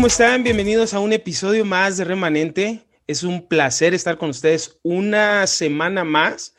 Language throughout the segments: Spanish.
¿Cómo están? Bienvenidos a un episodio más de Remanente. Es un placer estar con ustedes una semana más.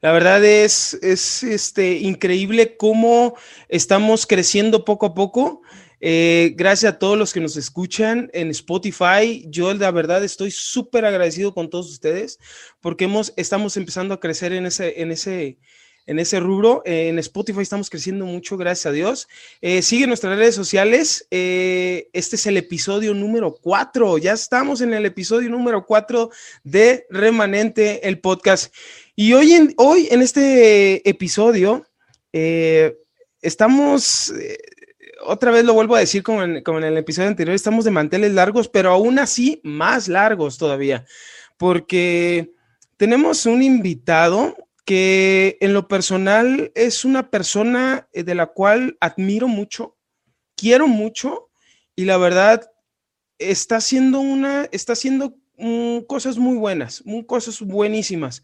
La verdad es, es este, increíble cómo estamos creciendo poco a poco. Eh, gracias a todos los que nos escuchan en Spotify. Yo la verdad estoy súper agradecido con todos ustedes porque hemos, estamos empezando a crecer en ese, en ese, en ese rubro. en Spotify estamos creciendo mucho, gracias a Dios. Eh, sigue nuestras redes sociales. Eh, este es el episodio número 4. Ya estamos en el episodio número 4 de Remanente, el podcast. Y hoy en, hoy en este episodio eh, estamos, otra vez lo vuelvo a decir como en, como en el episodio anterior, estamos de manteles largos, pero aún así más largos todavía, porque tenemos un invitado que en lo personal es una persona eh, de la cual admiro mucho, quiero mucho y la verdad está haciendo una, está haciendo mm, cosas muy buenas, cosas buenísimas.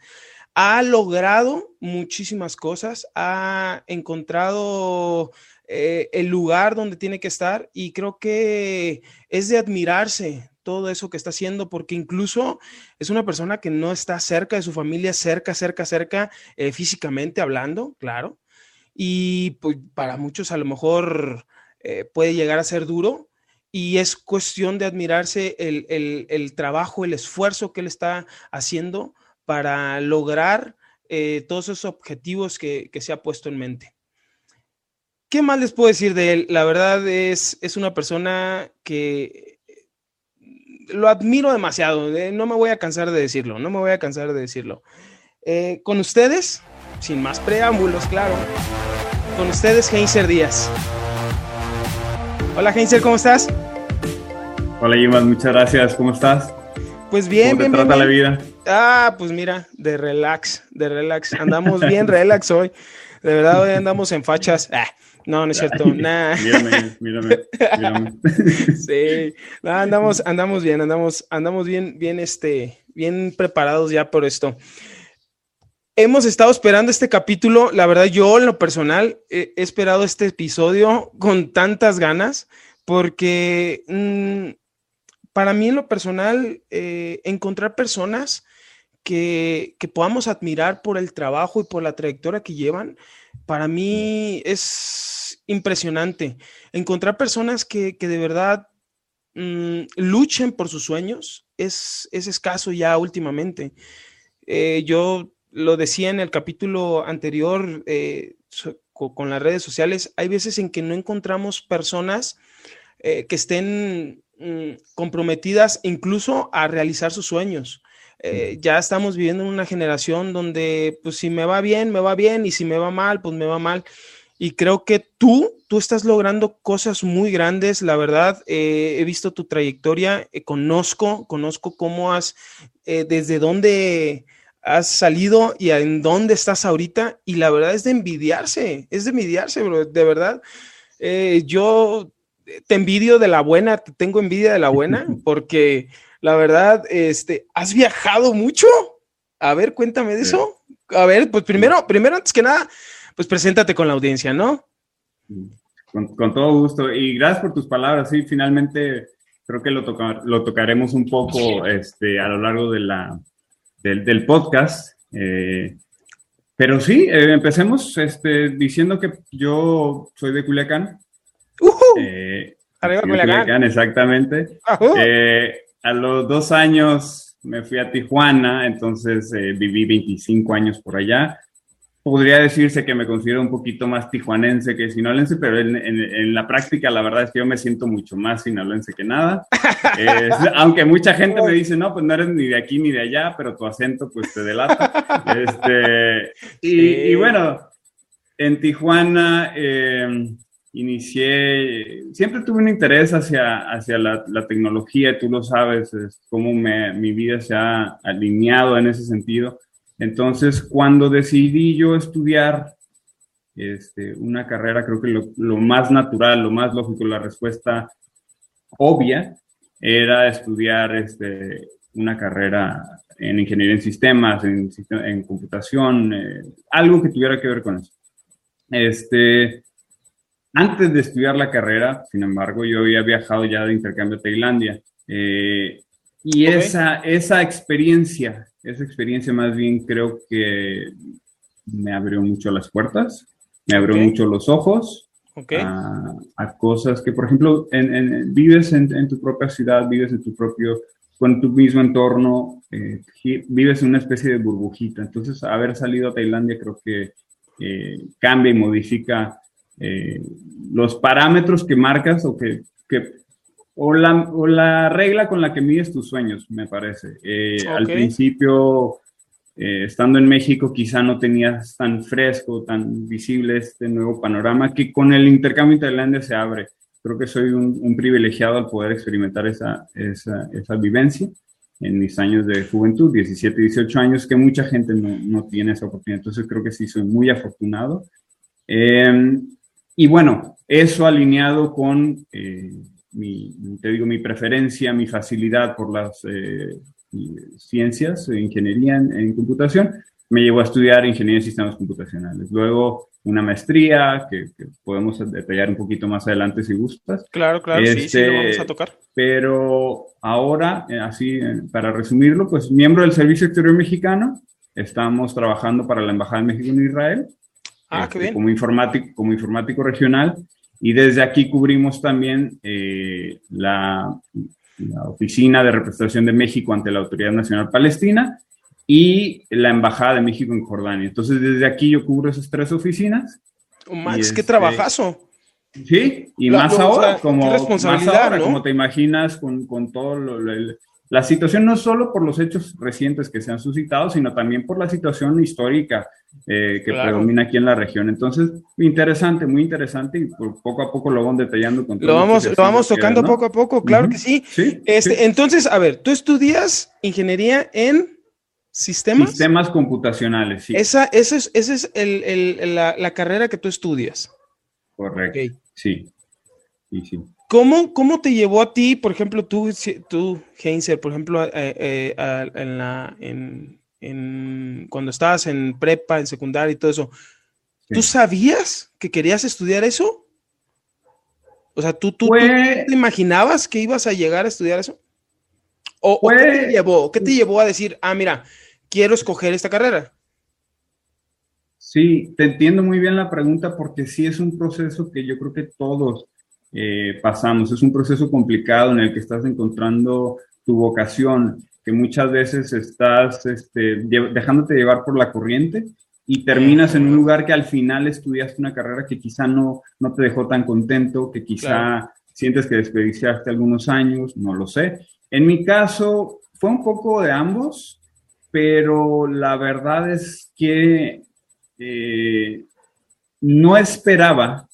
Ha logrado muchísimas cosas, ha encontrado eh, el lugar donde tiene que estar y creo que es de admirarse todo eso que está haciendo, porque incluso es una persona que no está cerca de su familia, cerca, cerca, cerca, eh, físicamente hablando, claro. Y pues, para muchos a lo mejor eh, puede llegar a ser duro y es cuestión de admirarse el, trabajo, el esfuerzo que él está haciendo para lograr eh, todos esos objetivos que, que se ha puesto en mente. ¿Qué más les puedo decir de él? La verdad es, es una persona que lo admiro demasiado, eh, no me voy a cansar de decirlo, no me voy a cansar de decirlo. Eh, con ustedes, sin más preámbulos, claro, con ustedes, Heinzer Díaz. Hola, Heinzer, ¿cómo estás? Hola, Iman, muchas gracias, ¿cómo estás? Pues bien, ¿Cómo te trata la vida? Ah, pues mira, de relax, de relax. Andamos bien relax hoy. De verdad, hoy andamos en fachas. Ah. No, no es cierto. Nah. Mírame, mírame, mírame. Sí, andamos, andamos bien, andamos, andamos bien, bien, este, bien preparados ya por esto. Hemos estado esperando este capítulo. La verdad, yo en lo personal he, esperado este episodio con tantas ganas porque mm, para mí en lo personal eh, encontrar personas que, que podamos admirar por el trabajo y por la trayectoria que llevan, para mí es impresionante encontrar personas que, de verdad mm, luchen por sus sueños. Es, es escaso ya últimamente. Eh, yo lo decía en el capítulo anterior eh, con las redes sociales, hay veces en que no encontramos personas eh, que estén mm, comprometidas incluso a realizar sus sueños. Eh, ya estamos viviendo en una generación donde, pues si me va bien, me va bien, y si me va mal, pues me va mal. Y creo que tú, tú estás logrando cosas muy grandes, la verdad. Eh, he visto tu trayectoria, eh, conozco, conozco cómo has, desde dónde has salido y en dónde estás ahorita. Y la verdad es de envidiarse, es de envidiarse, bro, de verdad. yo te envidio de la buena, te tengo envidia de la buena, porque la verdad, este, ¿has viajado mucho? A ver, cuéntame de eso. A ver, pues primero, primero, antes que nada, pues preséntate con la audiencia, ¿no? Con, todo gusto. Y gracias por tus palabras. Sí, finalmente creo que lo, lo tocaremos un poco este, a lo largo de la, del, podcast. Eh, pero sí, eh, empecemos este, diciendo que yo soy de Culiacán. Uh eh, Culiacán. Exactamente. Eh, a los dos años me fui a Tijuana, entonces viví 25 años por allá. Podría decirse que me considero un poquito más tijuanense que sinaloense, pero en, la práctica la verdad es que yo me siento mucho más sinaloense que nada. aunque mucha gente me dice, no, pues no eres ni de aquí ni de allá, pero tu acento pues te delata. Este, y, y, bueno, en Tijuana... Eh, inicié, siempre tuve un interés hacia, hacia la, la tecnología, tú lo sabes, es cómo me, mi vida se ha alineado en ese sentido. Entonces, cuando decidí yo estudiar este, una carrera, creo que lo, lo, más natural, lo más lógico, la respuesta obvia era estudiar este, una carrera en ingeniería en sistemas, en, en computación, eh, algo que tuviera que ver con eso. Este, antes de estudiar la carrera, sin embargo, yo había viajado ya de intercambio a Tailandia. Eh, y esa, esa experiencia, esa experiencia más bien creo que me abrió mucho las puertas, me abrió mucho los ojos a, cosas que, por ejemplo, en, vives en, tu propia ciudad, vives en tu propio, con tu mismo entorno, eh, vives en una especie de burbujita. Entonces, haber salido a Tailandia creo que eh, cambia y modifica eh, los parámetros que marcas o que, que o la, o la, regla con la que mides tus sueños, me parece. Eh, al principio, eh, estando en México, quizá no tenías tan fresco, tan visible este nuevo panorama que con el intercambio en Tailandia se abre. Creo que soy un, un privilegiado al poder experimentar esa, esa, esa, vivencia en mis años de juventud, 17, 18 años, que mucha gente no, no tiene esa oportunidad. Entonces creo que sí, soy muy afortunado. Eh, y bueno, eso alineado con eh, mi, te digo, mi preferencia, mi facilidad por las eh, ciencias, ingeniería en, computación, me llevó a estudiar ingeniería en sistemas computacionales. Luego una maestría que, podemos detallar un poquito más adelante si gustas. Claro, claro, sí, sí, lo vamos a este, tocar. Pero ahora, eh, así eh, para resumirlo, pues miembro del Servicio Exterior Mexicano, estamos trabajando para la Embajada de México en Israel. Ah, qué este, bien. Como informático, como informático regional y desde aquí cubrimos también eh, la, Oficina de Representación de México ante la Autoridad Nacional Palestina y la Embajada de México en Jordania. Entonces, desde aquí yo cubro esas tres oficinas. Oh, Max, qué este, trabajazo. Sí, y más ahora, como, responsabilidad, como te imaginas, con, con todo lo, la situación no solo por los hechos recientes que se han suscitado, sino también por la situación histórica eh, que predomina aquí en la región. Entonces, interesante, muy interesante y poco a poco lo vamos detallando. Con lo vamos, lo vamos tocando poco a poco, claro que sí. este, Entonces, a ver, tú estudias ingeniería en sistemas. Sistemas computacionales, sí. Esa, esa es, esa es el, el, la, la, carrera que tú estudias. Correcto. Sí. Sí, sí. ¿Cómo, ¿Cómo te llevó a ti, por ejemplo, tú, tú Heinzer, por ejemplo, eh, eh, en la, en, en, cuando estabas en prepa, en secundaria y todo eso, ¿tú sabías que querías estudiar eso? O sea, ¿tú, tú, te imaginabas que ibas a llegar a estudiar eso? ¿O, qué te llevó? ¿Qué te llevó a decir, ah, mira, quiero escoger esta carrera? Sí, te entiendo muy bien la pregunta porque sí es un proceso que yo creo que todos eh, pasamos. Es un proceso complicado en el que estás encontrando tu vocación, que muchas veces estás este, dejándote llevar por la corriente y terminas en un lugar que al final estudiaste una carrera que quizá no, no te dejó tan contento, que quizá sientes que desperdiciaste algunos años, no lo sé. En mi caso fue un poco de ambos, pero la verdad es que eh, no esperaba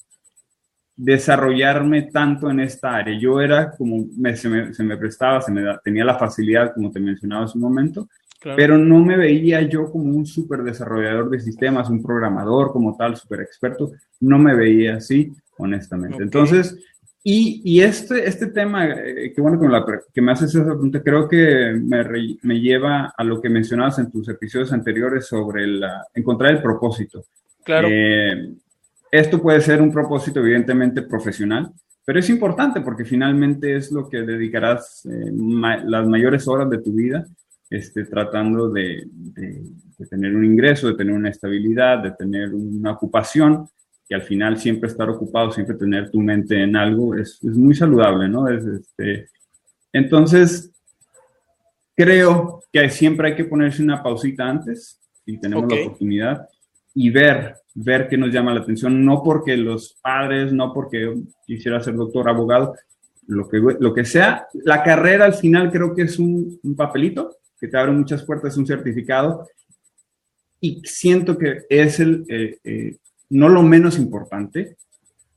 desarrollarme tanto en esta área. Yo era como, se, me, prestaba, se me tenía la facilidad, como te mencionaba hace un momento, pero no me veía yo como un súper desarrollador de sistemas, un programador como tal, súper experto, no me veía así, honestamente. Entonces, y, y, este, este tema, eh, qué bueno que me, que me, haces esa pregunta, creo que me, me, lleva a lo que mencionabas en tus episodios anteriores sobre la, encontrar el propósito. Claro. Eh, esto puede ser un propósito evidentemente profesional, pero es importante porque finalmente es lo que dedicarás eh, las mayores horas de tu vida este, tratando de, tener un ingreso, de tener una estabilidad, de tener una ocupación, que al final siempre estar ocupado, siempre tener tu mente en algo es, muy saludable, ¿no? Es, este, entonces, creo que siempre hay que ponerse una pausita antes, si tenemos la oportunidad, y ver ver qué nos llama la atención, no porque los padres, no porque quisiera ser doctor, abogado, lo que, lo que sea. La carrera al final creo que es un, papelito que te abre muchas puertas, un certificado, y siento que es el, eh, eh, no lo menos importante,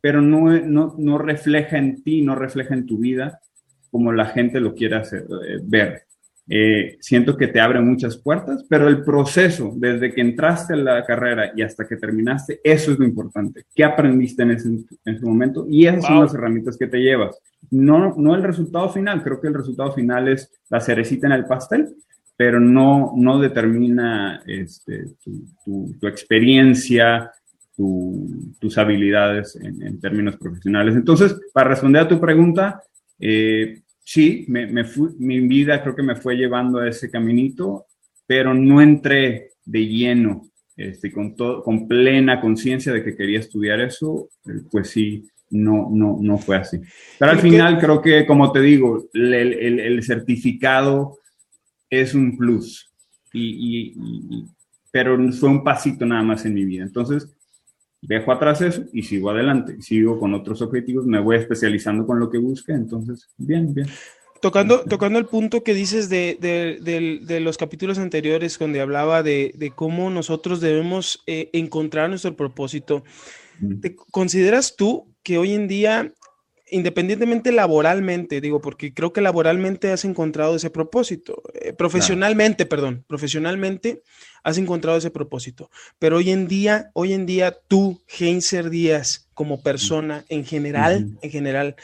pero no, no, no, refleja en ti, no refleja en tu vida como la gente lo quiere hacer, eh, ver. Eh, siento que te abre muchas puertas, pero el proceso, desde que entraste a la carrera y hasta que terminaste, eso es lo importante. ¿Qué aprendiste en ese, en ese momento? Y esas son las herramientas que te llevas. No, no el resultado final, creo que el resultado final es la cerecita en el pastel, pero no, no determina este, tu, tu, experiencia tus habilidades en, términos profesionales. Entonces, para responder a tu pregunta, eh, sí, me, mi vida creo que me fue llevando a ese caminito, pero no entré de lleno, este, con, con plena conciencia de que quería estudiar eso, eh, pues sí, no, no, no fue así. Pero al final creo que, como te digo, el, certificado es un plus, y, pero fue un pasito nada más en mi vida. Entonces, dejo atrás eso y sigo adelante, sigo con otros objetivos, me voy especializando con lo que busque, entonces, bien, bien. Tocando, tocando el punto que dices de, de, los capítulos anteriores, donde hablaba de, cómo nosotros debemos eh, encontrar nuestro propósito, ¿consideras tú que hoy en día, independientemente laboralmente, digo, porque creo que laboralmente has encontrado ese propósito, eh, profesionalmente, perdón, profesionalmente has encontrado ese propósito, pero hoy en día, hoy en día tú, Heinzer Díaz, como persona en general, en general,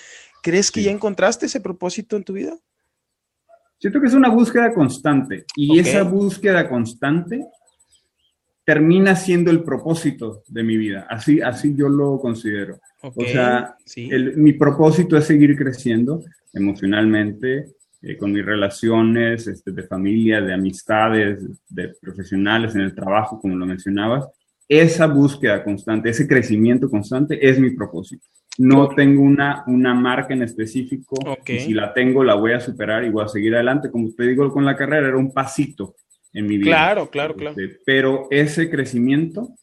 ¿Crees que ya encontraste ese propósito en tu vida? Siento que es una búsqueda constante y esa búsqueda constante termina siendo el propósito de mi vida. Así, así yo lo considero. O sea, mi propósito es seguir creciendo emocionalmente, eh, con mis relaciones este, de familia, de amistades, de profesionales en el trabajo, como lo mencionabas. Esa búsqueda constante, ese crecimiento constante es mi propósito. No tengo una, una marca en específico. Y si la tengo, la voy a superar y voy a seguir adelante. Como te digo con la carrera, era un pasito en mi vida. Claro, claro, claro. Este, pero ese crecimiento,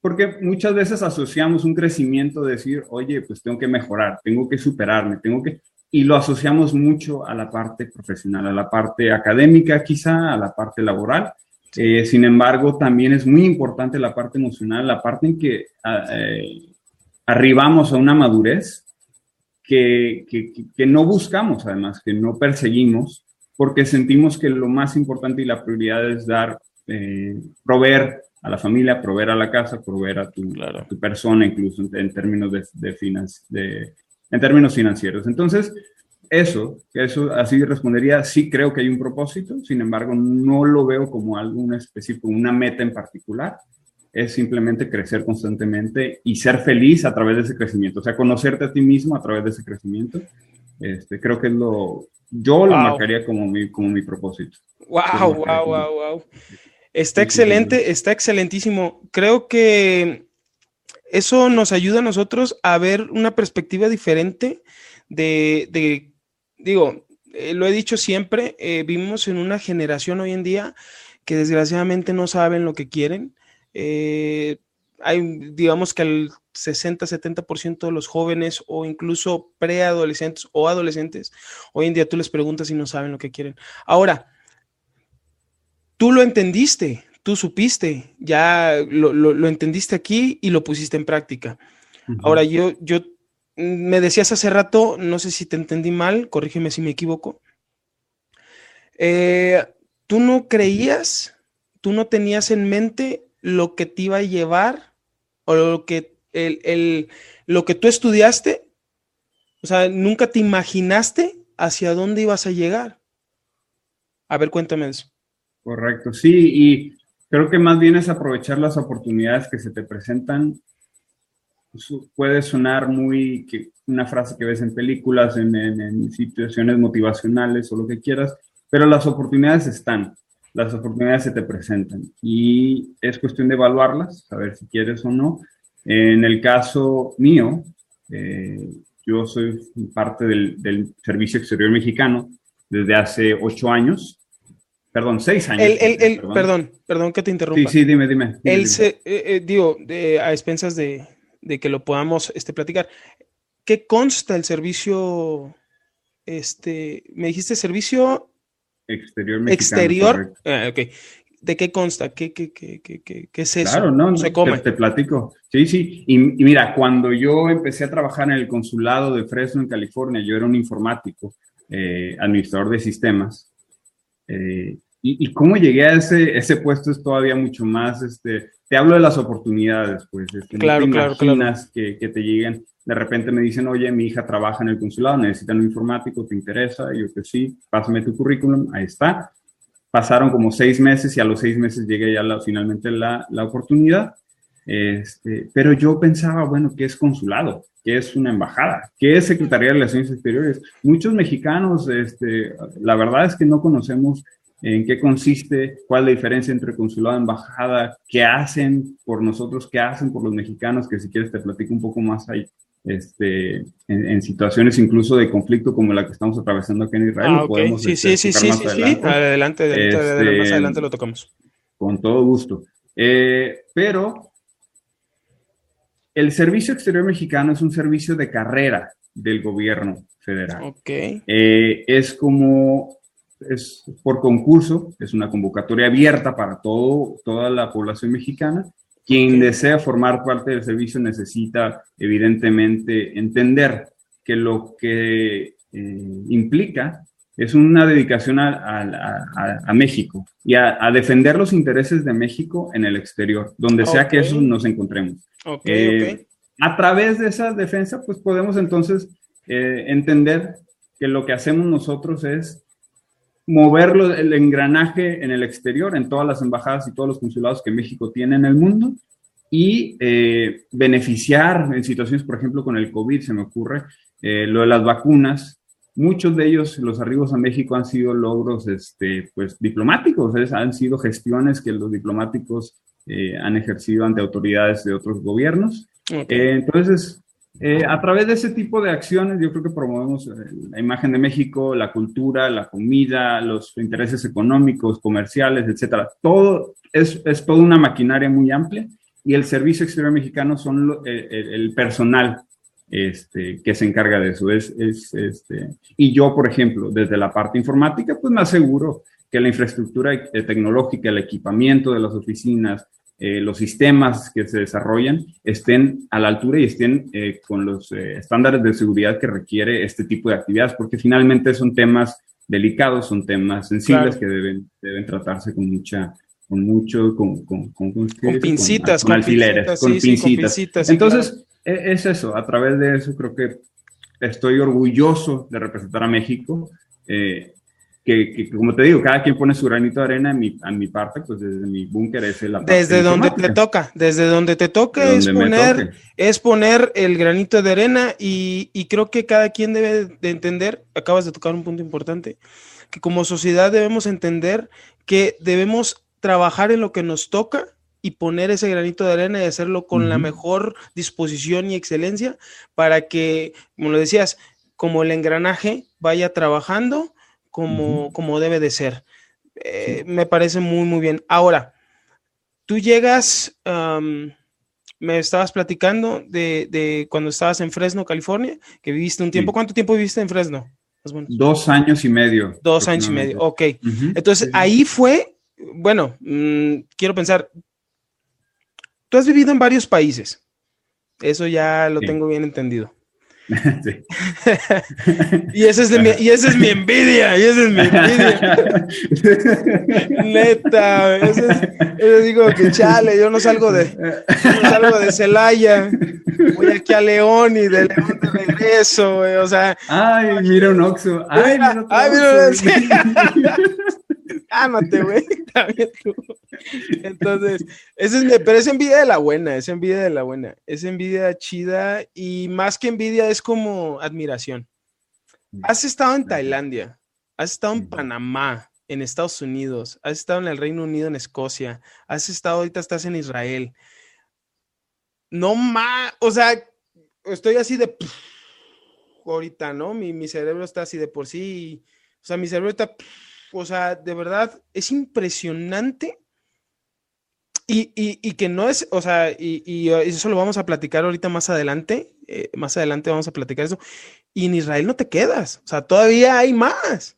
porque muchas veces asociamos un crecimiento de decir, oye, pues tengo que mejorar, tengo que superarme, tengo que... Y lo asociamos mucho a la parte profesional, a la parte académica quizá, a la parte laboral. Eh, sin embargo, también es muy importante la parte emocional, la parte en que ah, eh, arribamos a una madurez que, que, no buscamos, además, que no perseguimos, porque sentimos que lo más importante y la prioridad es dar, eh, proveer a la familia, proveer a la casa, proveer a tu, tu persona, incluso en, términos de, de, en términos financieros. Entonces, eso, eso así respondería, sí creo que hay un propósito, sin embargo, no lo veo como algo específico, una meta en particular es simplemente crecer constantemente y ser feliz a través de ese crecimiento, o sea, conocerte a ti mismo a través de ese crecimiento. Este, creo que es lo, yo lo marcaría como mi, como mi propósito. Wow, wow, wow, wow. Está excelente, está excelentísimo. Creo que eso nos ayuda a nosotros a ver una perspectiva diferente de, de digo, eh, lo he dicho siempre, eh, vivimos en una generación hoy en día que desgraciadamente no saben lo que quieren, eh, hay, digamos que el 60-70% de los jóvenes o incluso preadolescentes o adolescentes, hoy en día tú les preguntas y no saben lo que quieren. Ahora, tú lo entendiste, tú supiste, ya lo, entendiste aquí y lo pusiste en práctica. Ahora, yo, yo me decías hace rato, no sé si te entendí mal, corrígeme si me equivoco. Eh, tú no creías, tú no tenías en mente lo que te iba a llevar o lo que, el, lo que tú estudiaste, o sea, nunca te imaginaste hacia dónde ibas a llegar. A ver, cuéntame eso. Correcto, sí, y creo que más bien es aprovechar las oportunidades que se te presentan. Puede sonar muy, que una frase que ves en películas, en, situaciones motivacionales o lo que quieras, pero las oportunidades están las oportunidades se te presentan y es cuestión de evaluarlas, saber si quieres o no. En el caso mío, eh, yo soy parte del, Servicio Exterior Mexicano desde hace ocho años, perdón, seis años. El, perdón. perdón. que te interrumpa. Sí, sí, dime, dime. El Se, eh, eh, digo, a expensas de, que lo podamos este, platicar, ¿qué consta el servicio? Este, me dijiste servicio Exterior mexicano. Exterior. Ah, ¿De qué consta? ¿Qué, qué, qué, qué, es eso? Claro, no, se come. Te, platico. Sí, sí. Y, mira, cuando yo empecé a trabajar en el consulado de Fresno, en California, yo era un informático, eh, administrador de sistemas. Eh, y, cómo llegué a ese, ese puesto es todavía mucho más, este, te hablo de las oportunidades, pues, este, claro, no te imaginas Que, que, te lleguen de repente me dicen, oye, mi hija trabaja en el consulado, necesitan un informático, ¿te interesa? Y yo que sí, pásame tu currículum, ahí está. Pasaron como seis meses y a los seis meses llegué ya finalmente la, la oportunidad. Este, pero yo pensaba, bueno, ¿qué es consulado? ¿Qué es una embajada? ¿Qué es Secretaría de Relaciones Exteriores? Muchos mexicanos, este, la verdad es que no conocemos en qué consiste, cuál es la diferencia entre consulado y embajada, qué hacen por nosotros, qué hacen por los mexicanos, que si quieres te platico un poco más ahí, este, en, situaciones incluso de conflicto como la que estamos atravesando aquí en Israel. Ah, podemos, sí, sí, este, sí, sí, sí, adelante, adelante, más este, adelante lo tocamos. Con todo gusto. Eh, pero el Servicio Exterior Mexicano es un servicio de carrera del gobierno federal. Ok. Eh, es como es por concurso, es una convocatoria abierta para todo, toda la población mexicana. Quien desea formar parte del servicio necesita, evidentemente, entender que lo que eh, implica es una dedicación a, México y a, defender los intereses de México en el exterior, donde sea que eso nos encontremos. Eh, a través de esa defensa, pues podemos entonces eh, entender que lo que hacemos nosotros es mover el engranaje en el exterior, en todas las embajadas y todos los consulados que México tiene en el mundo y eh, beneficiar en situaciones, por ejemplo, con el COVID, se me ocurre, eh, lo de las vacunas. Muchos de ellos, los arribos a México han sido logros este, pues, diplomáticos, han sido gestiones que los diplomáticos eh, han ejercido ante autoridades de otros gobiernos. entonces, eh, a través de ese tipo de acciones, yo creo que promovemos eh, la imagen de México, la cultura, la comida, los intereses económicos, comerciales, etcétera. Todo es, es toda una maquinaria muy amplia y el Servicio Exterior Mexicano son eh, el, personal este, que se encarga de eso. Es, es, este, y yo, por ejemplo, desde la parte informática, pues me aseguro que la infraestructura tecnológica, el equipamiento de las oficinas, eh, los sistemas que se desarrollan estén a la altura y estén eh, con los eh, estándares de seguridad que requiere este tipo de actividades, porque finalmente son temas delicados, son temas sensibles que deben, deben tratarse con mucha con mucho, con, con, con, pincitas, con, alfileres, con, pincitas. Entonces, e, es eso, a través de eso creo que estoy orgulloso de representar a México. Eh, que, como te digo, cada quien pone su granito de arena en mi, mi parte, pues desde mi búnker es la Desde donde te toca, desde donde te toca es poner, es poner el granito de arena y, y, creo que cada quien debe de entender, acabas de tocar un punto importante, que como sociedad debemos entender que debemos trabajar en lo que nos toca y poner ese granito de arena y hacerlo con la mejor disposición y excelencia para que, como lo decías, como el engranaje vaya trabajando como, como debe de ser. Eh, me parece muy, muy bien. Ahora, tú llegas, me estabas platicando de, cuando estabas en Fresno, California, que viviste un tiempo. ¿Cuánto tiempo viviste en Fresno? Dos años y medio. Dos años y medio, ok. Entonces, ahí fue, bueno, mm, quiero pensar, tú has vivido en varios países. Eso ya lo tengo bien entendido. y, esa es mi, y esa es mi envidia, y esa es mi envidia. Neta, eso es, digo que chale, yo no salgo de, no salgo de Celaya, voy aquí a León y de León de regreso, o sea. Ay, mira un Oxxo. Ay, mira, ay, mira, Ámate, güey, también tú. Entonces, esa es pero es envidia de la buena, es envidia de la buena, es envidia chida y más que envidia es como admiración. Has estado en Tailandia, has estado en Panamá, en Estados Unidos, has estado en el Reino Unido, en Escocia, has estado, ahorita estás en Israel. No más, o sea, estoy así de ahorita, ¿no? Mi, mi, cerebro está así de por sí, o sea, mi cerebro está, o sea, de verdad, es impresionante y, que no es, o sea, y, eso lo vamos a platicar ahorita más adelante, eh, más adelante vamos a platicar eso. Y en Israel no te quedas, o sea, todavía hay más.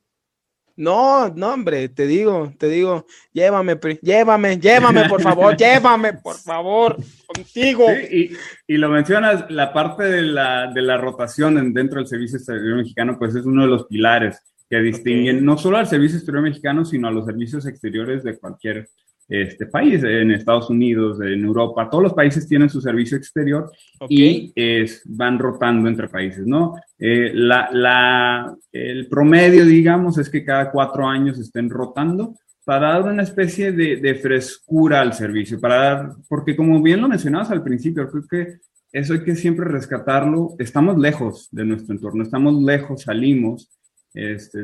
No, no, hombre, te digo, te digo, llévame, llévame, llévame, por favor, llévame, por favor, contigo. y, lo mencionas, la parte de la, de la rotación dentro del Servicio Exterior Mexicano, pues es uno de los pilares que distinguen no solo al Servicio Exterior Mexicano, sino a los servicios exteriores de cualquier este país, en Estados Unidos, en Europa, todos los países tienen su servicio exterior y es, van rotando entre países, ¿no? Eh, la, la, el promedio, digamos, es que cada cuatro años estén rotando para dar una especie de, de, frescura al servicio, para dar, porque como bien lo mencionabas al principio, creo que eso hay que siempre rescatarlo. Estamos lejos de nuestro entorno, estamos lejos, salimos, este,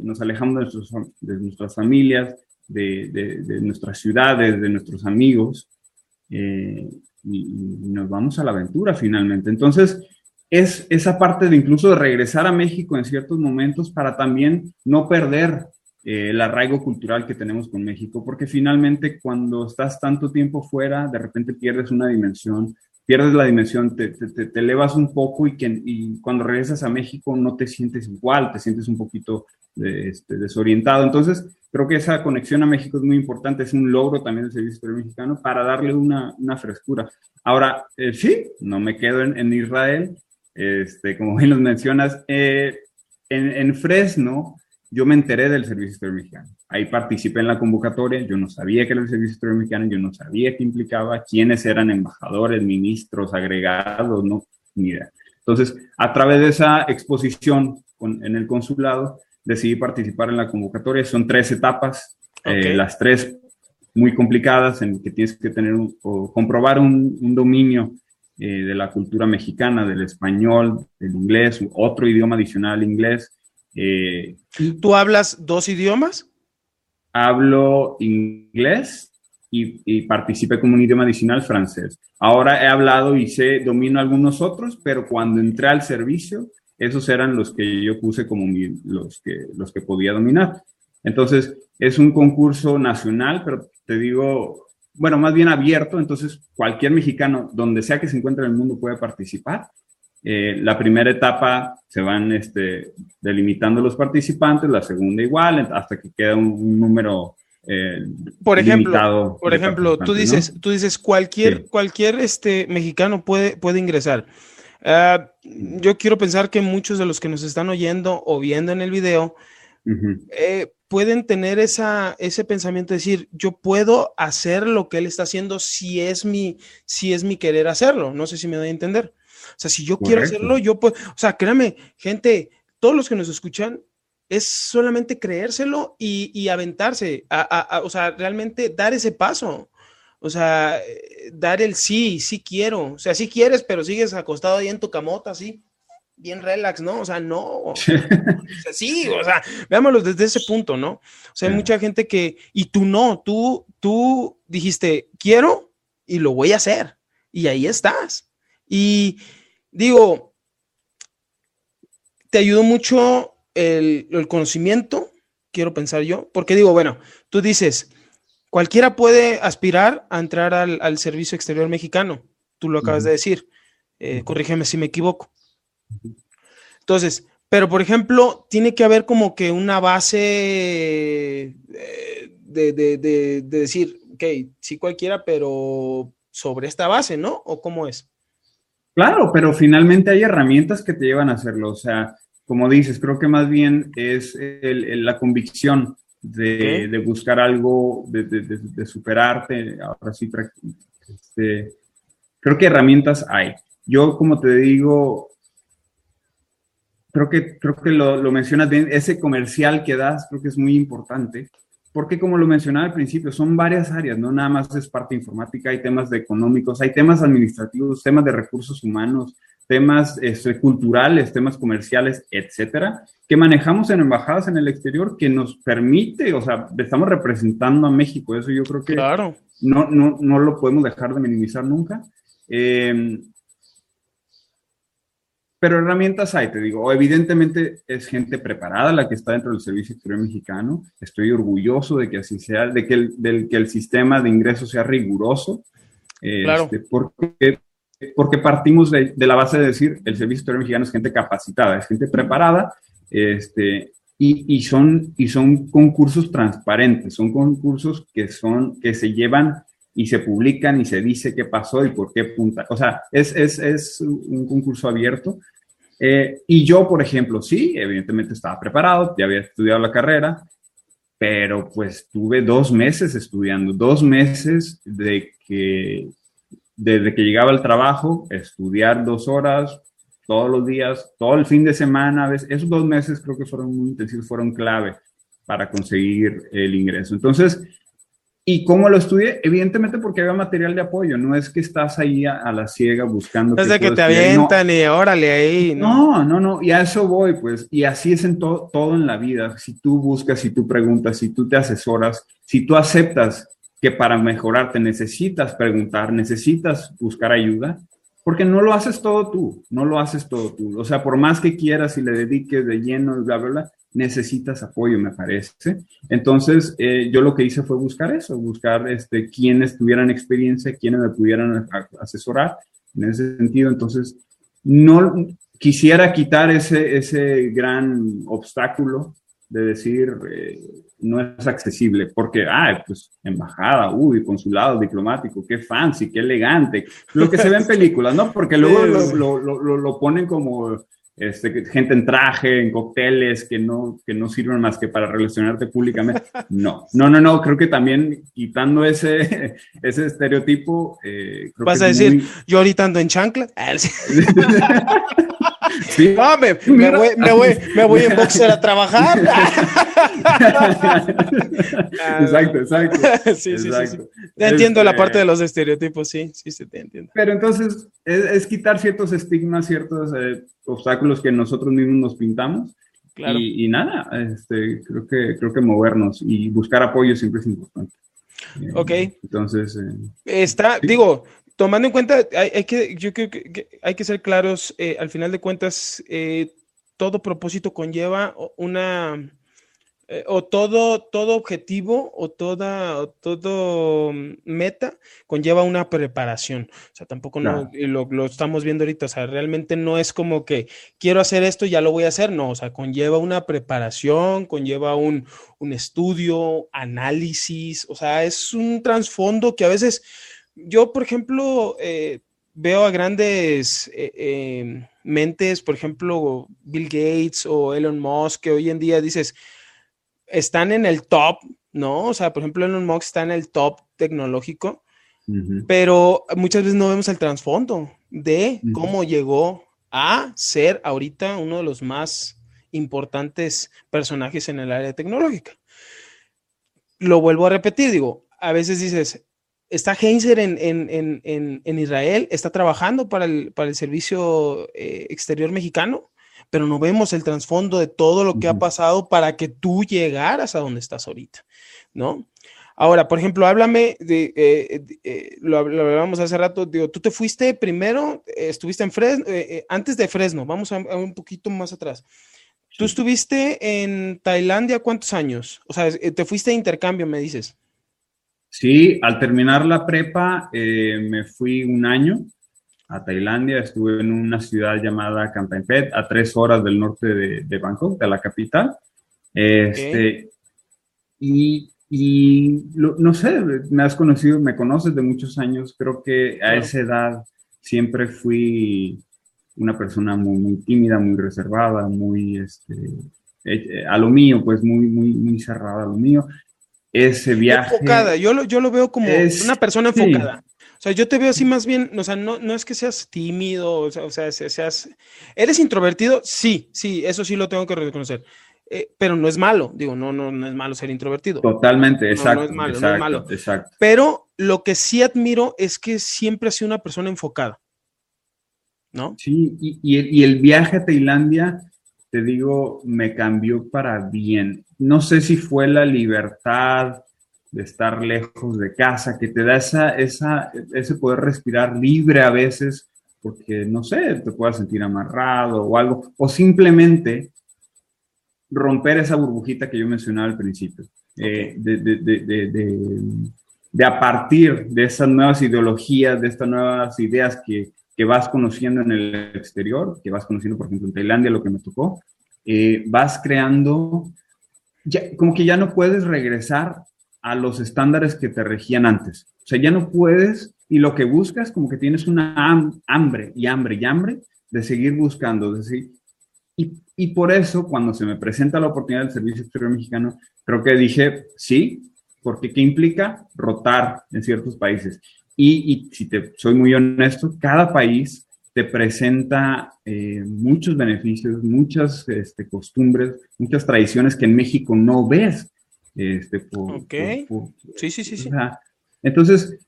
nos alejamos de, nuestras familias, de, de, nuestras ciudades, de nuestros amigos, eh, y, nos vamos a la aventura finalmente. Entonces, es esa parte de incluso de regresar a México en ciertos momentos para también no perder eh, el arraigo cultural que tenemos con México, porque finalmente cuando estás tanto tiempo fuera, de repente pierdes una dimensión, pierdes la dimensión, te, te, te elevas un poco y, que, y cuando regresas a México no te sientes igual, te sientes un poquito este, desorientado. Entonces, creo que esa conexión a México es muy importante, es un logro también del Servicio Exterior Mexicano para darle una, una frescura. Ahora, eh, sí, no me quedo en, Israel, este, como bien lo mencionas, eh, en, en Fresno yo me enteré del Servicio Exterior Mexicano. Ahí participé en la convocatoria, yo no sabía que era el Servicio Exterior Mexicano, yo no sabía qué implicaba, quiénes eran embajadores, ministros, agregados, no, ni idea. Entonces, a través de esa exposición en el consulado, decidí participar en la convocatoria. Son tres etapas, eh, las tres muy complicadas, en que tienes que tener o comprobar un, un dominio eh, de la cultura mexicana, del español, del inglés, otro idioma adicional inglés, eh, ¿Tú hablas dos idiomas? Hablo inglés y, participé como un idioma adicional francés. Ahora he hablado y sé, domino algunos otros, pero cuando entré al servicio, esos eran los que yo puse como los, que, los que podía dominar. Entonces, es un concurso nacional, pero te digo, bueno, más bien abierto, entonces cualquier mexicano, donde sea que se encuentre en el mundo, puede participar. Eh, la primera etapa se van este, delimitando los participantes, la segunda igual, hasta que queda un, número eh, por ejemplo, por ejemplo, tú dices, tú dices cualquier, cualquier este mexicano puede, puede ingresar. Ah, yo quiero pensar que muchos de los que nos están oyendo o viendo en el video eh, pueden tener esa, ese pensamiento de decir, yo puedo hacer lo que él está haciendo si es mi, si es mi querer hacerlo. No sé si me doy a entender. O sea, si yo quiero hacerlo, yo puedo, o sea, créame, gente, todos los que nos escuchan, es solamente creérselo y, aventarse, o sea, realmente dar ese paso. O sea, dar el sí, sí quiero. O sea, sí quieres, pero sigues acostado ahí en tu camota, así, bien relax, ¿no? O sea, no. O sea, sí, o sea, veámoslo desde ese punto, ¿no? O sea, hay mucha gente que, y tú no, tú, tú dijiste, quiero y lo voy a hacer. Y ahí estás. Y digo, te ayudó mucho el, conocimiento, quiero pensar yo, porque digo, bueno, tú dices, cualquiera puede aspirar a entrar al, servicio exterior mexicano, tú lo acabas de decir, eh, corrígeme si me equivoco. Entonces, pero por ejemplo, tiene que haber como que una base eh, de, de, decir, ok, sí cualquiera, pero sobre esta base, ¿no? ¿O cómo es? Claro, pero finalmente hay herramientas que te llevan a hacerlo. O sea, como dices, creo que más bien es la convicción de, buscar algo, de, superarte. Ahora sí, este, creo que herramientas hay. Yo, como te digo, creo que, creo que lo, lo mencionas bien, ese comercial que das, creo que es muy importante porque como lo mencionaba al principio, son varias áreas, no nada más es parte informática, hay temas de económicos, hay temas administrativos, temas de recursos humanos, temas este, culturales, temas comerciales, etcétera, que manejamos en embajadas en el exterior que nos permite, o sea, estamos representando a México, eso yo creo que claro. no, no, no lo podemos dejar de minimizar nunca. Eh, pero herramientas hay, te digo. Evidentemente es gente preparada la que está dentro del Servicio Exterior Mexicano. Estoy orgulloso de que así sea, de que el, del, que el sistema de ingresos sea riguroso. Claro. Este, porque, porque partimos de, de, la base de decir, el Servicio Exterior Mexicano es gente capacitada, es gente preparada, este, y, y, son, y son concursos transparentes, son concursos que, son, que se llevan y se publican y se dice qué pasó y por qué punta. O sea, es, es, es un concurso abierto eh, y yo, por ejemplo, sí, evidentemente estaba preparado, ya había estudiado la carrera, pero pues tuve dos meses estudiando, dos meses de que, desde que llegaba al trabajo, estudiar dos horas todos los días, todo el fin de semana, esos dos meses creo que fueron muy intensivos, fueron clave para conseguir el ingreso. Entonces, ¿Y cómo lo estudié? Evidentemente porque había material de apoyo, no es que estás ahí a, la ciega buscando. Es de que te avientan y órale ahí. ¿no? no, no, y a eso voy, pues, y así es en todo en la vida. Si tú buscas, si tú preguntas, si tú te asesoras, si tú aceptas que para mejorarte necesitas preguntar, necesitas buscar ayuda, porque no lo haces todo tú, no lo haces todo tú. O sea, por más que quieras y le dediques de lleno, bla, bla, bla, necesitas apoyo, me parece. Entonces, eh, yo lo que hice fue buscar eso, buscar este, quienes tuvieran experiencia, quienes me pudieran asesorar en ese sentido. Entonces, no quisiera quitar ese, ese gran obstáculo de decir eh, no es accesible, porque, ah, pues embajada, uy, consulado diplomático, qué fancy, qué elegante, lo que se ve en películas, ¿no? Porque luego lo, lo, lo ponen como este, gente en traje, en cócteles, que no, que no sirven más que para relacionarte públicamente. No, no, no, no, creo que también quitando ese, ese estereotipo. Eh, Vas a decir, yo ahorita ando en chancla. Sí. No, me, voy, me, voy, me, voy, en boxer a trabajar. exacto, exacto. Sí, sí, sí, Te entiendo la este, parte de los estereotipos, sí, sí, sí, te entiendo. Pero entonces es, quitar ciertos estigmas, ciertos eh, obstáculos que nosotros mismos nos pintamos. Claro. Y, nada, este, creo, que, creo que movernos y buscar apoyo siempre es importante. Ok. Entonces. Eh, Está, digo, tomando en cuenta, hay, que, yo creo que, hay que ser claros, eh, al final de cuentas, eh, todo propósito conlleva una, eh, o todo, todo objetivo o toda, todo meta conlleva una preparación. O sea, tampoco no, lo, lo, estamos viendo ahorita, o sea, realmente no es como que quiero hacer esto y ya lo voy a hacer, no, o sea, conlleva una preparación, conlleva un, un estudio, análisis, o sea, es un trasfondo que a veces yo, por ejemplo, eh, veo a grandes eh, em, mentes, por ejemplo, Bill Gates o Elon Musk, que hoy en día dices, están en el top, ¿no? O sea, por ejemplo, Elon Musk está en el top tecnológico, pero muchas veces no vemos el trasfondo de cómo llegó a ser ahorita uno de los más importantes personajes en el área tecnológica. Lo vuelvo a repetir, digo, a veces dices, está Heinzer en, Israel, está trabajando para el, para el servicio eh, exterior mexicano, pero no vemos el trasfondo de todo lo que ha pasado para que tú llegaras a donde estás ahorita, ¿no? Ahora, por ejemplo, háblame de, eh, eh, lo, hablábamos hace rato, digo, tú te fuiste primero, estuviste en Fresno, antes de Fresno, vamos a, un poquito más atrás. Tú estuviste en Tailandia cuántos años? O sea, te fuiste de intercambio, me dices. Sí, al terminar la prepa eh, me fui un año a Tailandia, estuve en una ciudad llamada Phet, a tres horas del norte de, Bangkok, de la capital. Este, Y, no sé, me has conocido, me conoces de muchos años, creo que a esa edad siempre fui una persona muy, muy tímida, muy reservada, muy, este, eh, a lo mío, pues muy, muy, muy cerrada a lo mío ese viaje. Enfocada, yo lo, yo lo veo como una persona enfocada. O sea, yo te veo así más bien, o sea, no, no es que seas tímido, o sea, o sea, seas... ¿Eres introvertido? Sí, sí, eso sí lo tengo que reconocer. Eh, pero no es malo, digo, no, no, no es malo ser introvertido. Totalmente, exacto. No, es malo, no es malo. Exacto. Pero lo que sí admiro es que siempre ha sido una persona enfocada. ¿No? Sí, y, y, el, y el viaje a Tailandia, te digo, me cambió para bien no sé si fue la libertad de estar lejos de casa, que te da esa, esa, ese poder respirar libre a veces, porque no sé, te puedas sentir amarrado o algo, o simplemente romper esa burbujita que yo mencionaba al principio, eh, de, de, de, de, a partir de esas nuevas ideologías, de estas nuevas ideas que, que, vas conociendo en el exterior, que vas conociendo, por ejemplo, en Tailandia, lo que me tocó, eh, vas creando como que ya no puedes regresar a los estándares que te regían antes. O sea, ya no puedes y lo que buscas como que tienes una hambre y hambre y hambre de seguir buscando, de y, y, por eso cuando se me presenta la oportunidad del Servicio Exterior Mexicano, creo que dije sí, porque ¿qué implica? Rotar en ciertos países. Y, y si te soy muy honesto, cada país te presenta eh, muchos beneficios, muchas este, costumbres, muchas tradiciones que en México no ves. Este, ok. sí, sí, sí, sí. entonces,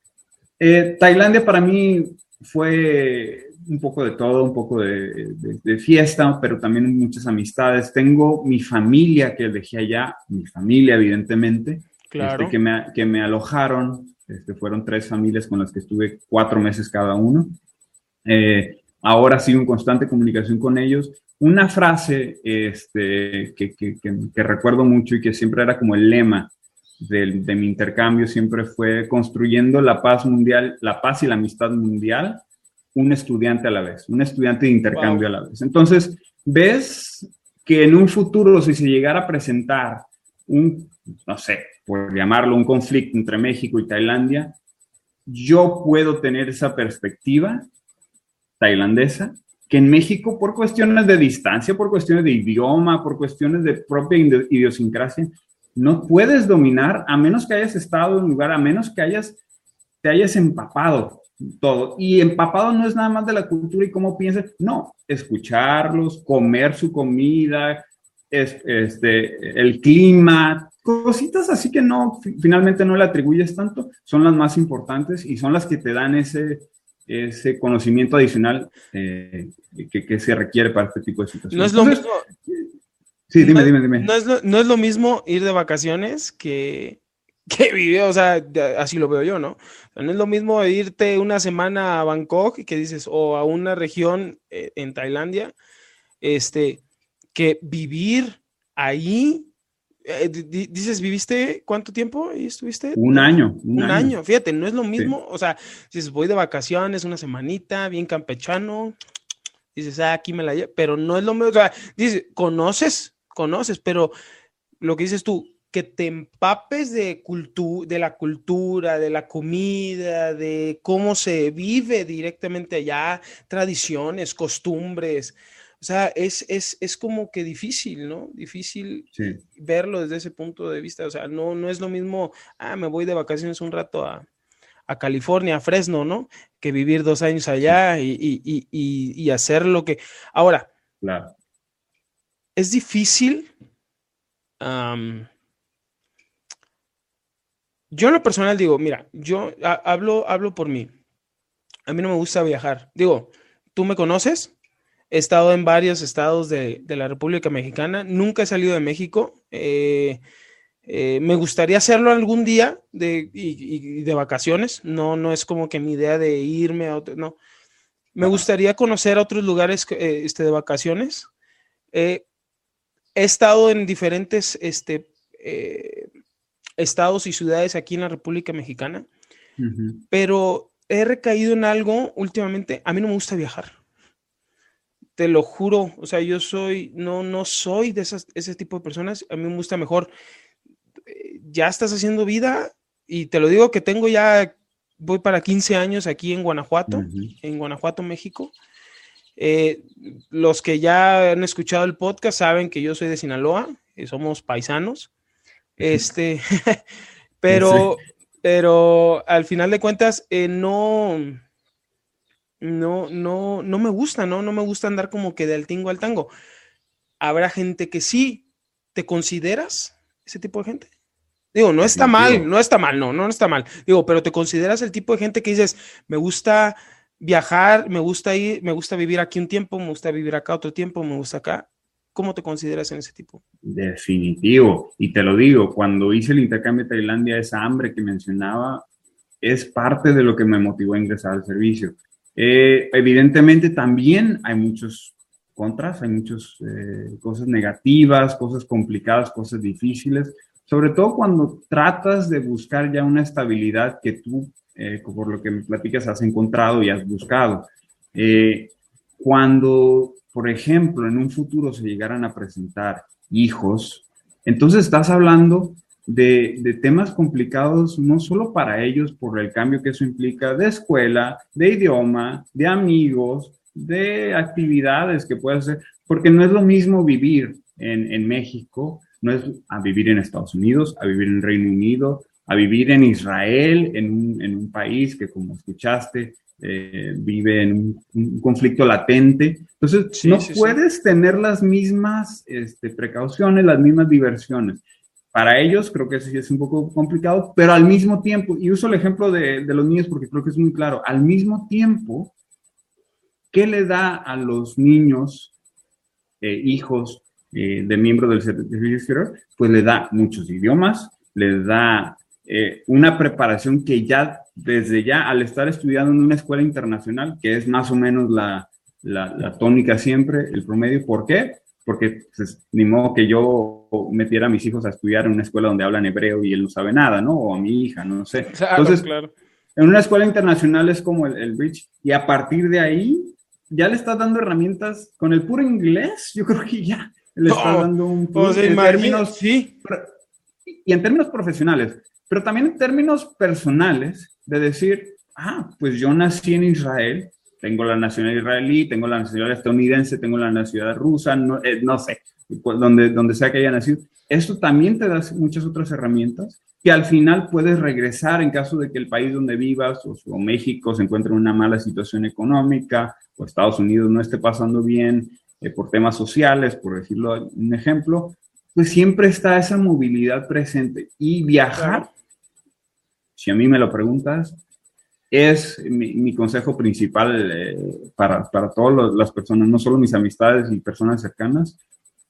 eh, Tailandia para mí fue un poco de todo, un poco de, fiesta, pero también muchas amistades. Tengo mi familia que dejé allá, mi familia evidentemente, claro. Este, que, me, que me alojaron. Este, fueron tres familias con las que estuve cuatro meses cada uno. Eh, ahora sigo en constante comunicación con ellos. Una frase este, que, que, que, recuerdo mucho y que siempre era como el lema de, de, mi intercambio, siempre fue construyendo la paz mundial, la paz y la amistad mundial, un estudiante a la vez, un estudiante de intercambio a la vez. Entonces, ves que en un futuro, si se llegara a presentar un, no sé, por llamarlo un conflicto entre México y Tailandia, yo puedo tener esa perspectiva tailandesa, que en México, por cuestiones de distancia, por cuestiones de idioma, por cuestiones de propia idiosincrasia, no puedes dominar a menos que hayas estado en un lugar, a menos que hayas, te hayas empapado todo. Y empapado no es nada más de la cultura y cómo piensas, no, escucharlos, comer su comida, este, el clima, cositas así que no, finalmente no le atribuyes tanto, son las más importantes y son las que te dan ese, ese conocimiento adicional eh, que, se requiere para este tipo de situaciones. No es lo mismo. Sí, dime, dime, dime. No es, lo, no es lo mismo ir de vacaciones que, que vivir, o sea, así lo veo yo, ¿no? no es lo mismo irte una semana a Bangkok, que dices, o a una región eh, en Tailandia, este, que vivir ahí eh, dices, ¿viviste cuánto tiempo y estuviste? Un año. Un, año. fíjate, no es lo mismo, o sea, dices, voy de vacaciones una semanita, bien campechano, dices, ah, aquí me la llevo, pero no es lo mismo, o sea, dices, conoces, conoces, pero lo que dices tú, que te empapes de, de la cultura, de la comida, de cómo se vive directamente allá, tradiciones, costumbres, o sea, es, es, es como que difícil, ¿no? Difícil verlo desde ese punto de vista. O sea, no, no es lo mismo, ah, me voy de vacaciones un rato a, California, a Fresno, ¿no? Que vivir dos años allá y, y, hacer lo que... Ahora, claro. es difícil. yo en lo personal digo, mira, yo hablo, hablo por mí. A mí no me gusta viajar. Digo, tú me conoces, He estado en varios estados de, la República Mexicana. Nunca he salido de México. Eh, eh, me gustaría hacerlo algún día de, y, de vacaciones. No, no es como que mi idea de irme a otro, no. Me gustaría conocer otros lugares eh, este, de vacaciones. he estado en diferentes este, estados y ciudades aquí en la República Mexicana, pero he recaído en algo últimamente. A mí no me gusta viajar te lo juro, o sea, yo soy, no, no soy de esas, ese tipo de personas, a mí me gusta mejor, eh, ya estás haciendo vida y te lo digo que tengo ya, voy para 15 años aquí en Guanajuato, en Guanajuato, México. Eh, los que ya han escuchado el podcast saben que yo soy de Sinaloa, y somos paisanos, este, pero, pero al final de cuentas, eh, no, no, no, no me gusta, ¿no? No me gusta andar como que del tingo al tango. Habrá gente que sí. ¿Te consideras ese tipo de gente? Digo, no está mal, no está mal, no, no está mal. Digo, pero te consideras el tipo de gente que dices, me gusta viajar, me gusta ir, me gusta vivir aquí un tiempo, me gusta vivir acá otro tiempo, me gusta acá. ¿Cómo te consideras en ese tipo? Definitivo. Y te lo digo, cuando hice el intercambio de Tailandia, esa hambre que mencionaba es parte de lo que me motivó a ingresar al servicio. Eh, evidentemente también hay muchos contras, hay muchas eh, cosas negativas, cosas complicadas, cosas difíciles, sobre todo cuando tratas de buscar ya una estabilidad que tú, eh, por lo que me platicas, has encontrado y has buscado. cuando, por ejemplo, en un futuro se llegaran a presentar hijos, entonces estás hablando de, temas complicados, no solo para ellos por el cambio que eso implica de escuela, de idioma, de amigos, de actividades que puede hacer, porque no es lo mismo vivir en, México, no es a vivir en Estados Unidos, a vivir en Reino Unido, a vivir en Israel, en un, en un país que, como escuchaste, eh, vive en un, conflicto latente. Entonces, no puedes tener las mismas este, precauciones, las mismas diversiones. Para ellos creo que sí es un poco complicado, pero al mismo tiempo, y uso el ejemplo de, los niños porque creo que es muy claro, al mismo tiempo, ¿qué le da a los niños, eh, hijos eh, de miembros del servicio exterior? Pues le da muchos idiomas, le da una preparación que ya desde ya al estar estudiando en una escuela internacional, que es más o menos la, la, tónica siempre, el promedio, ¿por qué? Porque pues, ni modo que yo metiera a mis hijos a estudiar en una escuela donde hablan hebreo y él no sabe nada, ¿no? O a mi hija, no sé. Entonces, claro. en una escuela internacional es como el, el Bridge, y a partir de ahí ya le estás dando herramientas con el puro inglés, yo creo que ya le estás dando un... Pues, en términos, sí. Y en términos profesionales, pero también en términos personales, de decir, ah, pues yo nací en Israel, tengo la nacionalidad israelí, tengo la nacionalidad estadounidense, tengo la nacionalidad rusa, no, eh, no sé, donde, donde sea que haya nacido. Esto también te da muchas otras herramientas que al final puedes regresar en caso de que el país donde vivas o, México se encuentre en una mala situación económica o Estados Unidos no esté pasando bien eh, por temas sociales, por decirlo un ejemplo, pues siempre está esa movilidad presente y viajar si a mí me lo preguntas, es mi, consejo principal eh, para, para todas las personas, no solo mis amistades y personas cercanas,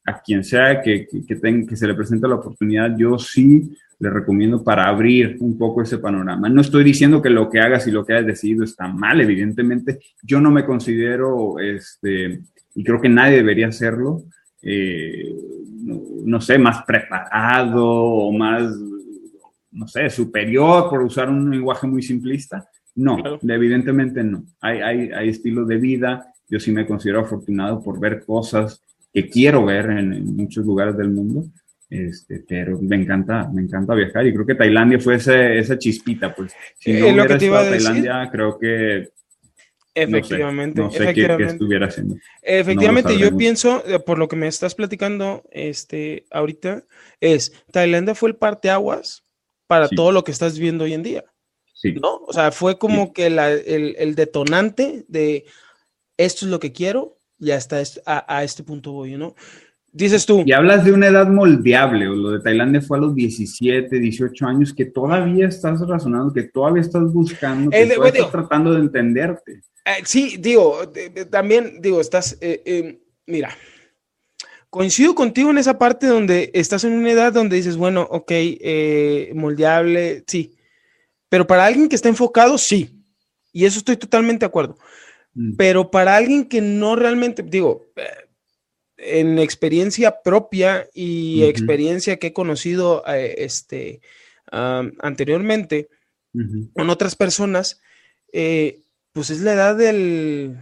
a quien sea que, que, que se le presente la oportunidad, yo sí le recomiendo para abrir un poco ese panorama. No estoy diciendo que lo que hagas y lo que hayas decidido está mal, evidentemente. Yo no me considero, este, y creo que nadie debería hacerlo, eh, no, sé, más preparado o más no sé, superior por usar un lenguaje muy simplista. No, evidentemente no. Hay, hay, hay estilos de vida. Yo sí me considero afortunado por ver cosas que quiero ver en, muchos lugares del mundo. Este, pero me encanta, me encanta viajar y creo que Tailandia fue esa chispita, pues. Si no hubiera que estado Tailandia, creo que Efectivamente. No sé, qué, estuviera haciendo. Efectivamente, yo pienso, eh, por lo que me estás platicando este, ahorita, es Tailandia fue el parteaguas para todo lo que estás viendo hoy en día. Sí. ¿No? O sea, fue como que el, detonante de esto es lo que quiero y hasta a, a, este punto voy, ¿no? Dices tú. Y hablas de una edad moldeable, o lo de Tailandia fue a los 17, 18 años, que todavía estás razonando, que todavía estás buscando, que estás tratando de entenderte. Eh, sí, digo, también, digo, estás, eh, eh, mira, coincido contigo en esa parte donde estás en una edad donde dices, bueno, ok, eh, moldeable, sí. Pero para alguien que está enfocado, sí. Y eso estoy totalmente de acuerdo. Mm. Pero para alguien que no realmente, digo, eh, en experiencia propia y experiencia que he conocido eh, este, anteriormente con otras personas, pues es la edad del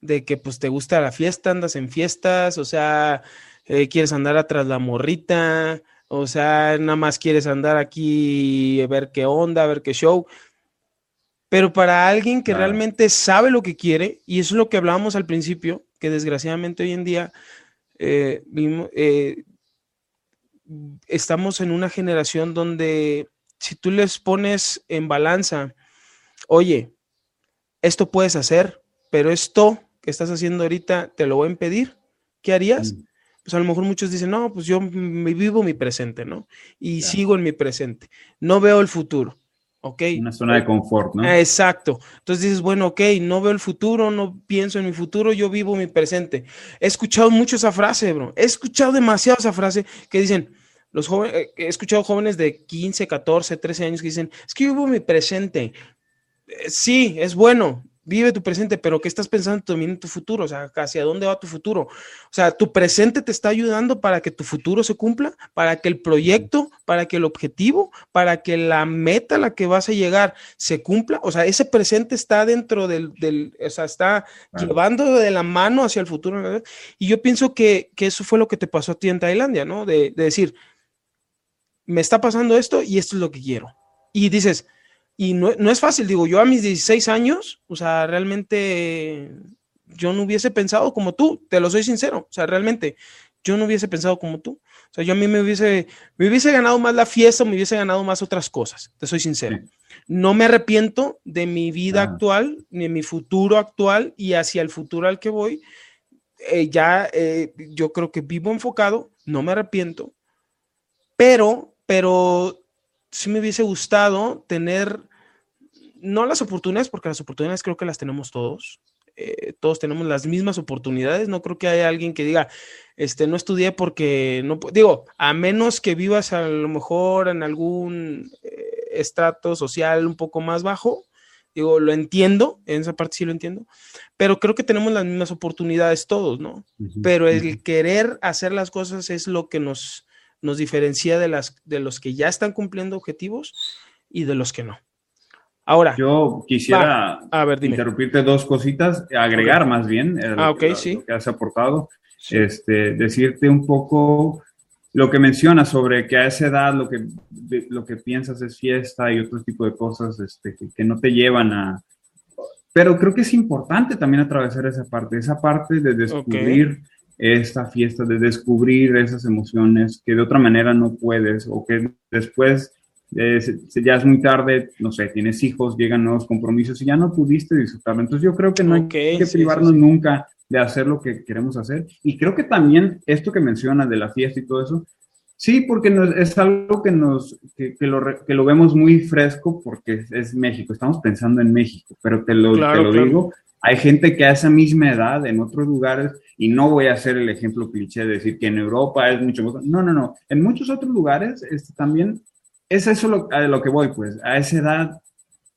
de que pues te gusta la fiesta, andas en fiestas, o sea, eh, quieres andar atrás la morrita, o sea, nada más quieres andar aquí, ver qué onda, ver qué show. Pero para alguien que realmente sabe lo que quiere, y eso es lo que hablábamos al principio, que desgraciadamente hoy en día eh, eh, estamos en una generación donde si tú les pones en balanza, oye, esto puedes hacer, pero esto que estás haciendo ahorita te lo voy a impedir, ¿qué harías? Mm. Pues a lo mejor muchos dicen, no, pues yo me vivo mi presente, ¿no? Y sigo en mi presente. No veo el futuro. ¿Ok? Una zona de confort, ¿no? Exacto. Entonces dices, bueno, ok, no veo el futuro, no pienso en mi futuro, yo vivo mi presente. He escuchado mucho esa frase, bro. He escuchado demasiado esa frase que dicen, los jóvenes, eh, he escuchado jóvenes de 15, 14, 13 años que dicen, es que yo vivo mi presente. Eh, sí, es bueno, vive tu presente, pero ¿qué estás pensando también en tu futuro? O sea, ¿hacia dónde va tu futuro? O sea, tu presente te está ayudando para que tu futuro se cumpla, para que el proyecto, para que el objetivo, para que la meta a la que vas a llegar se cumpla. O sea, ese presente está dentro del, del o sea, está llevando de la mano hacia el futuro. Y yo pienso que, que, eso fue lo que te pasó a ti en Tailandia, ¿no? De, de decir, me está pasando esto y esto es lo que quiero. Y dices, y no, es fácil, digo, yo a mis 16 años, o sea, realmente yo no hubiese pensado como tú, te lo soy sincero, o sea, realmente yo no hubiese pensado como tú. O sea, yo a mí me hubiese, me hubiese ganado más la fiesta, me hubiese ganado más otras cosas, te soy sincero. No me arrepiento de mi vida actual, ni de mi futuro actual y hacia el futuro al que voy. Eh, ya eh, yo creo que vivo enfocado, no me arrepiento, pero, pero sí me hubiese gustado tener, no las oportunidades, porque las oportunidades creo que las tenemos todos, eh, todos tenemos las mismas oportunidades. No creo que haya alguien que diga, este, no estudié porque no, digo, a menos que vivas a lo mejor en algún eh, estrato social un poco más bajo. Digo, lo entiendo, en esa parte sí lo entiendo, pero creo que tenemos las mismas oportunidades todos, ¿no? pero el querer hacer las cosas es lo que nos, nos diferencia de, las, de los que ya están cumpliendo objetivos y de los que no. Ahora. Yo quisiera interrumpirte dos cositas, agregar más bien ah, okay, sí. lo que has aportado. Este, decirte un poco lo que mencionas sobre que a esa edad lo que, lo que piensas es fiesta y otro tipo de cosas este, que, no te llevan a... Pero creo que es importante también atravesar esa parte, esa parte de descubrir esta fiesta, de descubrir esas emociones que de otra manera no puedes o que después eh, ya es muy tarde, no sé, tienes hijos, llegan nuevos compromisos y ya no pudiste disfrutarlo. Entonces yo creo que no hay que privarnos nunca de hacer lo que queremos hacer. Y creo que también esto que mencionas de la fiesta y todo eso, sí, porque es algo que, nos, que, lo, que lo vemos muy fresco porque es, México, estamos pensando en México, pero te lo, te lo digo, hay gente que a esa misma edad en otros lugares, y no voy a hacer el ejemplo cliché de decir que en Europa es mucho más, no, no, no, en muchos otros lugares este, también es eso lo, a lo que voy, pues. A esa edad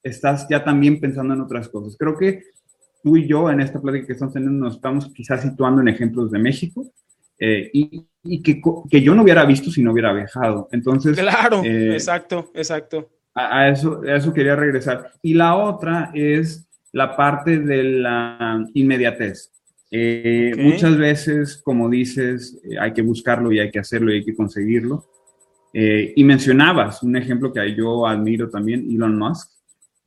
estás ya también pensando en otras cosas. Creo que tú y yo en esta plática que estamos teniendo nos estamos quizás situando en ejemplos de México eh, y, y que, que, yo no hubiera visto si no hubiera viajado. Entonces. Claro, eh, exacto, exacto. A, eso, a eso quería regresar. Y la otra es la parte de la inmediatez. Eh, muchas veces, como dices, hay que buscarlo y hay que hacerlo y hay que conseguirlo. Eh, y mencionabas un ejemplo que yo admiro también, Elon Musk.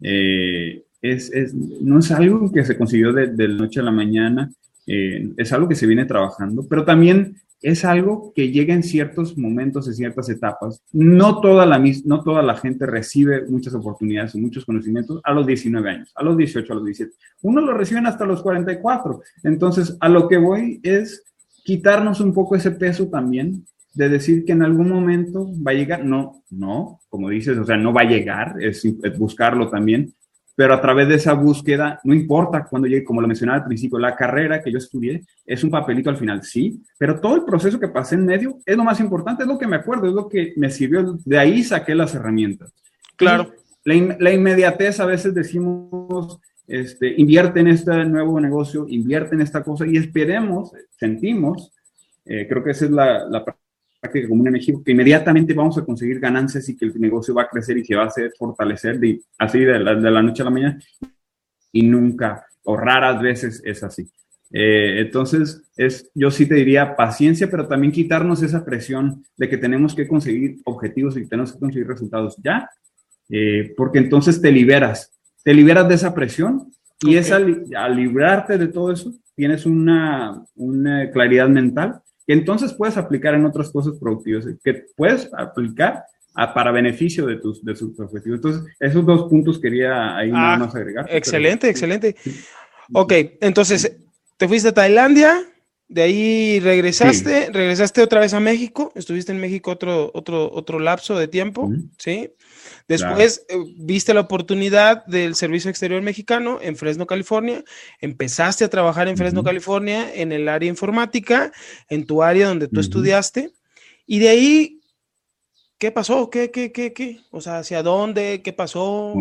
Eh, es, es, no es algo que se consiguió de, de noche a la mañana, eh, es algo que se viene trabajando, pero también es algo que llega en ciertos momentos, en ciertas etapas. No toda la, no toda la gente recibe muchas oportunidades y muchos conocimientos a los 19 años, a los 18, a los 17. Uno lo reciben hasta los 44. Entonces, a lo que voy es quitarnos un poco ese peso también de decir que en algún momento va a llegar, no, no, como dices, o sea, no va a llegar, es, buscarlo también, pero a través de esa búsqueda, no importa cuando llegue, como lo mencionaba al principio, la carrera que yo estudié es un papelito al final, sí, pero todo el proceso que pasé en medio es lo más importante, es lo que me acuerdo, es lo que me sirvió, de ahí saqué las herramientas. Claro. La, la, inmediatez a veces decimos, este, invierte en este nuevo negocio, invierte en esta cosa y esperemos, sentimos, eh, creo que esa es la, la práctica común en México, que inmediatamente vamos a conseguir ganancias y que el negocio va a crecer y se va a hacer fortalecer de, así de la, de la noche a la mañana. Y nunca, o raras veces es así. Eh, entonces, es, yo sí te diría paciencia, pero también quitarnos esa presión de que tenemos que conseguir objetivos y que tenemos que conseguir resultados ya, eh, porque entonces te liberas, te liberas de esa presión y es al, al, librarte de todo eso, tienes una, una claridad mental que entonces puedes aplicar en otras cosas productivas, que puedes aplicar para beneficio de tus, de objetivos. Entonces, esos dos puntos quería ahí ah, más agregar. Excelente, excelente. Ok, entonces, te fuiste a Tailandia, de ahí regresaste, regresaste otra vez a México, estuviste en México otro, otro, otro lapso de tiempo, ¿sí? Después eh, viste la oportunidad del Servicio Exterior Mexicano en Fresno, California. Empezaste a trabajar en Fresno, California, en el área informática, en tu área donde tú estudiaste. Y de ahí, ¿qué pasó? ¿Qué, qué, qué, qué? O sea, ¿hacia dónde? ¿Qué pasó?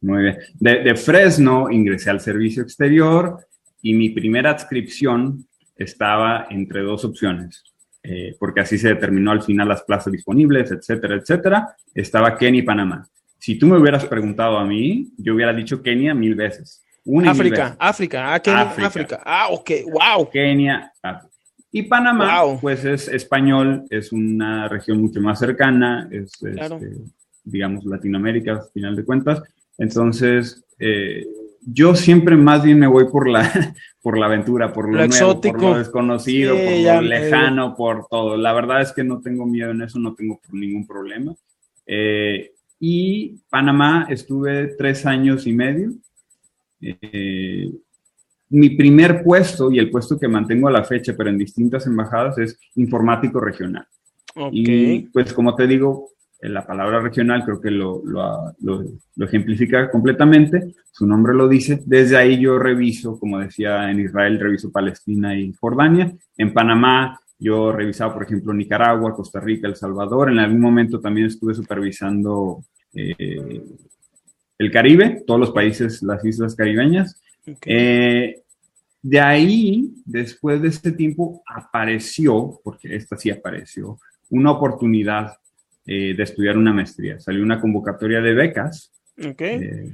Muy bien. De, de Fresno ingresé al Servicio Exterior y mi primera adscripción estaba entre dos opciones eh, porque así se determinó al final las plazas disponibles, etcétera, etcétera, estaba Kenia y Panamá. Si tú me hubieras preguntado a mí, yo hubiera dicho Kenia mil veces. África, África, ah, Kenia, África. Ah, ok, wow. Kenia, Y Panamá, pues es español, es una región mucho más cercana, es, este, digamos, Latinoamérica, al final de cuentas. Entonces, eh, yo siempre más bien me voy por la, por la aventura, por lo, nuevo, por lo desconocido, por lo lejano, por todo. La verdad es que no tengo miedo en eso, no tengo ningún problema. Eh, y Panamá estuve tres años y medio. Eh, mi primer puesto y el puesto que mantengo a la fecha, pero en distintas embajadas, es informático regional. Y pues como te digo, la palabra regional creo que lo, lo, ejemplifica completamente, su nombre lo dice, desde ahí yo reviso, como decía en Israel, reviso Palestina y Jordania, en Panamá yo revisaba, por ejemplo, Nicaragua, Costa Rica, El Salvador, en algún momento también estuve supervisando eh, el Caribe, todos los países, las islas caribeñas. Eh, de ahí, después de este tiempo, apareció, porque esta sí apareció, una oportunidad eh, de estudiar una maestría. Salió una convocatoria de becas. Eh,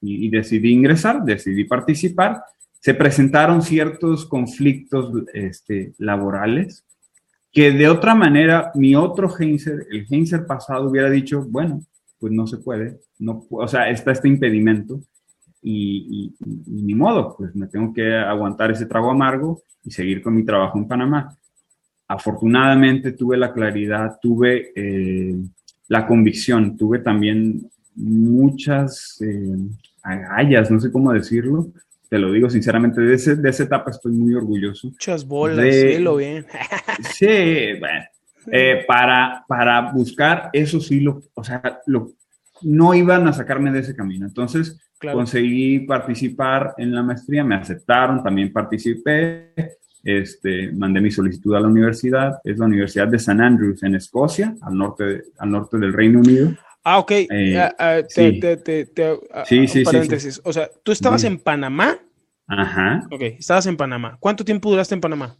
y, decidí ingresar, decidí participar. Se presentaron ciertos conflictos este, laborales que de otra manera mi otro Heinzer, el Heinzer pasado, hubiera dicho, bueno, pues no se puede, no, o sea, está este impedimento y, y, ni modo, pues me tengo que aguantar ese trago amargo y seguir con mi trabajo en Panamá afortunadamente tuve la claridad, tuve eh, la convicción, tuve también muchas eh, agallas, no sé cómo decirlo, te lo digo sinceramente, de, esa etapa estoy muy orgulloso. Muchas bolas, sí, lo bien. sí, bueno, eh, para, para buscar eso sí, lo, o sea, lo, no iban a sacarme de ese camino. Entonces, conseguí participar en la maestría, me aceptaron, también participé, este, mandé mi solicitud a la universidad, es la Universidad de St. Andrews en Escocia, al norte, al norte del Reino Unido. Ah, ok. Eh, sí. sí, sí, paréntesis. O sea, tú estabas en Panamá. Ajá. Ok, estabas en Panamá. ¿Cuánto tiempo duraste en Panamá?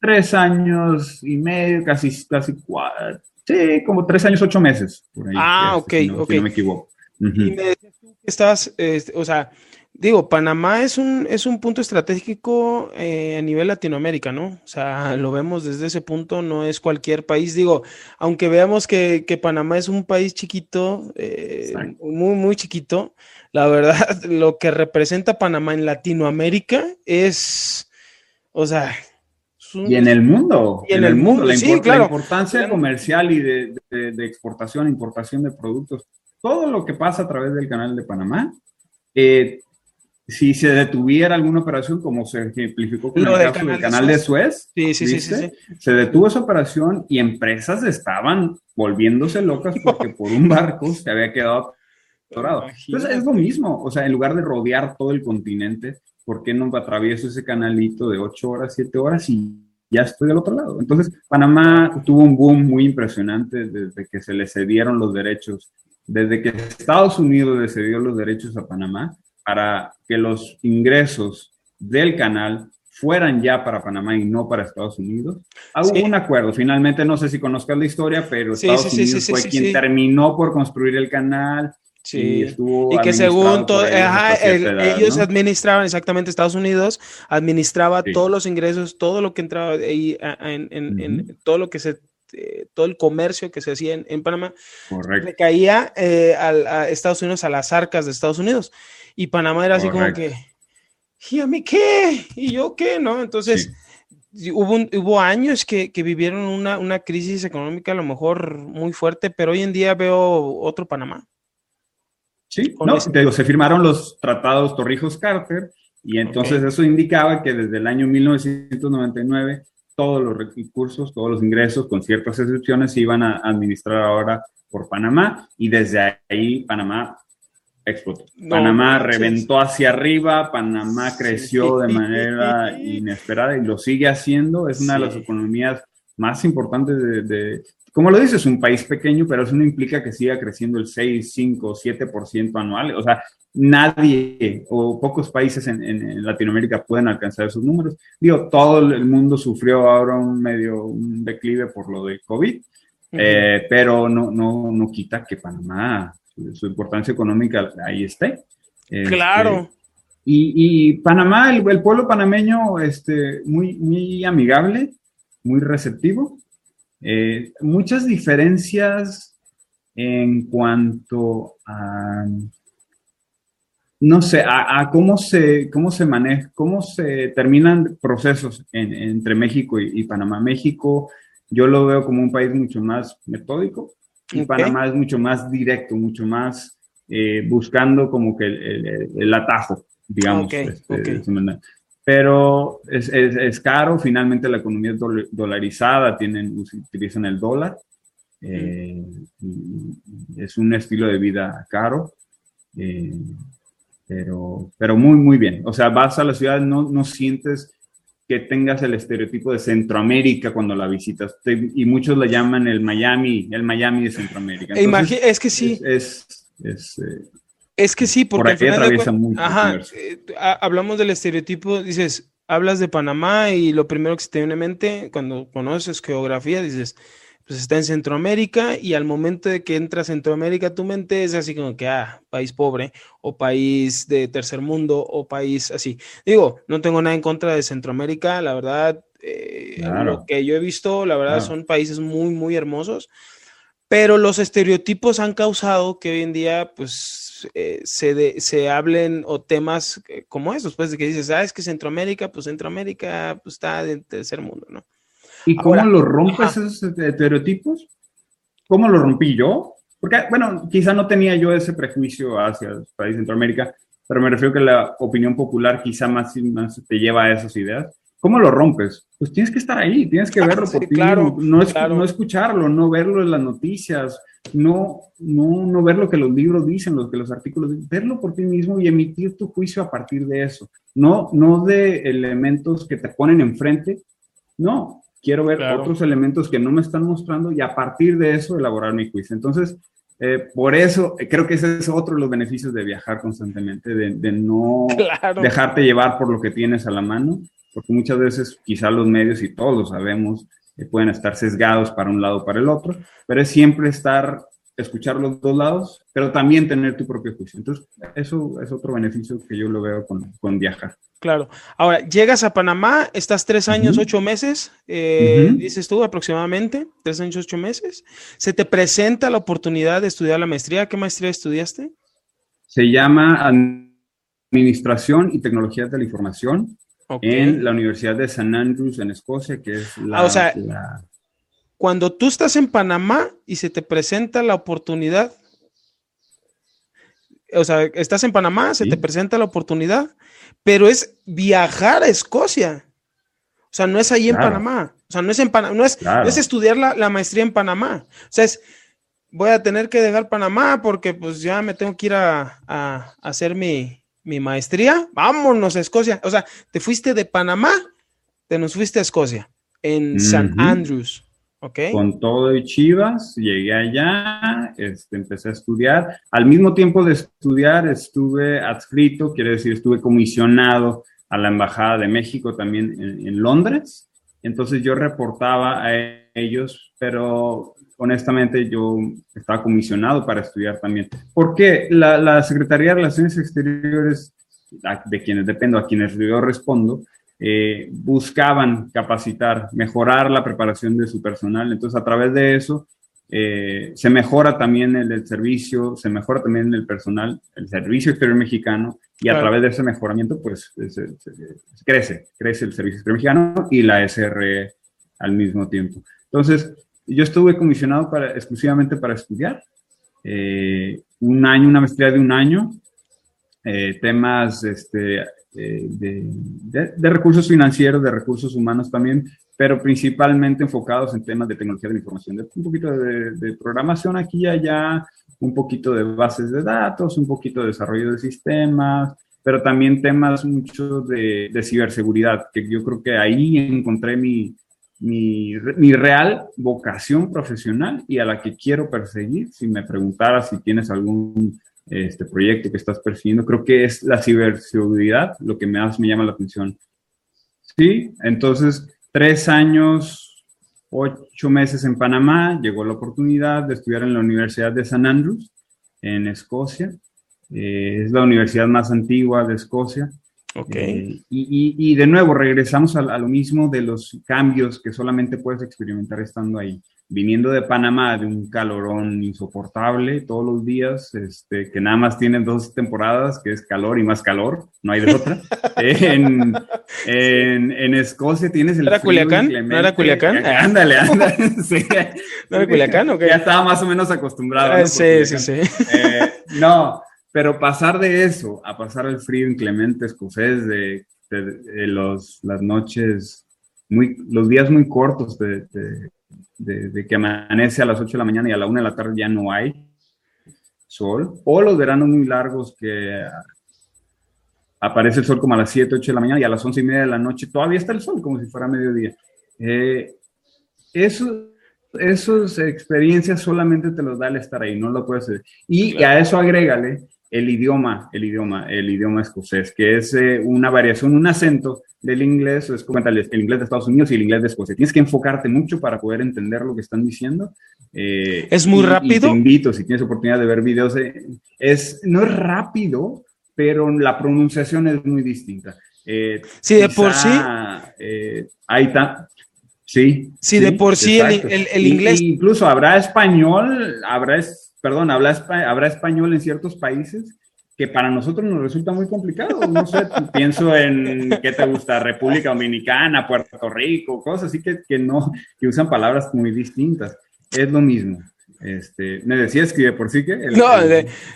Tres años y medio, casi, casi cuatro. Sí, como tres años, ocho meses. ah, ok, ok. no me equivoco. Y me decías tú que estabas, este, o sea, Digo, Panamá es un, es un punto estratégico eh, a nivel Latinoamérica, ¿no? O sea, lo vemos desde ese punto, no es cualquier país. Digo, aunque veamos que, Panamá es un país chiquito, eh, muy, muy chiquito, la verdad, lo que representa Panamá en Latinoamérica es, o sea... y en el mundo. Y en, el, mundo, la, sí, claro. la importancia comercial y de, de exportación, importación de productos, todo lo que pasa a través del canal de Panamá, eh, si se detuviera alguna operación, como se ejemplificó con el caso del canal de Suez, sí, sí, sí, se detuvo esa operación y empresas estaban volviéndose locas porque por un barco se había quedado atorado. Entonces es lo mismo, o sea, en lugar de rodear todo el continente, ¿por qué no atravieso ese canalito de 8 horas, 7 horas y ya estoy del otro lado? Entonces, Panamá tuvo un boom muy impresionante desde que se le cedieron los derechos, desde que Estados Unidos le cedió los derechos a Panamá para que los ingresos del canal fueran ya para Panamá y no para Estados Unidos. Hubo un acuerdo, finalmente no sé si conozcas la historia, pero Estados Unidos fue quien terminó por construir el canal. Sí, y, que según todo, ellos administraban exactamente Estados Unidos, administraba todos los ingresos, todo lo que entraba ahí en, todo lo que se eh, todo el comercio que se hacía en, Panamá, le caía eh, a Estados Unidos, a las arcas de Estados Unidos. Y Panamá era así como que, ¿y a mí qué? ¿Y yo qué? ¿No? Entonces, hubo, hubo años que, que vivieron una, una, crisis económica a lo mejor muy fuerte, pero hoy en día veo otro Panamá. Sí, no, se firmaron los tratados Torrijos-Carter y entonces eso indicaba que desde el año 1999 todos los recursos, todos los ingresos, con ciertas excepciones, se iban a administrar ahora por Panamá y desde ahí Panamá explotó. Panamá reventó hacia arriba, Panamá creció de manera inesperada y lo sigue haciendo. Es una de las economías más importantes de, como lo dices, es un país pequeño, pero eso no implica que siga creciendo el 6, 5, 7% anual. O sea, nadie o pocos países en, Latinoamérica pueden alcanzar esos números. Digo, todo el mundo sufrió ahora un medio un declive por lo del COVID, eh, pero no, no, no quita que Panamá su importancia económica ahí esté. Este, claro. Y, Panamá, el, pueblo panameño, este, muy, muy amigable, muy receptivo. Eh, muchas diferencias en cuanto a no sé, a, cómo, se, cómo se maneja, cómo se terminan procesos entre México y, Panamá. México yo lo veo como un país mucho más metódico y Panamá es mucho más directo, mucho más eh, buscando como que el, atajo, digamos. Este, Pero es, es, caro, finalmente la economía es dolarizada, tienen, utilizan el dólar. Eh, es un estilo de vida caro. Eh, pero, pero muy, muy bien. O sea, vas a la ciudad, no, no sientes que tengas el estereotipo de Centroamérica cuando la visitas. y muchos la llaman el Miami, el Miami de Centroamérica. es que sí. Es, es, eh, es que sí, porque por atraviesa mucho ajá, eh, hablamos del estereotipo, dices, hablas de Panamá y lo primero que se te viene en mente cuando conoces geografía, dices, pues está en Centroamérica y al momento de que entra a Centroamérica tu mente es así como que, ah, país pobre o país de tercer mundo o país así. Digo, no tengo nada en contra de Centroamérica, la verdad, eh, lo que yo he visto, la verdad, son países muy, muy hermosos, pero los estereotipos han causado que hoy en día, pues, eh, se, se hablen o temas eh, como esos, pues, de que dices, ah, es que Centroamérica, pues Centroamérica pues, está de tercer mundo, ¿no? ¿Y cómo lo rompes esos estereotipos? ¿Cómo lo rompí yo? Porque, bueno, quizá no tenía yo ese prejuicio hacia el país de Centroamérica, pero me refiero que la opinión popular quizá más, más te lleva a esas ideas. ¿Cómo lo rompes? Pues tienes que estar ahí, tienes que verlo por ti, claro, no, es, no escucharlo, no verlo en las noticias, no, no, no ver lo que los libros dicen, lo que los artículos dicen, verlo por ti mismo y emitir tu juicio a partir de eso. No, no de elementos que te ponen enfrente, no, quiero ver otros elementos que no me están mostrando y a partir de eso elaborar mi juicio. Entonces, eh, por eso eh, creo que ese es otro de los beneficios de viajar constantemente, de, no dejarte llevar por lo que tienes a la mano, porque muchas veces quizá los medios, y todos lo sabemos, eh, pueden estar sesgados para un lado o para el otro, pero es siempre estar escuchar los dos lados, pero también tener tu propio juicio. Entonces, eso es otro beneficio que yo lo veo con, con viajar. Claro. Ahora, llegas a Panamá, estás tres años, ocho meses, eh, dices tú aproximadamente, tres años, ocho meses. Se te presenta la oportunidad de estudiar la maestría. ¿Qué maestría estudiaste? Se llama Administración y Tecnologías de la Información en la Universidad de St. Andrews en Escocia, que es la, ah, o sea, cuando tú estás en Panamá y se te presenta la oportunidad, o sea, estás en Panamá, se te presenta la oportunidad, pero es viajar a Escocia. O sea, no es ahí en Panamá. O sea, no es en Panamá, no es, es estudiar la, maestría en Panamá. O sea, es, voy a tener que dejar Panamá porque pues ya me tengo que ir a, hacer mi, mi, maestría. Vámonos a Escocia. O sea, te fuiste de Panamá, te nos fuiste a Escocia, en San Andrews. Con todo y Chivas, llegué allá, este, empecé a estudiar. Al mismo tiempo de estudiar, estuve adscrito, quiere decir, estuve comisionado a la Embajada de México también en, Londres. Entonces yo reportaba a ellos, pero honestamente yo estaba comisionado para estudiar también. Porque la, la Secretaría de Relaciones Exteriores, de quienes dependo, a quienes yo respondo, eh, buscaban capacitar, mejorar la preparación de su personal. Entonces, a través de eso, eh, se mejora también el, servicio, se mejora también el personal, el servicio exterior mexicano, y a través de ese mejoramiento, pues crece, crece el servicio exterior mexicano y la SR al mismo tiempo. Entonces, yo estuve comisionado para, exclusivamente para estudiar, eh, un año, una maestría de un año, temas este, eh, de, recursos financieros, de recursos humanos también, pero principalmente enfocados en temas de tecnología de la información, un poquito de, programación aquí y allá, un poquito de bases de datos, un poquito de desarrollo de sistemas, pero también temas mucho de, ciberseguridad, que yo creo que ahí encontré mi, mi, mi, real vocación profesional y a la que quiero perseguir. Si me preguntara si tienes algún este proyecto que estás persiguiendo. Creo que es la ciberseguridad lo que más me llama la atención. Sí, entonces, tres años, ocho meses en Panamá, llegó la oportunidad de estudiar en la Universidad de St. Andrews, en Escocia. Eh, es la universidad más antigua de Escocia. Ok. Eh, y, de nuevo, regresamos a, lo mismo de los cambios que solamente puedes experimentar estando ahí. Viniendo de Panamá, de un calorón insoportable todos los días, este, que nada más tiene dos temporadas, que es calor y más calor, no hay de otra. en, en, Escocia tienes el... ¿Era Culiacán? ¿No era Culiacán? Ándale, ándale. sí. ¿No era Culiacán o qué? Ya estaba más o menos acostumbrado. Ah, sí, sí, sí, eh, no, pero pasar de eso a pasar al frío inclemente escocés de, de, los, las noches, muy, los días muy cortos de, de, que amanece a las 8 de la mañana y a la 1 de la tarde ya no hay sol, o los veranos muy largos que aparece el sol como a las 7, 8 de la mañana y a las 11 y media de la noche todavía está el sol, como si fuera mediodía. Eh, eso, esas experiencias solamente te los da el estar ahí, no lo puedes hacer. Y a eso agrégale el idioma, el idioma, el idioma escocés, que es eh, una variación, un acento del inglés, es como el, inglés de Estados Unidos y el inglés de Escocia. Tienes que enfocarte mucho para poder entender lo que están diciendo. Eh, ¿Es muy rápido? te invito, si tienes oportunidad de ver videos, eh, es, no es rápido, pero la pronunciación es muy distinta. sí, de por sí. ahí está. Sí. Sí, de por sí el, inglés. incluso habrá español, habrá perdón, habla, habrá español en ciertos países que para nosotros nos resulta muy complicado. No sé, pienso en, ¿qué te gusta? República Dominicana, Puerto Rico, cosas así que, que no, que usan palabras muy distintas. Es lo mismo. Este, me decías que de por sí que... no,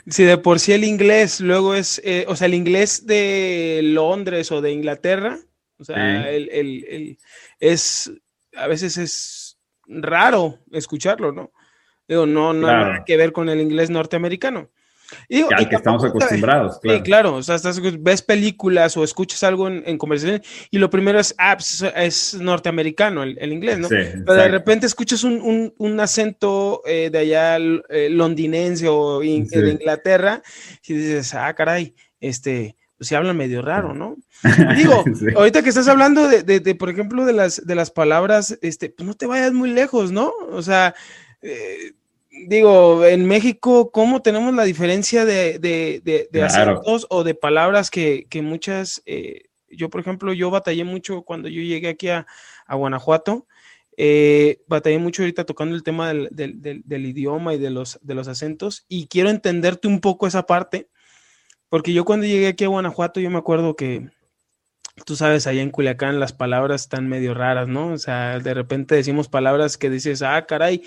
si de por sí el inglés luego es, eh, o sea, el inglés de Londres o de Inglaterra, o sea, el, el, el, es, a veces es raro escucharlo, ¿no? Digo, no, no nada que ver con el inglés norteamericano. Y, al que estamos acostumbrados, claro. Sí, claro, o sea, ves películas o escuchas algo en, conversación y lo primero es, ah, pues, es norteamericano el, inglés, ¿no? Pero de repente escuchas un, un, acento eh, de allá eh, londinense o de Inglaterra y dices, ah, caray, este, pues se habla medio raro, ¿no? Digo, ahorita que estás hablando de, de, de, por ejemplo, de las, de las palabras, este, pues no te vayas muy lejos, ¿no? O sea, eh, digo, en México, ¿cómo tenemos la diferencia de, de, acentos o de palabras que, muchas, eh, yo por ejemplo, yo batallé mucho cuando yo llegué aquí a, Guanajuato, eh, batallé mucho ahorita tocando el tema del, del, idioma y de los, de los acentos y quiero entenderte un poco esa parte, porque yo cuando llegué aquí a Guanajuato, yo me acuerdo que, tú sabes, allá en Culiacán las palabras están medio raras, ¿no? O sea, de repente decimos palabras que dices, ah, caray,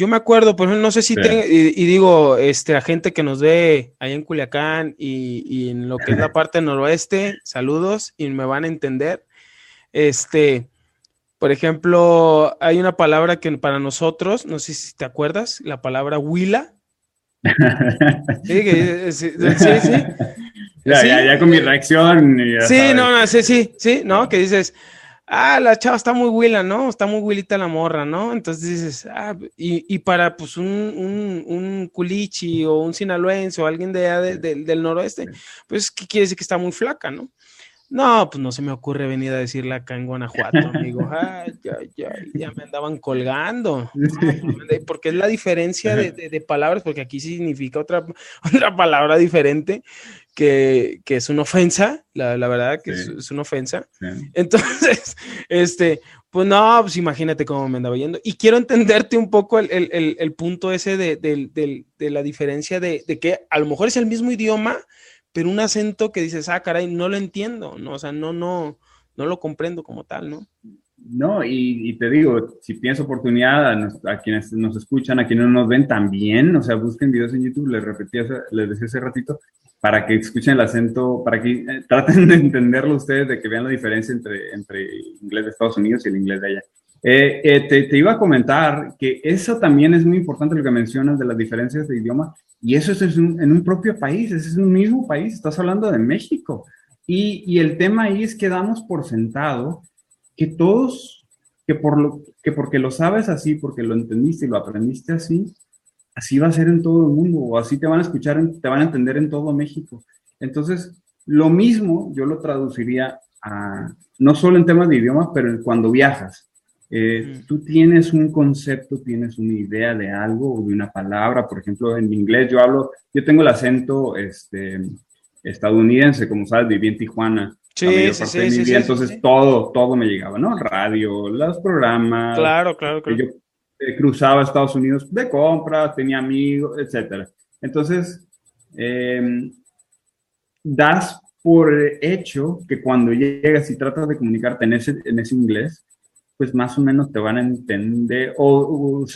yo me acuerdo, por ejemplo, no sé si y, digo, este, la gente que nos ve ahí en Culiacán y, en lo que es la parte noroeste, saludos y me van a entender. Este, por ejemplo, hay una palabra que para nosotros, no sé si te acuerdas, la palabra huila. sí, sí, sí, Ya, ya, ya, con mi reacción. sí, no, no, sí, sí, sí, ¿no? Que dices, ah, la chava está muy huila, ¿no? Está muy huilita la morra, ¿no? Entonces dices, ah, y, para pues un, un, un, culichi o un sinaloense o alguien de allá del noroeste, pues, ¿qué quiere decir que está muy flaca, ¿no? No, pues no se me ocurre venir a decirle acá en Guanajuato, amigo. Ay, ya, ya, ya me andaban colgando. porque es la diferencia de, de, palabras, porque aquí significa otra, otra palabra diferente que, es una ofensa, la, verdad que es, una ofensa. Entonces, este, pues no, pues imagínate cómo me andaba yendo. Y quiero entenderte un poco el, punto ese de, la diferencia de, que a lo mejor es el mismo idioma, pero un acento que dices, ah, caray, no lo entiendo, ¿no? O sea, no, no, no lo comprendo como tal, ¿no? No, y, te digo, si tienes oportunidad, a, quienes nos escuchan, a quienes nos ven también, o sea, busquen videos en YouTube, les repetí, les decía hace ratito, para que escuchen el acento, para que eh, traten de entenderlo ustedes, de que vean la diferencia entre, entre el inglés de Estados Unidos y el inglés de allá. Eh, eh, te, iba a comentar que eso también es muy importante lo que mencionas de las diferencias de idioma, y eso es en un propio país, es un mismo país, estás hablando de México. Y, y el tema ahí es que damos por sentado que todos, que, por lo, que porque lo sabes así, porque lo entendiste y lo aprendiste así, así va a ser en todo el mundo, o así te van a escuchar, te van a entender en todo México. Entonces, lo mismo yo lo traduciría a, no solo en temas de idioma, pero cuando viajas. Eh, tú tienes un concepto, tienes una idea de algo o de una palabra, por ejemplo, en inglés yo hablo, yo tengo el acento este, estadounidense, como sabes, viví en Tijuana. Sí, sí, sí, entonces todo, todo me llegaba, ¿no? Radio, los programas. Claro, claro, claro. Yo eh, cruzaba a Estados Unidos de compra, tenía amigos, etc. Entonces, em, das por hecho que cuando llegas y tratas de comunicarte en ese, en ese inglés, pues más o menos te van a entender, o, o,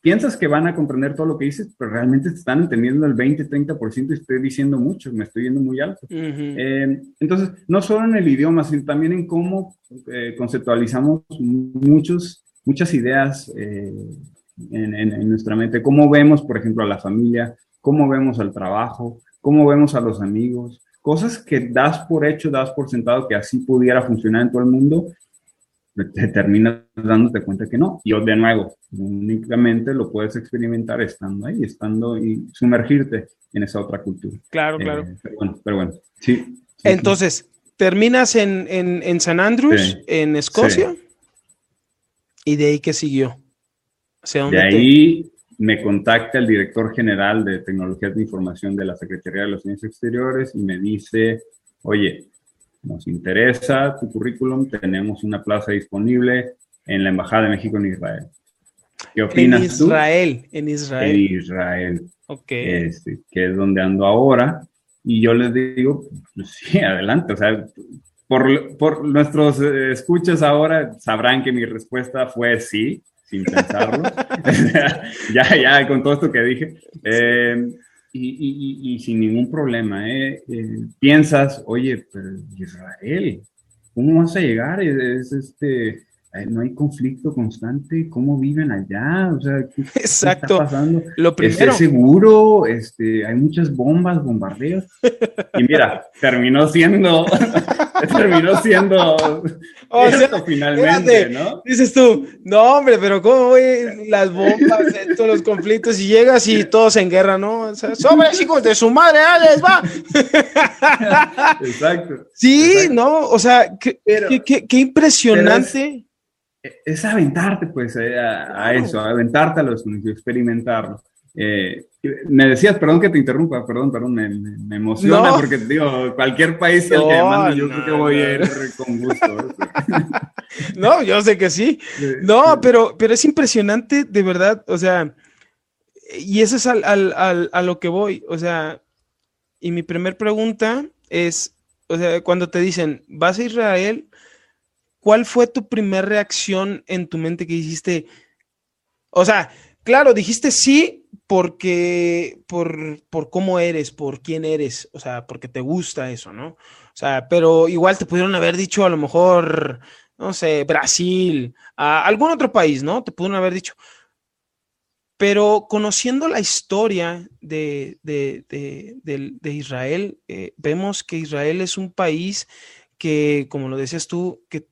piensas que van a comprender todo lo que dices, pero realmente te están entendiendo el 20, 30% y estoy diciendo mucho, me estoy yendo muy alto. Eh, entonces, no solo en el idioma, sino también en cómo eh, conceptualizamos muchos, muchas ideas eh, en, en, nuestra mente, cómo vemos, por ejemplo, a la familia, cómo vemos al trabajo, cómo vemos a los amigos, cosas que das por hecho, das por sentado que así pudiera funcionar en todo el mundo te terminas dándote cuenta que no. Y de nuevo, únicamente lo puedes experimentar estando ahí, estando y sumergirte en esa otra cultura. Claro, claro. Eh, pero bueno, pero bueno, sí. Entonces, terminas en, en, en San Andrews, en Escocia, y de ahí qué siguió. de ahí me contacta el director general de tecnologías de información de la Secretaría de los Ciencias Exteriores y me dice, oye, nos interesa tu currículum, tenemos una plaza disponible en la Embajada de México en Israel. ¿Qué opinas en Israel, En Israel. En Israel. Ok. Este, que es donde ando ahora. Y yo les digo, pues sí, adelante. O sea, por, por nuestros eh, escuchas ahora sabrán que mi respuesta fue sí, sin pensarlo. ya, ya, con todo esto que dije. Eh, y, sin ningún problema, ¿eh? ¿eh? piensas, oye, pero Israel, ¿cómo vas a llegar? Es, este, no hay conflicto constante, ¿cómo viven allá? O sea, ¿qué, Exacto. está pasando? Lo primero. ¿Es seguro? Este, hay muchas bombas, bombardeos. Y mira, terminó siendo, terminó siendo o sea, finalmente, ¿no? Dices tú, no, hombre, pero ¿cómo voy las bombas, todos los conflictos y llegas y todos en guerra, ¿no? O sea, sobre hijos de su madre, Alex, va. Exacto. Sí, ¿no? O sea, qué, qué, impresionante. Es, aventarte, pues, eh, a, a, eso, aventarte a los experimentarlo. Eh, me decías, perdón que te interrumpa, perdón, perdón, me, me, emociona porque digo, cualquier país al que mando, yo creo que voy a ir con gusto. no, yo sé que sí. No, pero, pero es impresionante, de verdad, o sea, y eso es al, al, a lo que voy, o sea, y mi primer pregunta es, o sea, cuando te dicen, vas a Israel, ¿cuál fue tu primera reacción en tu mente que hiciste? O sea, claro, dijiste sí, porque, por, por cómo eres, por quién eres, o sea, porque te gusta eso, ¿no? O sea, pero igual te pudieron haber dicho a lo mejor, no sé, Brasil, algún otro país, ¿no? Te pudieron haber dicho. Pero conociendo la historia de, de, de, Israel, eh, vemos que Israel es un país que, como lo decías tú, que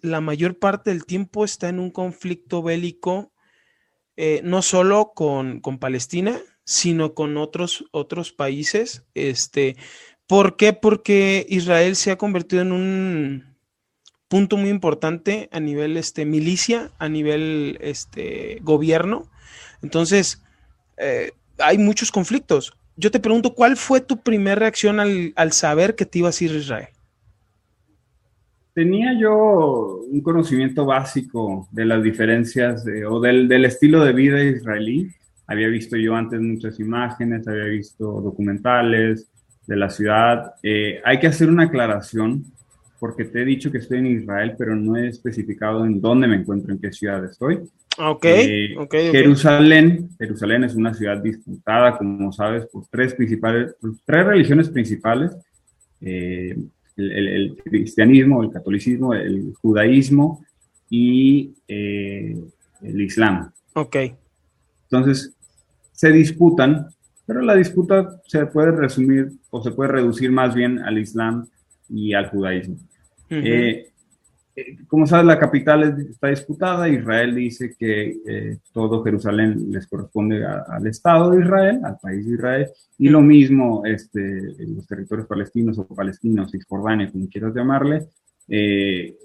la mayor parte del tiempo está en un conflicto bélico eh, no solo con, Palestina, sino con otros, otros países. Este, ¿Por qué? Porque Israel se ha convertido en un punto muy importante a nivel este, milicia, a nivel este, gobierno. Entonces, eh, hay muchos conflictos. Yo te pregunto, ¿cuál fue tu primera reacción al, al saber que te ibas a ir a Israel? Tenía yo un conocimiento básico de las diferencias o del, del, estilo de vida israelí. Había visto yo antes muchas imágenes, había visto documentales de la ciudad. Eh, hay que hacer una aclaración porque te he dicho que estoy en Israel, pero no he especificado en dónde me encuentro, en qué ciudad estoy. Okay, eh, okay, Jerusalén, Jerusalén es una ciudad disputada, como sabes, por tres principales, por tres religiones principales. Eh, el, cristianismo, el catolicismo, el judaísmo y eh, el islam. Ok. Entonces, se disputan, pero la disputa se puede resumir o se puede reducir más bien al islam y al judaísmo. Eh, como sabes, la capital está disputada. Israel dice que eh, todo Jerusalén les corresponde al Estado de Israel, al país de Israel, y lo mismo este, los territorios palestinos o palestinos, Cisjordania, como quieras llamarle, eh,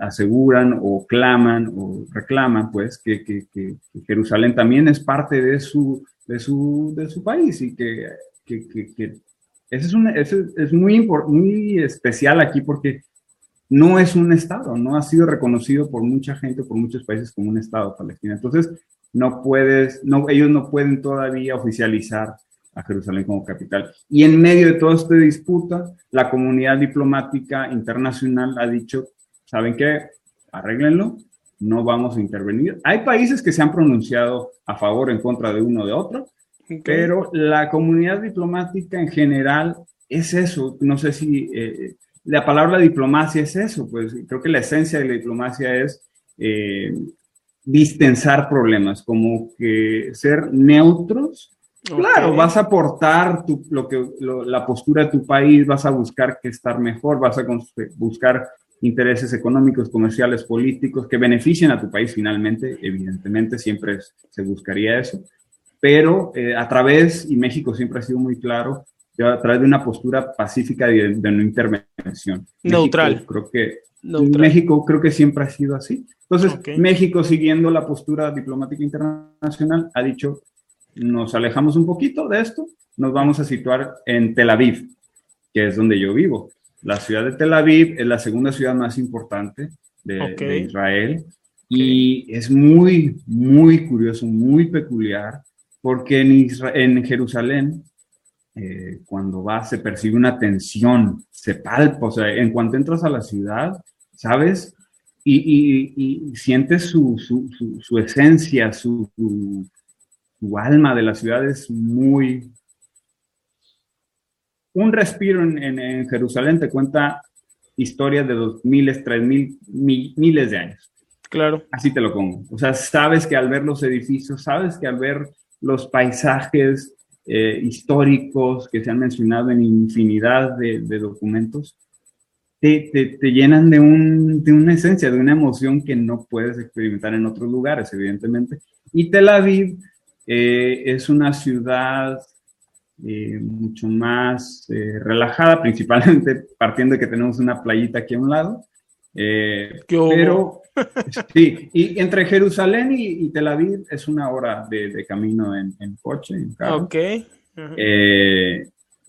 aseguran o claman o reclaman pues que, que, que, Jerusalén también es parte de su, de su, de su país y que, que eso es, un, eso es muy, muy especial aquí porque no es un Estado, no ha sido reconocido por mucha gente, por muchos países como un Estado palestino. Entonces, no puedes, no, ellos no pueden todavía oficializar a Jerusalén como capital. Y en medio de toda esta disputa, la comunidad diplomática internacional ha dicho, ¿saben qué? Arréglenlo, no vamos a intervenir. Hay países que se han pronunciado a favor o en contra de uno o de otro, pero la comunidad diplomática en general es eso. No sé si eh, la palabra diplomacia es eso, pues creo que la esencia de la diplomacia es eh, distensar problemas, como que ser neutros. Claro, vas a aportar lo que, la postura de tu país, vas a buscar que estar mejor, vas a buscar intereses económicos, comerciales, políticos que beneficien a tu país finalmente, evidentemente siempre se buscaría eso, pero eh, a través, y México siempre ha sido muy claro, a través de una postura pacífica de, no intervención. Neutral. creo que México creo que siempre ha sido así. Entonces, México, siguiendo la postura diplomática internacional, ha dicho, nos alejamos un poquito de esto, nos vamos a situar en Tel Aviv, que es donde yo vivo. La ciudad de Tel Aviv es la segunda ciudad más importante de, Israel y es muy, muy curioso, muy peculiar, porque en, en Jerusalén, eh, cuando vas, se percibe una tensión, se palpa, o sea, en cuanto entras a la ciudad, ¿sabes? y, sientes su, su, esencia, su, alma de la ciudad es muy... Un respiro en, Jerusalén te cuenta historias de dos miles, tres mil, miles de años. Claro. Así te lo pongo. O sea, sabes que al ver los edificios, sabes que al ver los paisajes eh, históricos que se han mencionado en infinidad de documentos, te, llenan de, un, de, una esencia, de una emoción que no puedes experimentar en otros lugares, evidentemente. Y Tel Aviv eh, es una ciudad eh, mucho más eh, relajada, principalmente partiendo de que tenemos una playita aquí a un lado. pero sí, y entre Jerusalén y, Tel Aviv es una hora de, camino en, coche, en carro. Ok.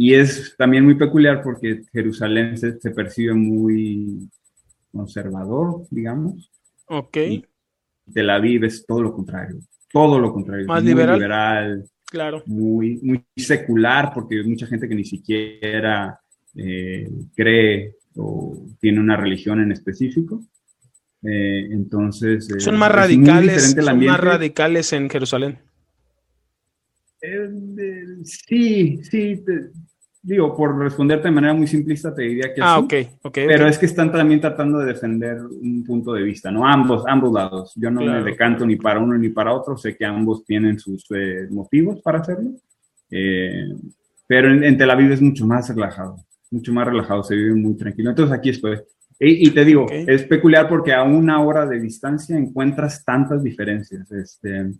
Y es también muy peculiar porque Jerusalén se, percibe muy conservador, digamos. Ok. Y Tel Aviv es todo lo contrario. Todo lo contrario. Más muy liberal. Claro. Muy, muy secular porque hay mucha gente que ni siquiera eh, cree o tiene una religión en específico. Eh, entonces. Eh, son más radicales. Son más radicales en Jerusalén. sí, sí, digo, por responderte de manera muy simplista, te diría que ah, sí. ok, ok. Pero es que están también tratando de defender un punto de vista, ¿no? Ambos, ambos lados. Yo no me decanto ni para uno ni para otro. Sé que ambos tienen sus eh, motivos para hacerlo. Eh, pero en, Tel Aviv es mucho más relajado, mucho más relajado, se vive muy tranquilo. Entonces aquí estoy. Y, y te digo, es peculiar porque a una hora de distancia encuentras tantas diferencias. Este,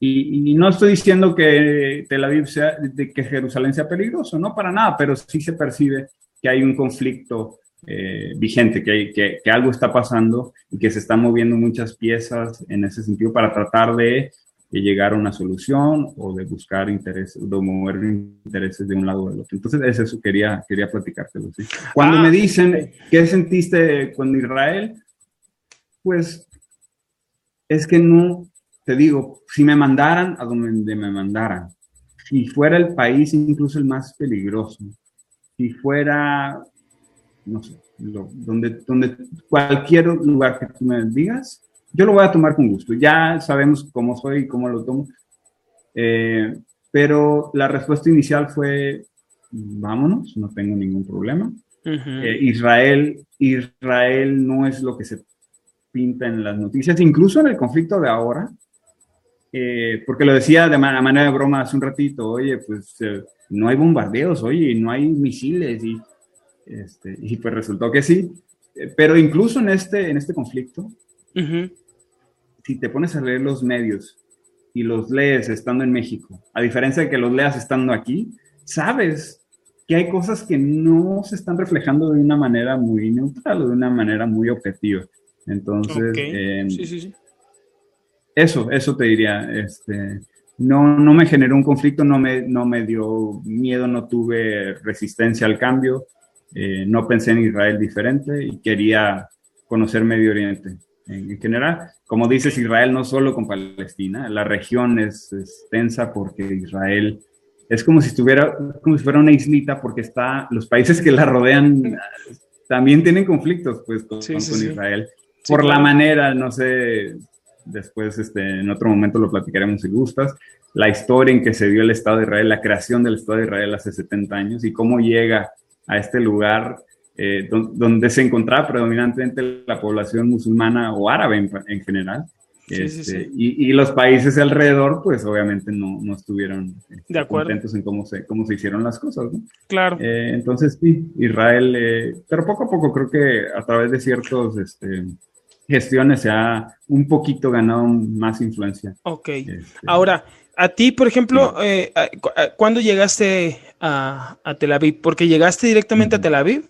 y, no estoy diciendo que Tel Aviv sea, de que Jerusalén sea peligroso, no para nada, pero sí se percibe que hay un conflicto eh, vigente, que, hay, que, que, algo está pasando y que se están moviendo muchas piezas en ese sentido para tratar de, llegar a una solución o de buscar intereses, de mover intereses de un lado o del otro. Entonces, es eso quería, quería platicártelo. ¿sí? Cuando me ah, dicen, ¿qué sentiste con Israel? Pues es que no, te digo, si me mandaran a donde me mandaran, si fuera el país incluso el más peligroso, si fuera, no sé, donde, donde cualquier lugar que tú me digas, yo lo voy a tomar con gusto. Ya sabemos cómo soy y cómo lo tomo. Eh, pero la respuesta inicial fue, vámonos, no tengo ningún problema. Eh, Israel, Israel no es lo que se pinta en las noticias, incluso en el conflicto de ahora, eh, porque lo decía de manera de broma hace un ratito, oye, pues eh, no hay bombardeos, oye, no hay misiles, y, este, y pues resultó que sí. Pero incluso en este, en este conflicto, si te pones a leer los medios y los lees estando en México, a diferencia de que los leas estando aquí, sabes que hay cosas que no se están reflejando de una manera muy neutral o de una manera muy objetiva. Entonces, em, sí, sí, sí. Eso, eso te diría. Este, no, no me generó un conflicto, no me, no me dio miedo, no tuve resistencia al cambio, eh, no pensé en Israel diferente y quería conocer Medio Oriente. En, general. Como dices, Israel no solo con Palestina, la región es, extensa porque Israel es como si estuviera, como si fuera una islita porque está, los países que la rodean también tienen conflictos pues con, Israel. por la manera, no sé, después este, en otro momento lo platicaremos si gustas, la historia en que se dio el Estado de Israel, la creación del Estado de Israel hace 70 años y cómo llega a este lugar eh, donde se encontraba predominantemente la población musulmana o árabe en, general. Este, y, los países alrededor, pues obviamente no, no estuvieron de contentos en cómo se, cómo se hicieron las cosas. Claro. Eh, entonces, sí, Israel, eh, pero poco a poco creo que a través de ciertos este, gestiones se ha un poquito ganado más influencia. Ok. Este, Ahora, a ti, por ejemplo, eh, ¿cuándo llegaste a, Tel Aviv? Porque llegaste directamente a Tel Aviv.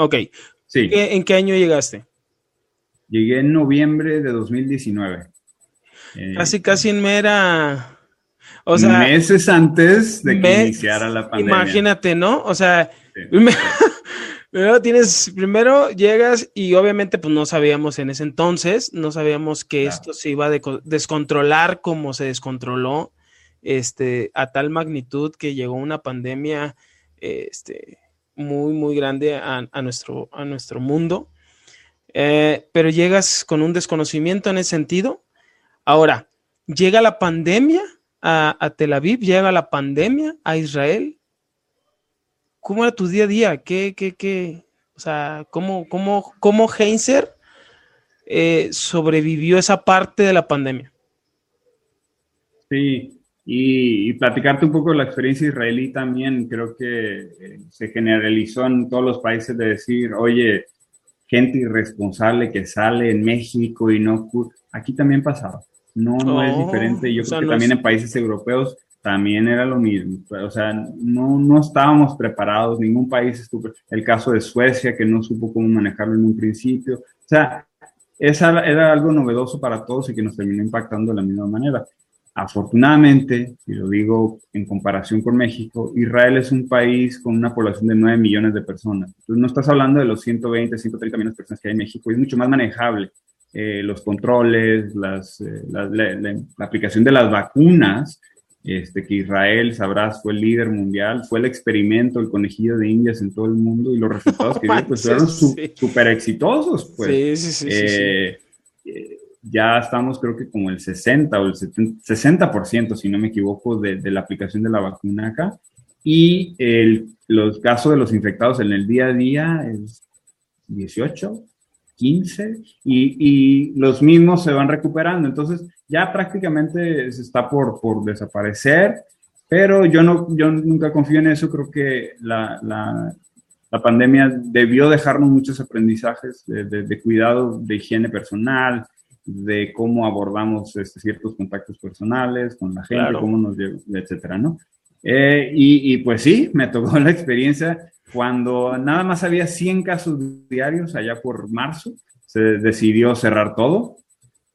Ok. Sí. ¿En qué año llegaste? Llegué en noviembre de 2019. Eh, casi, casi en mera. O sea, meses antes de que iniciara la pandemia. Imagínate, ¿no? O sea, primero, tienes, primero llegas y obviamente pues no sabíamos en ese entonces, no sabíamos que esto se iba a descontrolar como se descontroló, este, a tal magnitud que llegó una pandemia, este, muy, muy grande a, nuestro, a nuestro mundo. Eh, pero llegas con un desconocimiento en ese sentido. Ahora, llega la pandemia a, Tel Aviv, llega la pandemia a Israel. ¿Cómo era tu día a día? ¿Qué, qué, qué? O sea, ¿cómo, cómo, cómo Heinzer eh, sobrevivió esa parte de la pandemia? Sí, y, platicarte un poco de la experiencia israelí también, creo que eh, se generalizó en todos los países de decir, oye, gente irresponsable que sale en México y no... Aquí también pasaba. No, no es oh, diferente. Yo creo que también en países europeos también era lo mismo. O sea, no, no estábamos preparados, ningún país estuvo. El caso de Suecia, que no supo cómo manejarlo en un principio. O sea, esa era algo novedoso para todos y que nos terminó impactando de la misma manera. Afortunadamente, y lo digo en comparación con México, Israel es un país con una población de 9 millones de personas. Entonces no estás hablando de los 120, 130 millones de personas que hay en México, es mucho más manejable. Eh, los controles, las, eh, la, aplicación de las vacunas, este, que Israel, sabrás, fue el líder mundial, fue el experimento, el conejillo de indias en todo el mundo y los resultados que dio pues, fueron súper exitosos. Pues. Sí, sí, sí. Eh, ya estamos creo que como el 60 o el 60%, si no me equivoco, de, la aplicación de la vacuna acá. Y el, los casos de los infectados en el día a día es 18, 15, y, y, los mismos se van recuperando. Entonces ya prácticamente se está por, por desaparecer, pero yo, no, yo nunca confío en eso. Creo que la, la, la pandemia debió dejarnos muchos aprendizajes de, de cuidado, de higiene personal, de cómo abordamos este, ciertos contactos personales con la gente, cómo nos etcétera, ¿no? Eh, y, pues sí, me tocó la experiencia cuando nada más había 100 casos diarios allá por marzo, se decidió cerrar todo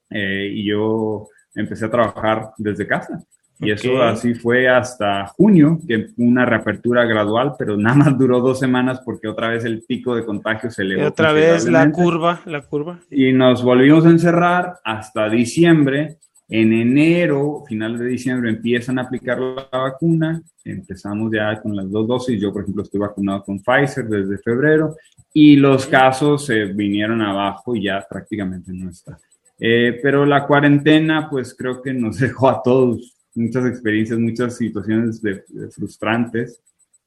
eh, y yo empecé a trabajar desde casa. Y eso así fue hasta junio, que una reapertura gradual, pero nada más duró dos semanas porque otra vez el pico de contagio se elevó. Y otra vez la curva, la curva. Y nos volvimos a encerrar hasta diciembre. En enero, final de diciembre, empiezan a aplicar la vacuna. Empezamos ya con las dos dosis. Yo, por ejemplo, estoy vacunado con Pfizer desde febrero y los casos se vinieron abajo y ya prácticamente no está. Eh, pero la cuarentena, pues creo que nos dejó a todos muchas experiencias, muchas situaciones de, frustrantes.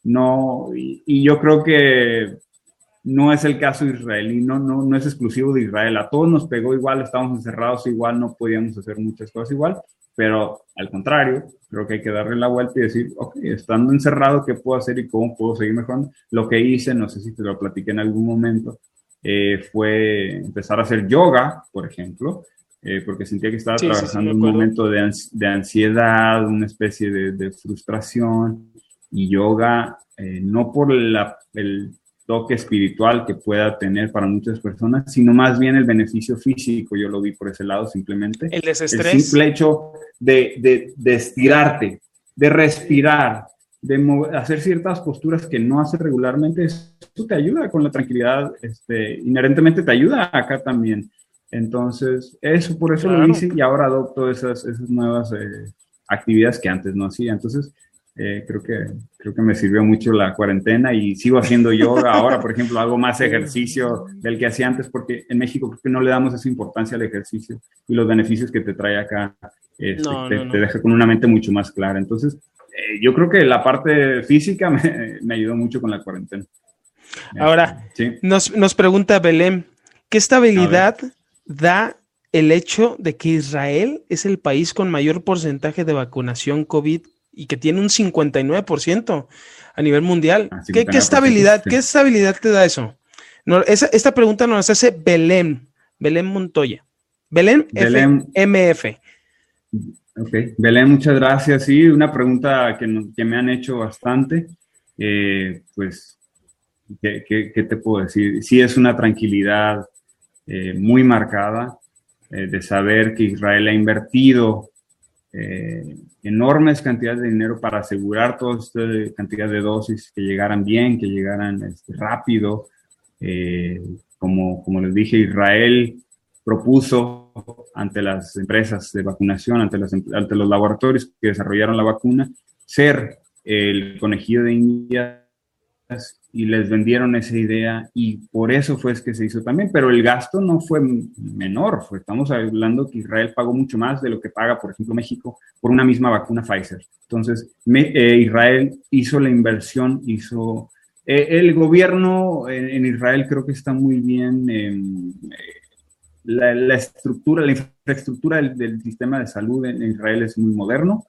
No, y, yo creo que no es el caso israelí, no, no, no es exclusivo de Israel. A todos nos pegó igual, estábamos encerrados igual, no podíamos hacer muchas cosas igual, pero al contrario, creo que hay que darle la vuelta y decir, ok, estando encerrado, ¿qué puedo hacer y cómo puedo seguir mejorando? Lo que hice, no sé si te lo platiqué en algún momento, eh, fue empezar a hacer yoga, por ejemplo, eh, porque sentía que estaba trabajando un momento de, ansiedad, una especie de, frustración y yoga, eh, no por el toque espiritual que pueda tener para muchas personas, sino más bien el beneficio físico, yo lo vi por ese lado simplemente. El desestrés. El simple hecho de, de estirarte, de respirar, de hacer ciertas posturas que no haces regularmente, eso te ayuda con la tranquilidad, este, inherentemente te ayuda acá también. Entonces, eso por eso lo hice y ahora adopto esas, esas nuevas eh, actividades que antes no hacía. Entonces, eh, creo, que, creo que me sirvió mucho la cuarentena y sigo haciendo yoga. Ahora, por ejemplo, hago más ejercicio del que hacía antes porque en México creo que no le damos esa importancia al ejercicio y los beneficios que te trae acá este, te, deja con una mente mucho más clara. Entonces, eh, yo creo que la parte física me, me ayudó mucho con la cuarentena. Ahora, nos, nos, pregunta Belén, ¿qué estabilidad da el hecho de que Israel es el país con mayor porcentaje de vacunación COVID y que tiene un 59% a nivel mundial? Ah, ¿Qué, estabilidad, ¿Qué estabilidad te da eso? No, esta pregunta nos hace Belén, Belén Montoya. Belén, Belén MF. Ok, Belén, muchas gracias. Sí, una pregunta que, que me han hecho bastante. Eh, pues, ¿qué, te puedo decir? Sí es una tranquilidad eh, muy marcada eh, de saber que Israel ha invertido enormes cantidades de dinero para asegurar toda esta cantidad de dosis que llegaran bien, que llegaran este, rápido. como, como les dije, Israel propuso ante las empresas de vacunación, ante, ante los laboratorios que desarrollaron la vacuna, ser el conejillo de indias y les vendieron esa idea y por eso fue que se hizo también, pero el gasto no fue menor, estamos hablando que Israel pagó mucho más de lo que paga, por ejemplo, México por una misma vacuna Pfizer. Entonces, eh, Israel hizo la inversión, hizo... Eh, el gobierno en, Israel creo que está muy bien... Em, la, estructura, la infraestructura del, sistema de salud en, Israel es muy moderno.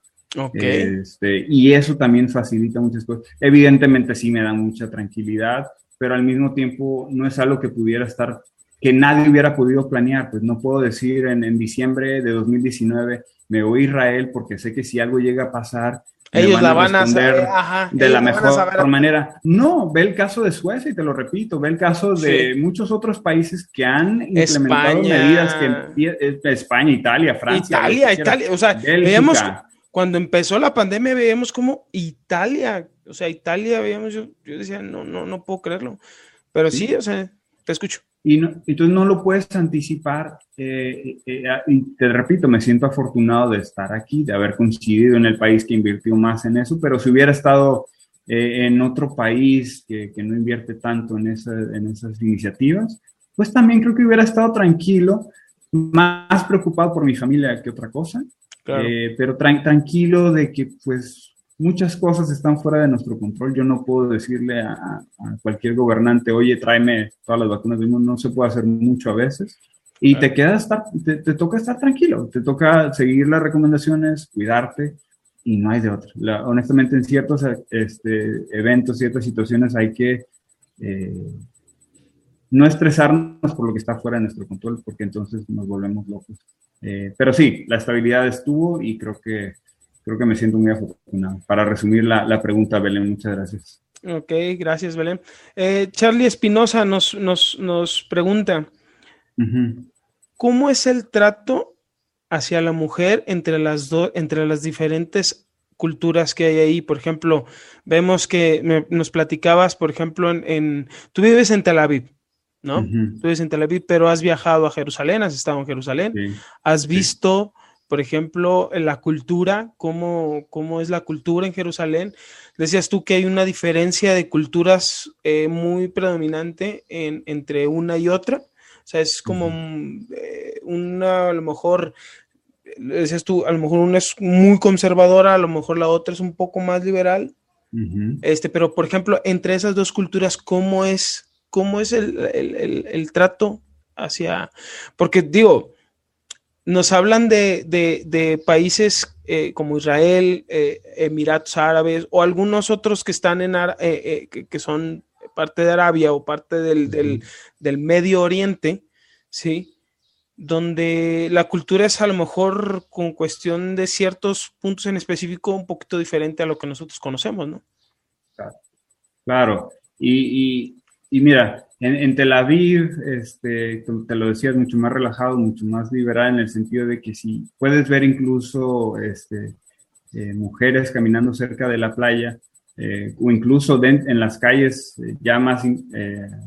Este, y eso también facilita muchas cosas. Evidentemente sí me da mucha tranquilidad, pero al mismo tiempo no es algo que pudiera estar, que nadie hubiera podido planear. Pues no puedo decir en, en diciembre de 2019 me voy a Israel porque sé que si algo llega a pasar, ellos la van a hacer de la mejor manera. No, ve el caso de Suecia y te lo repito, ve el caso de muchos otros países que han implementado medidas que eh, España, Italia, Francia. Italia, Italia, o sea, veíamos cuando empezó la pandemia veíamos como Italia, o sea, Italia veíamos yo, yo decía, no no no puedo creerlo. Pero sí, o sea, te escucho. Y no, entonces no lo puedes anticipar. Eh, eh, eh, y te repito, me siento afortunado de estar aquí, de haber coincidido en el país que invirtió más en eso, pero si hubiera estado en otro país que, que, no invierte tanto en, esa, en esas iniciativas, pues también creo que hubiera estado tranquilo, más preocupado por mi familia que otra cosa, pero tranquilo de que pues muchas cosas están fuera de nuestro control. Yo no puedo decirle a, cualquier gobernante, oye, tráeme todas las vacunas del mundo. No se puede hacer mucho a veces. Y te queda estar, te, toca estar tranquilo, te toca seguir las recomendaciones, cuidarte y no hay de otra. honestamente, en ciertos este, eventos, ciertas situaciones hay que eh, no estresarnos por lo que está fuera de nuestro control, porque entonces nos volvemos locos. Eh, pero sí, la estabilidad estuvo y creo que creo que me siento muy afortunado. Para resumir la, pregunta, Belén, muchas gracias. Ok, gracias, Belén. Eh, Charlie Espinosa nos, nos, pregunta, ¿cómo es el trato hacia la mujer entre las, dos entre las diferentes culturas que hay ahí? Por ejemplo, vemos que nos platicabas, por ejemplo, en, tú vives en Tel Aviv. ¿No? Tú vives en Tel Aviv, pero has viajado a Jerusalén, has estado en Jerusalén, has visto por ejemplo, la cultura, cómo, cómo es la cultura en Jerusalén. Decías tú que hay una diferencia de culturas eh, muy predominante entre una y otra. O sea, es como eh, una, a lo mejor, decías tú, a lo mejor una es muy conservadora, a lo mejor la otra es un poco más liberal. este, pero, por ejemplo, entre esas dos culturas, ¿cómo es, cómo es el, el trato hacia... Porque digo, nos hablan de, países eh, como Israel, eh, Emiratos Árabes o algunos otros que están en eh, que, son parte de Arabia o parte del, Medio Oriente, ¿sí? Donde la cultura es a lo mejor con cuestión de ciertos puntos en específico un poquito diferente a lo que nosotros conocemos, ¿no? Claro. y mira, en, Tel Aviv, este, te lo decías, mucho más relajado, mucho más liberal en el sentido de que si puedes ver incluso este, eh, mujeres caminando cerca de la playa eh, o incluso en las calles eh, ya más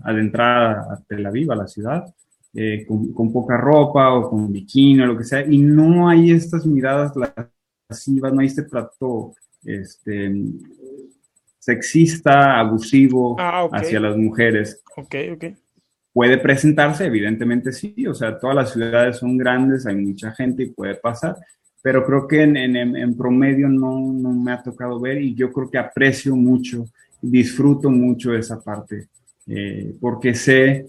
adentrada a Tel Aviv, a la ciudad, con, poca ropa o con bikini o lo que sea, y no hay estas miradas lascivas, no hay este trato este, sexista, abusivo ah, hacia las mujeres. Ok, ok. Puede presentarse, evidentemente sí, o sea, todas las ciudades son grandes, hay mucha gente y puede pasar, pero creo que en, en, promedio no, no, me ha tocado ver y yo creo que aprecio mucho, disfruto mucho esa parte, eh, porque sé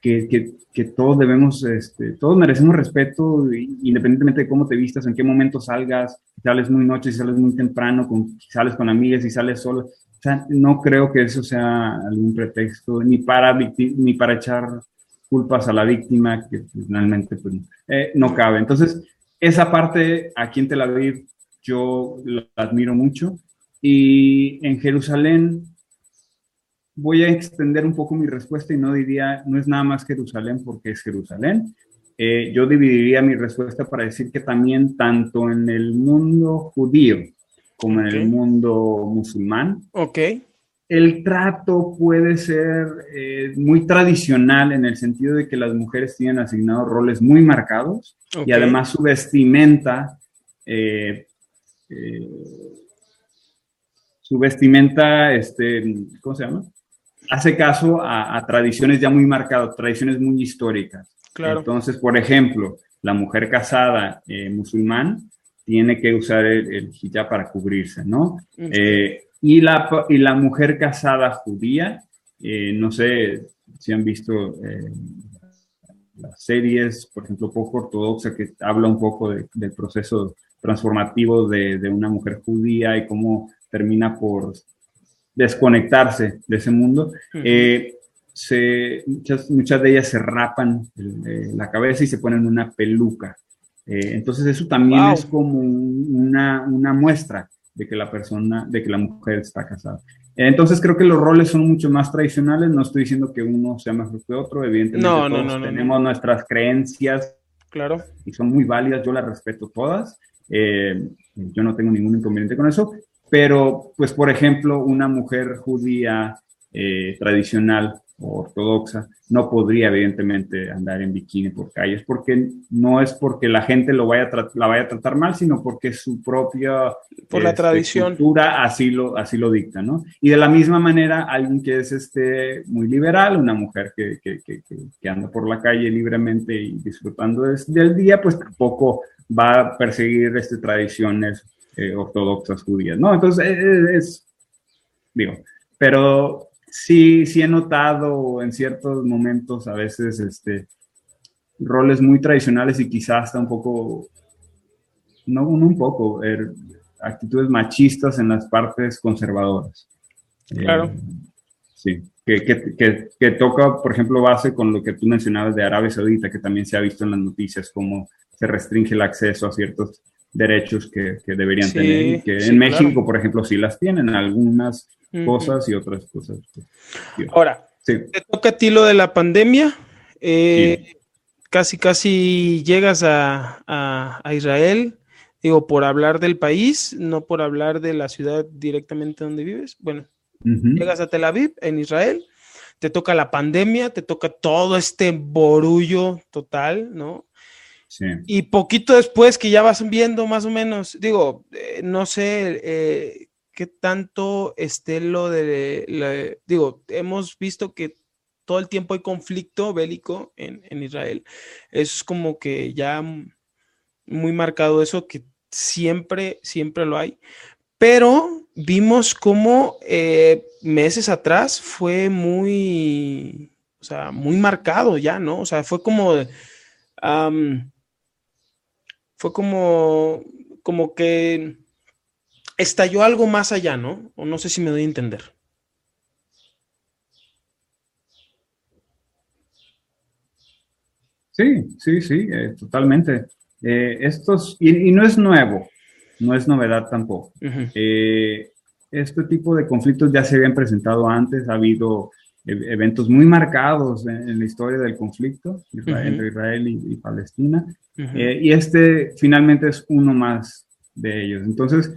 que, que, que, todos debemos, este, todos merecemos respeto independientemente de cómo te vistas, en qué momento salgas, si sales muy noche, si sales muy temprano, con, si sales con amigas, si sales solo, o sea, no creo que eso sea algún pretexto ni para, ni para echar culpas a la víctima, que finalmente pues, eh, no cabe. Entonces, esa parte aquí en Tel Aviv yo la admiro mucho. Y en Jerusalén voy a extender un poco mi respuesta y no diría, no es nada más Jerusalén porque es Jerusalén. Eh, yo dividiría mi respuesta para decir que también tanto en el mundo judío como en el mundo musulmán. Ok. El trato puede ser eh, muy tradicional en el sentido de que las mujeres tienen asignados roles muy marcados y además su vestimenta, eh, eh, su vestimenta, este, ¿cómo se llama? Hace caso a, tradiciones ya muy marcadas, tradiciones muy históricas. Claro. Entonces, por ejemplo, la mujer casada musulmán tiene que usar el, hijab para cubrirse, ¿no? Eh, y, la, y la mujer casada judía, eh, no sé si han visto eh, las series, por ejemplo, poco ortodoxa, que habla un poco del proceso transformativo de, una mujer judía y cómo termina por desconectarse de ese mundo. se, muchas, muchas, de ellas se rapan la cabeza y se ponen una peluca. Eh, entonces eso también es como una, una, muestra de que la persona, de que la mujer está casada. Entonces creo que los roles son mucho más tradicionales, no estoy diciendo que uno sea mejor que otro, evidentemente todos tenemos nuestras creencias claro. y son muy válidas, yo las respeto todas, eh, yo no tengo ningún inconveniente con eso, pero pues por ejemplo una mujer judía eh, tradicional ortodoxa, no podría evidentemente andar en bikini por calles, porque no es porque la gente lo vaya la vaya a tratar mal, sino porque su propia por la este, tradición. cultura así lo, así lo dicta, ¿no? Y de la misma manera, alguien que es este, muy liberal, una mujer que, que, que, que anda por la calle libremente y disfrutando del día, pues tampoco va a perseguir este, tradiciones eh, ortodoxas judías, ¿no? Entonces, es, es digo, pero sí, sí he notado en ciertos momentos a veces este, roles muy tradicionales y quizás hasta un poco, no, un poco, er, actitudes machistas en las partes conservadoras. Claro. Eh, sí, que, que, que, toca, por ejemplo, base con lo que tú mencionabas de Arabia Saudita, que también se ha visto en las noticias, cómo se restringe el acceso a ciertos derechos que, deberían tener que en México, por ejemplo, sí las tienen, algunas cosas y otras cosas. Ahora, te toca a ti lo de la pandemia. Eh, casi, casi llegas a, a, Israel, digo, por hablar del país, no por hablar de la ciudad directamente donde vives. Bueno, llegas a Tel Aviv, en Israel, te toca la pandemia, te toca todo este borullo total, ¿no? Sí. Y poquito después que ya vas viendo más o menos, digo, eh, no sé, eh, qué tanto esté lo de, digo, hemos visto que todo el tiempo hay conflicto bélico en, Israel. Es como que ya muy marcado eso, que siempre, siempre lo hay. Pero vimos como eh, meses atrás fue muy, o sea, muy marcado ya, ¿no? O sea, fue como, fue como, como que estalló algo más allá, ¿no? O no sé si me doy a entender. Sí, sí, sí, eh, totalmente. Eh, estos, y, no es nuevo, no es novedad tampoco. Eh, este tipo de conflictos ya se habían presentado antes, ha habido eventos muy marcados en, la historia del conflicto entre Israel y, Palestina, y este finalmente es uno más de ellos. Entonces,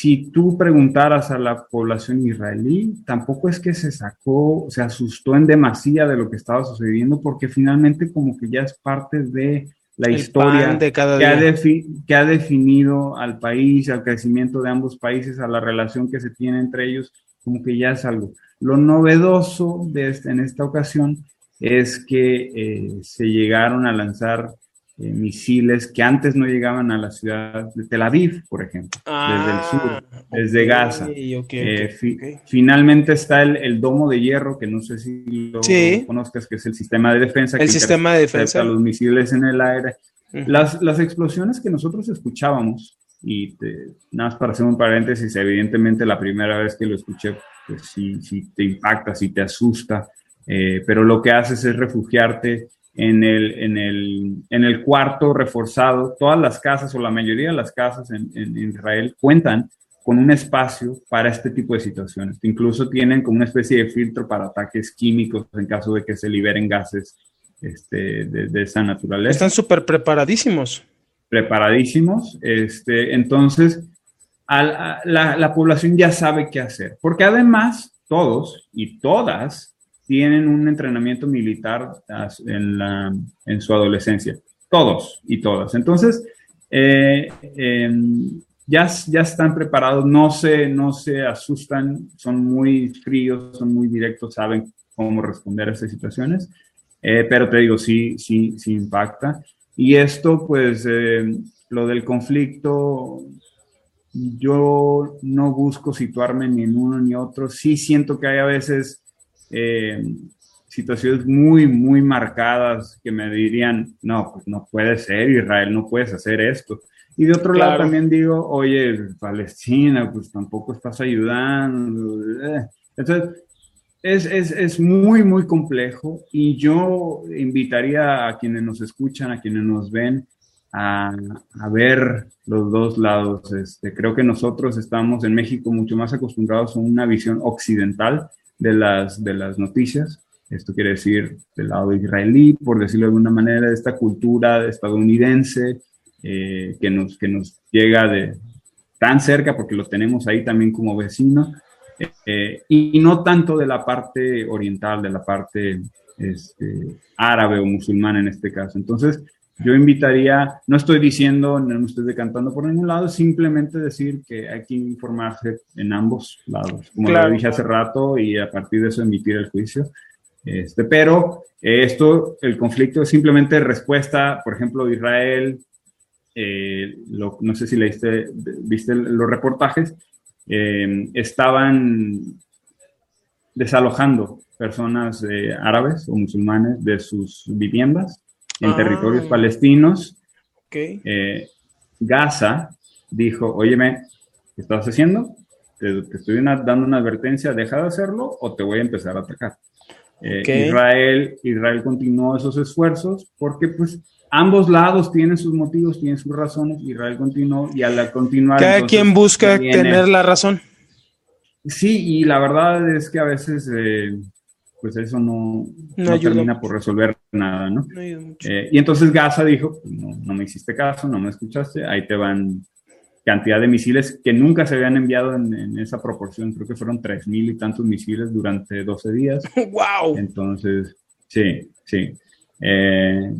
si tú preguntaras a la población israelí, tampoco es que se sacó, se asustó en demasía de lo que estaba sucediendo, porque finalmente como que ya es parte de la historia de cada que, día. ha que, ha definido al país, al crecimiento de ambos países, a la relación que se tiene entre ellos, como que ya es algo. Lo novedoso de este, en esta ocasión es que eh, se llegaron a lanzar eh, misiles que antes no llegaban a la ciudad de Tel Aviv, por ejemplo, desde el sur, Ah, desde Gaza. ok, Eh, ok, fi- ok. Finalmente está el, el domo de hierro, que no sé si lo Sí. conozcas, que es el sistema de defensa. El que sistema de defensa. los misiles en el aire. Ujú. Las, las explosiones que nosotros escuchábamos, y te- nada más para hacer un paréntesis, evidentemente la primera vez que lo escuché, pues sí, sí te impacta, sí te asusta, eh, pero lo que haces es refugiarte en el, en, el, en el cuarto reforzado. Todas las casas o la mayoría de las casas en, en Israel cuentan con un espacio para este tipo de situaciones. Incluso tienen como una especie de filtro para ataques químicos en caso de que se liberen gases este, de, de esa naturaleza Están súper preparadísimos. preparadísimos. Este, entonces, a- la, la población ya sabe qué hacer, porque además todos y todas tienen un entrenamiento militar en, la, en su adolescencia. Todos y todas. Entonces, eh, em, ya, ya están preparados, no se, no se asustan, son muy fríos, son muy directos, saben cómo responder a estas situaciones. Eh, pero te digo, sí, sí, sí impacta. Y esto, pues, eh, lo del conflicto, yo no busco situarme ni en uno ni otro. Sí siento que hay a veces eh, situaciones muy, muy marcadas que me dirían, no, pues no puede ser, Israel, no puedes hacer esto. Y de otro lado también digo, oye, Palestina, pues tampoco estás ayudando. Eh, Entonces, es, es, es muy, muy complejo y yo invitaría a quienes nos escuchan, a quienes nos ven, a, a ver los dos lados. Este, creo que nosotros estamos en México mucho más acostumbrados a una visión occidental de las, de las noticias. Esto quiere decir del lado israelí, por decirlo de alguna manera, de esta cultura estadounidense eh, que, nos, que nos llega de tan cerca porque lo tenemos ahí también como vecino. Eh, y no tanto de la parte oriental, de la parte este, árabe o musulmana en este caso. Entonces, yo invitaría, no estoy diciendo, no estoy decantando por ningún lado, simplemente decir que hay que informarse en ambos lados, como Claro. lo dije hace rato, y a partir de eso emitir el juicio. Este, pero esto, el conflicto es simplemente respuesta, por ejemplo, Israel, eh, lo- no sé si leíste, viste los reportajes, eh, estaban desalojando personas eh, árabes o musulmanes de sus viviendas en Ah. territorios palestinos. Eh, Gaza dijo, óyeme, ¿qué estás haciendo? Te, te estoy una- dando una advertencia, deja de hacerlo o te voy a empezar a atacar. Eh. Israel, Israel continuó esos esfuerzos porque pues ambos lados tienen sus motivos, tienen sus razones, Israel continuó y al continuar... Cada entonces, quien busca viene- tener la razón. Sí, y la verdad es que a veces eh, pues eso no, No termina por resolver nada, ¿no? No ayuda mucho. Eh, y entonces Gaza dijo, pues, no, no me hiciste caso, no me escuchaste, ahí te van cantidad de misiles que nunca se habían enviado en, en esa proporción, creo que fueron tres mil y tantos misiles durante 12 días. ¡Wow! Entonces, sí, sí. Eh,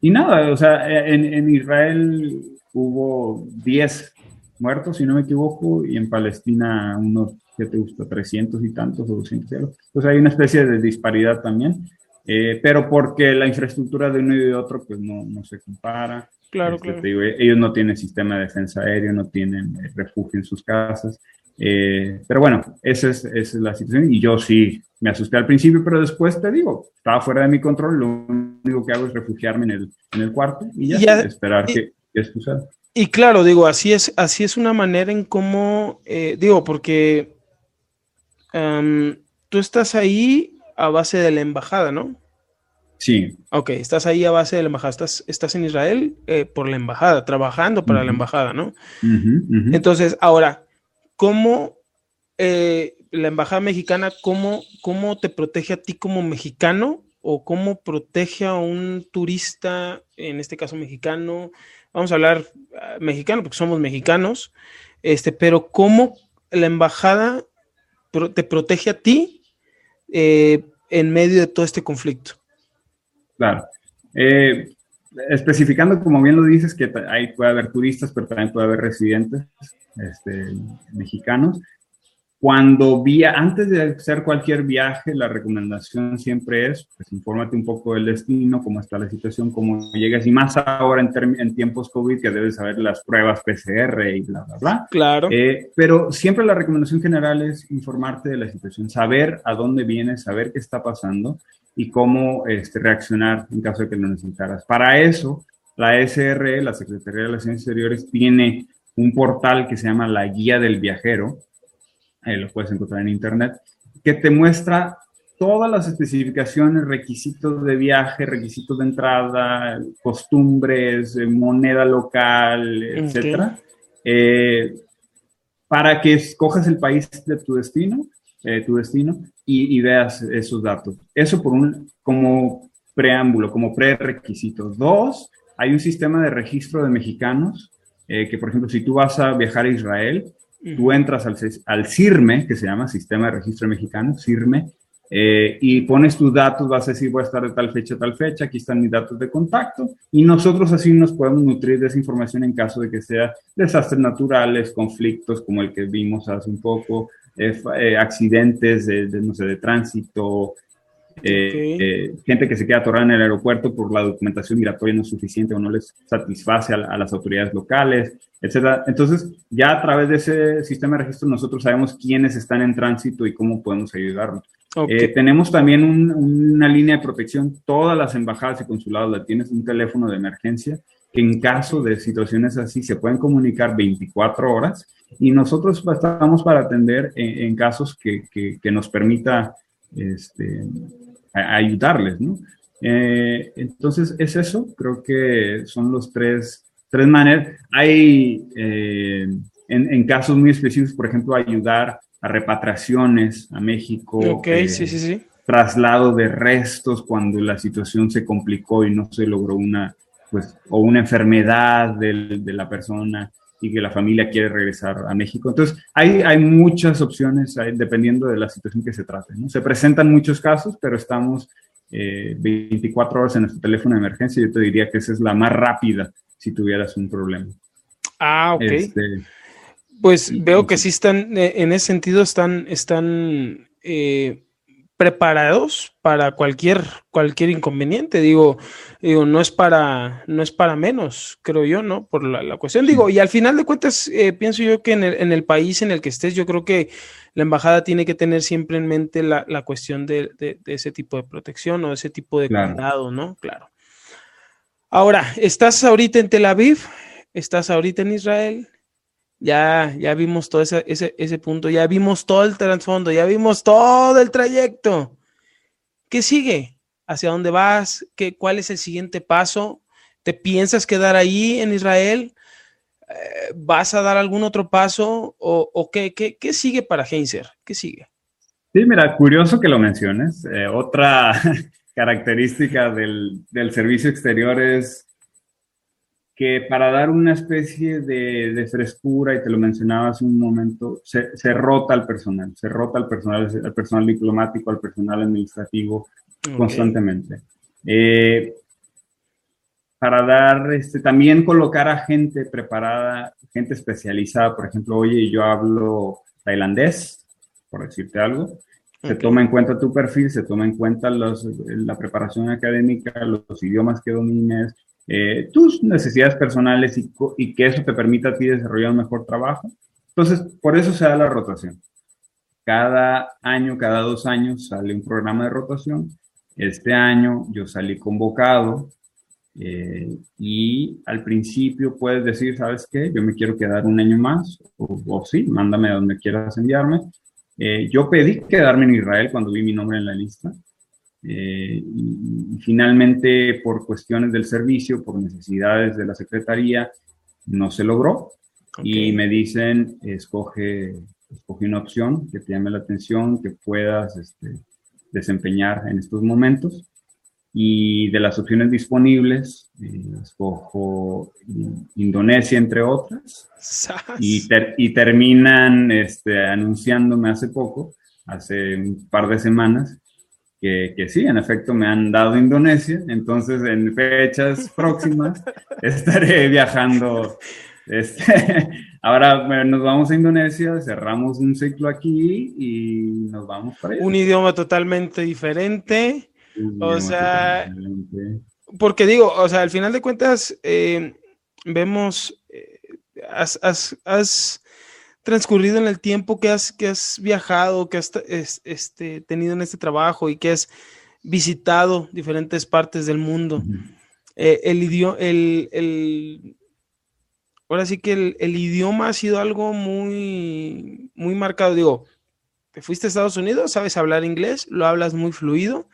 y nada, o sea, en, en Israel hubo 10 muertos, si no me equivoco, y en Palestina unos, ¿qué te gusta? 300 y tantos o 200 y algo. Pues hay una especie de disparidad también, eh, pero porque la infraestructura de uno y de otro, pues no, no se compara. Claro, Este, claro. te digo, ellos no tienen sistema de defensa aéreo, no tienen eh, refugio en sus casas. Eh, pero bueno, esa es, esa es la situación. Y yo sí me asusté al principio, pero después te digo, estaba fuera de mi control. Lo único que hago es refugiarme en el, en el cuarto y ya, Ya- esperar y- que, que suceda. Y claro, digo, así es, así es una manera en cómo, eh, digo, porque am, tú estás ahí a base de la embajada, ¿no? Sí, Ok, estás ahí a base de la embajada, estás, estás en Israel eh, por la embajada, trabajando para la embajada, ¿no? Entonces, ahora, ¿cómo eh, la embajada mexicana, cómo, cómo te protege a ti como mexicano o cómo protege a un turista, en este caso mexicano, vamos a hablar ah, mexicano porque somos mexicanos, este, pero cómo la embajada te protege a ti eh, en medio de todo este conflicto. Claro. Eh, especificando, como bien lo dices, que ahí puede haber turistas, pero también puede haber residentes este, mexicanos. Cuando vía, antes de hacer cualquier viaje, la recomendación siempre es, pues, infórmate un poco del destino, cómo está la situación, cómo llegas, y más ahora en, en tiempos COVID, que debes saber las pruebas PCR y bla, bla, bla. Claro. Eh, pero siempre la recomendación general es informarte de la situación, saber a dónde vienes, saber qué está pasando y cómo este, reaccionar en caso de que lo necesitaras. Para eso, la SRE, la Secretaría de Relaciones Exteriores, tiene un portal que se llama la Guía del Viajero, ahí lo puedes encontrar en internet, que te muestra todas las especificaciones, requisitos de viaje, requisitos de entrada, costumbres, eh, moneda local, etcétera, eh, para que escojas el país de tu destino, eh, tu destino, y, veas esos datos. Eso por un, como preámbulo, como prerequisito. Dos, hay un sistema de registro de mexicanos que, por ejemplo, si tú vas a viajar a Israel, Tú entras al, al CIRME, que se llama Sistema de Registro Mexicano, CIRME, eh, y pones tus datos, vas a decir, voy a estar de tal fecha a tal fecha, aquí están mis datos de contacto, y nosotros así nos podemos nutrir de esa información en caso de que sea desastres naturales, conflictos como el que vimos hace un poco, eh, eh, accidentes de, no sé, de tránsito, gente que se queda atorada en el aeropuerto por la documentación migratoria no es suficiente o no les satisface a las autoridades locales, etcétera. Entonces, ya a través de ese sistema de registro nosotros sabemos quiénes están en tránsito y cómo podemos ayudarlos. Eh, tenemos también una línea de protección, todas las embajadas y consulados la tienes, un teléfono de emergencia que en caso de situaciones así se pueden comunicar 24 horas y nosotros estamos para atender en, casos que, que, nos permita este, ayudarles, ¿no? Eh, entonces, es eso, creo que son los tres tres maneras. Hay, eh, en, casos muy específicos, por ejemplo, ayudar a repatriaciones a México. Ok, eh, sí, sí, sí. Traslado de restos cuando la situación se complicó y no se logró una, pues, o una enfermedad de, de la persona y que la familia quiere regresar a México. Entonces, hay, hay muchas opciones dependiendo de la situación que se trate. ¿no? Se presentan muchos casos, pero estamos 24 eh, horas en nuestro teléfono de emergencia. Yo te diría que esa es la más rápida si tuvieras un problema. Ah, ok. Este, pues veo que sí están, eh, en ese sentido, están, están eh, preparados para cualquier, cualquier inconveniente. Digo, digo, no es para, no es para menos, creo yo, ¿no? Por la, cuestión. Digo, y al final de cuentas, eh, pienso yo que en el, en el, país en el que estés, yo creo que la embajada tiene que tener siempre en mente la, la cuestión de, de, ese tipo de protección o de ese tipo de cuidado, ¿no? Claro. Ahora, estás ahorita en Tel Aviv, estás ahorita en Israel, ya, ya vimos todo ese, ese, punto, ya vimos todo el trasfondo, ya vimos todo el trayecto. ¿Qué sigue? ¿Hacia dónde vas? ¿Qué, ¿Cuál es el siguiente paso? ¿Te piensas quedar ahí en Israel? Eh, ¿Vas a dar algún otro paso? ¿O, qué, qué, sigue para Heinzer? ¿Qué sigue? Sí, mira, curioso que lo menciones. Eh, otra, característica del, servicio exterior es que para dar una especie de, frescura, y te lo mencionaba hace un momento, se, rota el personal, se rota el personal, el personal diplomático, el personal administrativo constantemente. Eh, para dar, este, también colocar a gente preparada, gente especializada, por ejemplo, oye, yo hablo tailandés, por decirte algo, se toma en cuenta tu perfil, se toma en cuenta los, la preparación académica, los, idiomas que domines, eh, tus necesidades personales y, que eso te permita a ti desarrollar un mejor trabajo. Entonces, por eso se da la rotación. Cada año, cada dos años sale un programa de rotación. Este año yo salí convocado eh, y al principio puedes decir, ¿sabes qué? Yo me quiero quedar un año más o, o sí, mándame a donde quieras enviarme eh, yo pedí quedarme en Israel cuando vi mi nombre en la lista. Eh, y, finalmente, por cuestiones del servicio, por necesidades de la Secretaría, no se logró. Y me dicen, escoge, escoge una opción que te llame la atención, que puedas este, desempeñar en estos momentos. y de las opciones disponibles, eh, escojo Indonesia, entre otras, y, y, terminan este, anunciándome hace poco, hace un par de semanas, que, que, sí, en efecto me han dado Indonesia, entonces en fechas próximas estaré viajando. Este, ahora nos vamos a Indonesia, cerramos un ciclo aquí y nos vamos para allá. Un idioma totalmente diferente. o sea, porque digo, o sea, al final de cuentas, eh, vemos, eh, has, has, has transcurrido en el tiempo que has, que has viajado, que has este, tenido en este trabajo y que has visitado diferentes partes del mundo. Eh, el idioma, el, ahora sí que el, idioma ha sido algo muy, muy marcado. Digo, te fuiste a Estados Unidos, sabes hablar inglés, lo hablas muy fluido.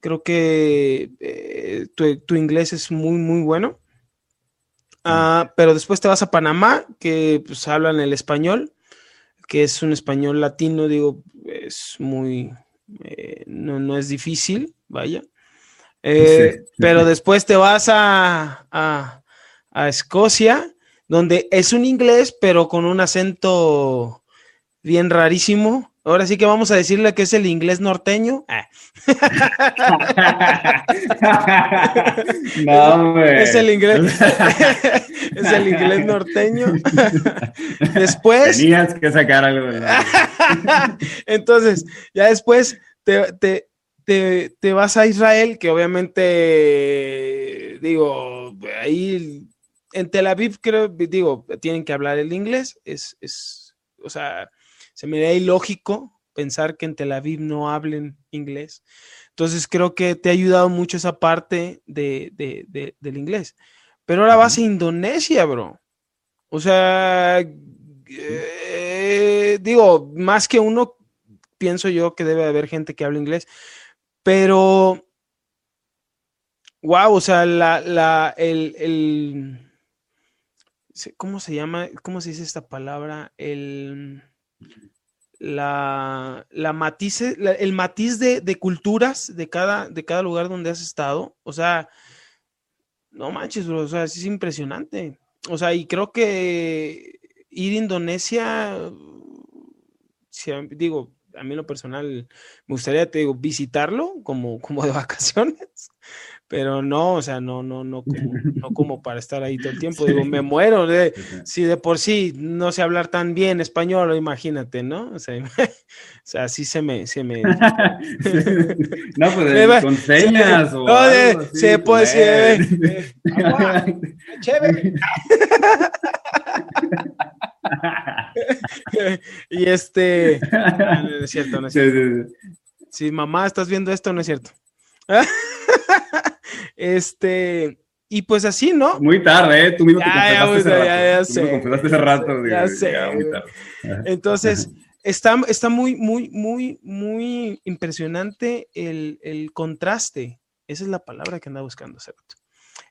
Creo que eh, tu, inglés es muy, muy bueno. Ah, pero después te vas a Panamá, que pues hablan el español, que es un español latino, digo, es muy, eh, no, es difícil, vaya. Eh, pero después te vas a, a, a, Escocia, donde es un inglés, pero con un acento bien rarísimo. Ahora sí que vamos a decirle que es el inglés norteño. Ah. no, Es el inglés. es el inglés norteño. después. Tenías que sacar algo. Entonces, ya después te, te, vas a Israel, que obviamente, digo, ahí en Tel Aviv, creo, digo, tienen que hablar el inglés. Es, es o sea se me da ilógico pensar que en Tel Aviv no hablen inglés. Entonces creo que te ha ayudado mucho esa parte de, del inglés. Pero ahora vas a Indonesia, bro. O sea, eh, digo, más que uno, pienso yo que debe haber gente que hable inglés. Pero, wow, o sea, la, la, el, el, ¿cómo se llama? ¿Cómo se dice esta palabra? El la, la matice, el matiz de, culturas de cada, de cada lugar donde has estado. O sea, no manches, bro, o sea, es impresionante. O sea, y creo que ir a Indonesia, digo, a mí lo personal me gustaría, te digo, visitarlo como, como de vacaciones, pero no, o sea, no, no, no, como, no como para estar ahí todo el tiempo. Digo, me muero. De, si de por sí no sé hablar tan bien español, imagínate, ¿no? O sea, o sea así se me, se me. no, pues con señas o. No, se puede ser. Chévere. y este. No, es cierto, no es cierto. Si mamá estás viendo esto, no es cierto. Este, y pues así, ¿no? Muy tarde, ¿eh? Tú mismo te confesaste ya, hace rato. confesaste hace rato. Ya sé. Entonces, está, está muy, muy, muy, muy impresionante el, el, contraste. Esa es la palabra que andaba buscando hace rato.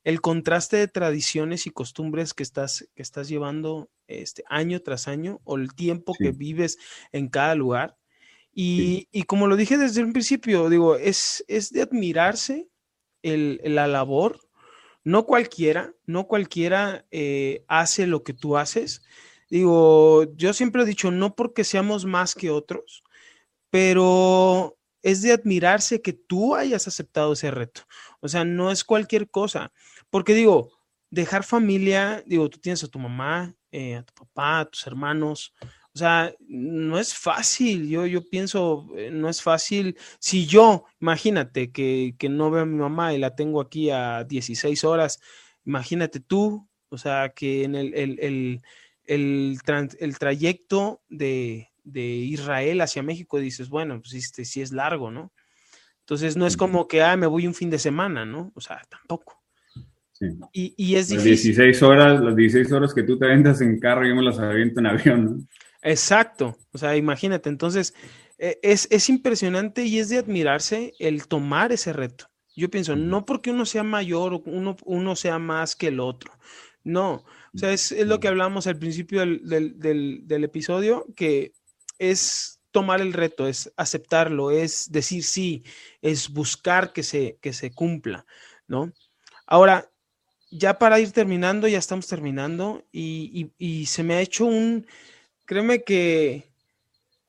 El contraste de tradiciones y costumbres que estás, que estás llevando este, año tras año o el tiempo que vives en cada lugar. Y, y, como lo dije desde un principio, digo, es, es de admirarse el, la labor. No cualquiera, no cualquiera eh, hace lo que tú haces. Digo, yo siempre he dicho, no porque seamos más que otros, pero es de admirarse que tú hayas aceptado ese reto. O sea, no es cualquier cosa. Porque digo, dejar familia, digo, tú tienes a tu mamá, eh, a tu papá, a tus hermanos, o sea, no es fácil, yo, yo pienso, eh, no es fácil. Si yo, imagínate que, no veo a mi mamá y la tengo aquí a 16 horas, imagínate tú, o sea, que en el, el, el, trayecto de, Israel hacia México dices, bueno, pues este sí es largo, ¿no? Entonces no es como que, ah, me voy un fin de semana, ¿no? O sea, tampoco. Y, y, es difícil. Las 16 horas, las 16 horas que tú te vendas en carro, yo me las aviento en avión, ¿no? Exacto, o sea, imagínate, entonces e, es, impresionante y es de admirarse el tomar ese reto. Yo pienso, no porque uno sea mayor o uno, uno sea más que el otro, no, o sea, es, lo que hablamos al principio del, episodio, que es tomar el reto, es aceptarlo, es decir sí, es buscar que se, que se cumpla, ¿no? Ahora, ya para ir terminando, ya estamos terminando y, se me ha hecho un, créeme que,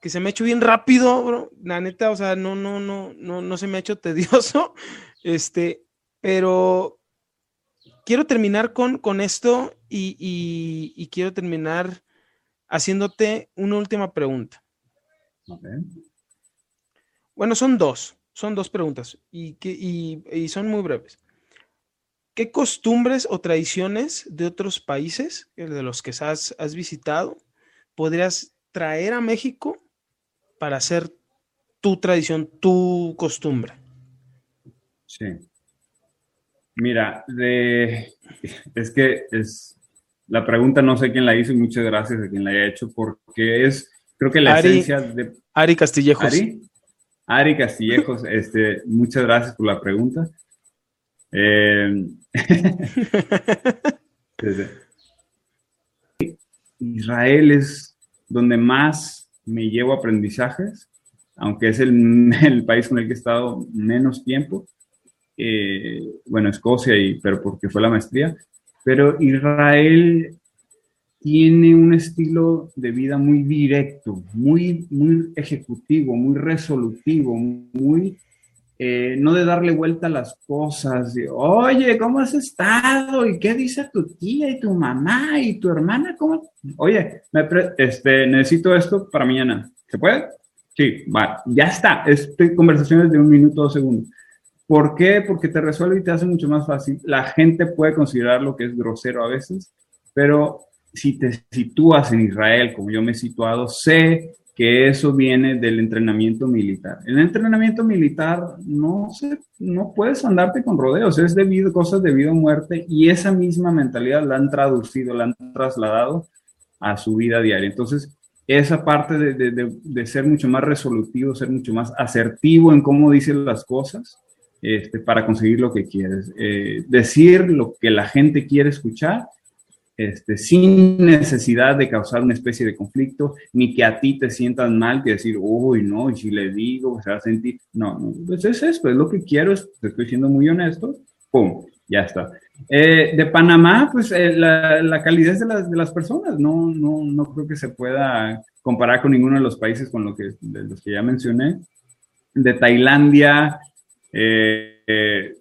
que se me ha hecho bien rápido, bro. La neta, o sea, no, no, no, no, no se me ha hecho tedioso, este, pero quiero terminar con, con esto y, quiero terminar haciéndote una última pregunta. Bueno, son dos, son dos preguntas y, que, y, son muy breves. ¿Qué costumbres o tradiciones de otros países, de los que has, has visitado, podrías traer a México para hacer tu tradición, tu costumbre? Sí. Mira, de, es que es la pregunta no sé quién la hizo y muchas gracias a quien la haya hecho porque es, creo que la esencia de... Ari Castillejos. Ari, Ari Castillejos, este, muchas gracias por la pregunta. Eh, Israel es donde más me llevo aprendizajes, aunque es el, país con el que he estado menos tiempo eh, bueno, Escocia, y, pero porque fue la maestría, pero Israel tiene un estilo de vida muy directo, muy, muy ejecutivo, muy resolutivo, muy, eh, no de darle vuelta a las cosas, de, oye, ¿cómo has estado? ¿Y qué dice tu tía y tu mamá y tu hermana? ¿Cómo? Oye, este, necesito esto para mañana. ¿Se puede? Sí, va, ya está. Este conversación es de un minuto, dos segundos. ¿Por qué? Porque te resuelve y te hace mucho más fácil. La gente puede considerar lo que es grosero a veces, pero si te sitúas en Israel, como yo me he situado, sé que eso viene del entrenamiento militar. El entrenamiento militar no, se, no puedes andarte con rodeos, es debido cosas de vida o muerte y esa misma mentalidad la han traducido, la han trasladado a su vida diaria. Entonces, esa parte de, de, de ser mucho más resolutivo, ser mucho más asertivo en cómo dicen las cosas, este, para conseguir lo que quieres. Eh, decir lo que la gente quiere escuchar este, sin necesidad de causar una especie de conflicto, ni que a ti te sientas mal, que decir, uy, no, y si le digo, se va a sentir. No, no, pues es eso, es lo que quiero, te estoy siendo muy honesto, pum, ya está. Eh, de Panamá, pues eh, la, la, calidez de las, de las personas, no, no, no creo que se pueda comparar con ninguno de los países con lo que, de los que ya mencioné. De Tailandia, eh, eh,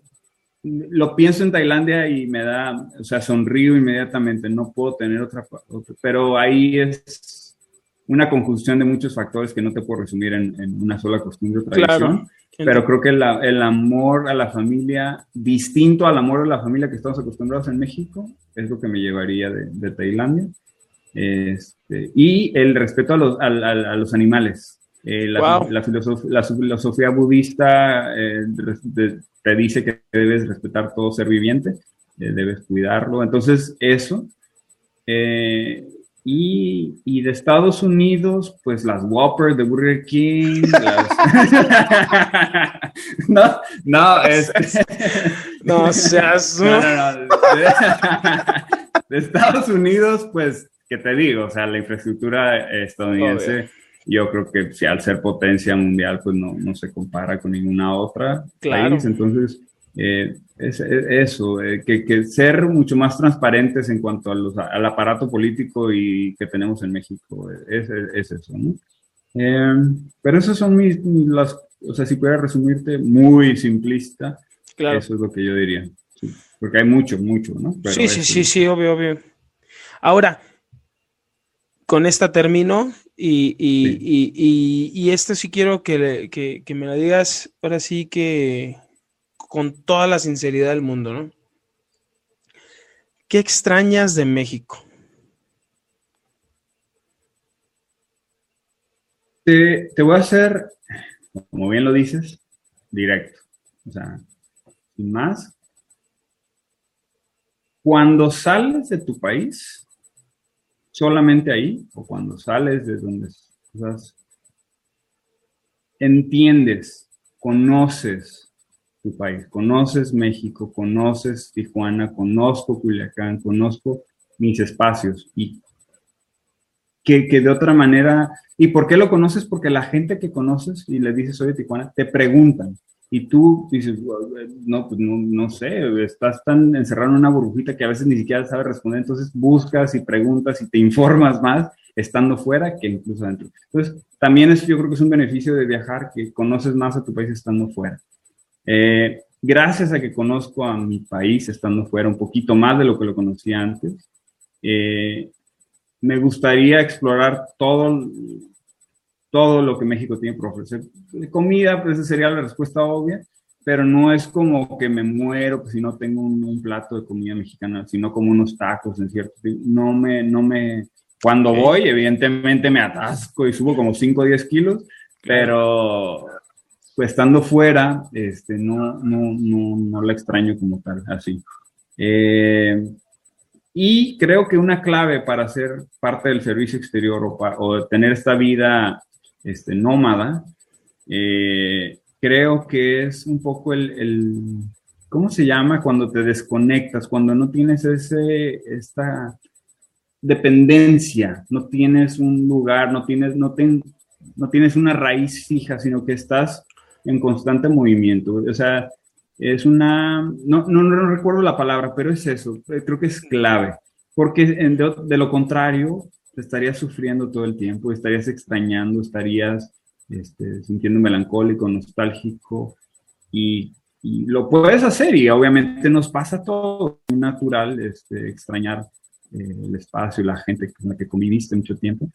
lo pienso en Tailandia y me da, o sea, sonrío inmediatamente, no puedo tener otra, pero ahí es una conjunción de muchos factores que no te puedo resumir en, una sola costumbre o tradición. Pero creo que el amor a la familia, distinto al amor a la familia que estamos acostumbrados en México, es lo que me llevaría de, Tailandia. Este, y el respeto a los, a los animales. Eh, la, filosofía budista eh, te dice que debes respetar todo ser viviente, eh, debes cuidarlo. Entonces, eso. Y, y, de Estados Unidos, pues las Whopper de Burger King. no, no, es. no seas. No, no, no. De, Estados Unidos, pues, ¿qué te digo? O sea, la infraestructura estadounidense yo creo que si al ser potencia mundial, pues no, no se compara con ninguna otra claro. país. Entonces, eh, es, eso, eh, que, que, ser mucho más transparentes en cuanto a los, al aparato político y que tenemos en México, es, es eso, ¿no? Eh, pero esas son mis, las, o sea, si pudiera resumirte muy simplista, claro. eso es lo que yo diría. porque hay mucho, mucho, ¿no? sí, sí, sí, sí, obvio, obvio. Ahora, con esta termino y, y, y, esto sí quiero que, que, me lo digas ahora sí que con toda la sinceridad del mundo, ¿no? ¿Qué extrañas de México? Te, te, voy a hacer, como bien lo dices, directo. O sea, sin más. Cuando sales de tu país, solamente ahí o cuando sales de donde estás, entiendes, conoces tu país, conoces México, conoces Tijuana, conozco Culiacán, conozco mis espacios y que, que, de otra manera, ¿y por qué lo conoces? Porque la gente que conoces y le dices soy de Tijuana, te preguntan. Y tú dices, no, pues no, no sé, estás tan encerrado en una burbujita que a veces ni siquiera sabes responder, entonces buscas y preguntas y te informas más estando fuera que incluso adentro. Entonces, también es, yo creo que es un beneficio de viajar, que conoces más a tu país estando fuera. Eh, gracias a que conozco a mi país estando fuera un poquito más de lo que lo conocía antes, eh, me gustaría explorar todo, todo lo que México tiene por ofrecer. De comida, pues esa sería la respuesta obvia, pero no es como que me muero si no tengo un, plato de comida mexicana, sino como unos tacos en cierto. No me, no me, cuando voy, evidentemente me atasco y subo como 5 o 10 kilos, pero pues estando fuera, este, no, no, no, no la extraño como tal, así. Eh, y creo que una clave para ser parte del servicio exterior o, o tener esta vida este, nómada, eh, creo que es un poco el, el, ¿cómo se llama? Cuando te desconectas, cuando no tienes ese, esta dependencia, no tienes un lugar, no tienes, no, no tienes una raíz fija, sino que estás en constante movimiento. O sea, es una, no, no, no recuerdo la palabra, pero es eso, creo que es clave, porque de, de, lo contrario, estarías sufriendo todo el tiempo, estarías extrañando, estarías este, sintiendo melancólico, nostálgico, y, y, lo puedes hacer, y obviamente nos pasa todo, natural este, extrañar eh, el espacio y la gente con la que conviviste mucho tiempo,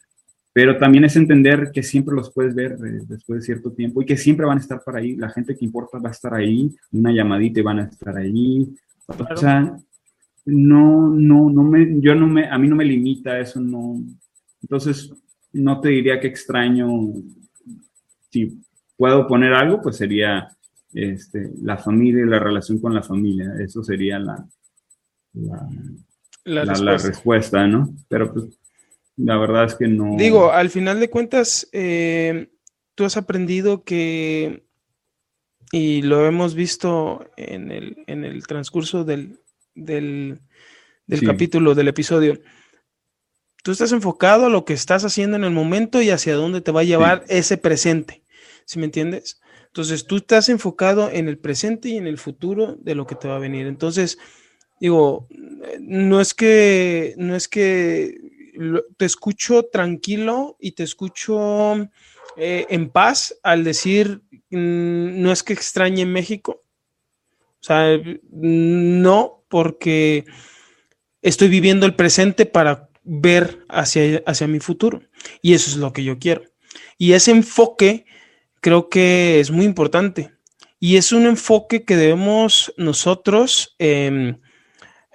pero también es entender que siempre los puedes ver eh, después de cierto tiempo y que siempre van a estar para ahí, la gente que importa va a estar ahí, una llamadita y van a estar ahí, o sea, no, no, no me, yo no me, a mí no me limita eso, no, entonces no te diría que extraño, si puedo poner algo, pues sería este, la familia y la relación con la familia, eso sería la, la, respuesta. ¿no? Pero pues la verdad es que no. Digo, al final de cuentas, eh, tú has aprendido que, y lo hemos visto en el, en el transcurso del, del, capítulo, del episodio, tú estás enfocado a lo que estás haciendo en el momento y hacia dónde te va a llevar ese presente, ¿sí me entiendes? Entonces tú estás enfocado en el presente y en el futuro de lo que te va a venir. Entonces, digo, no es que, no es que te escucho tranquilo y te escucho eh, en paz al decir, mm, no es que extrañe México. O sea, no, porque estoy viviendo el presente para ver hacia, hacia mi futuro. Y eso es lo que yo quiero. Y ese enfoque creo que es muy importante. Y es un enfoque que debemos nosotros em,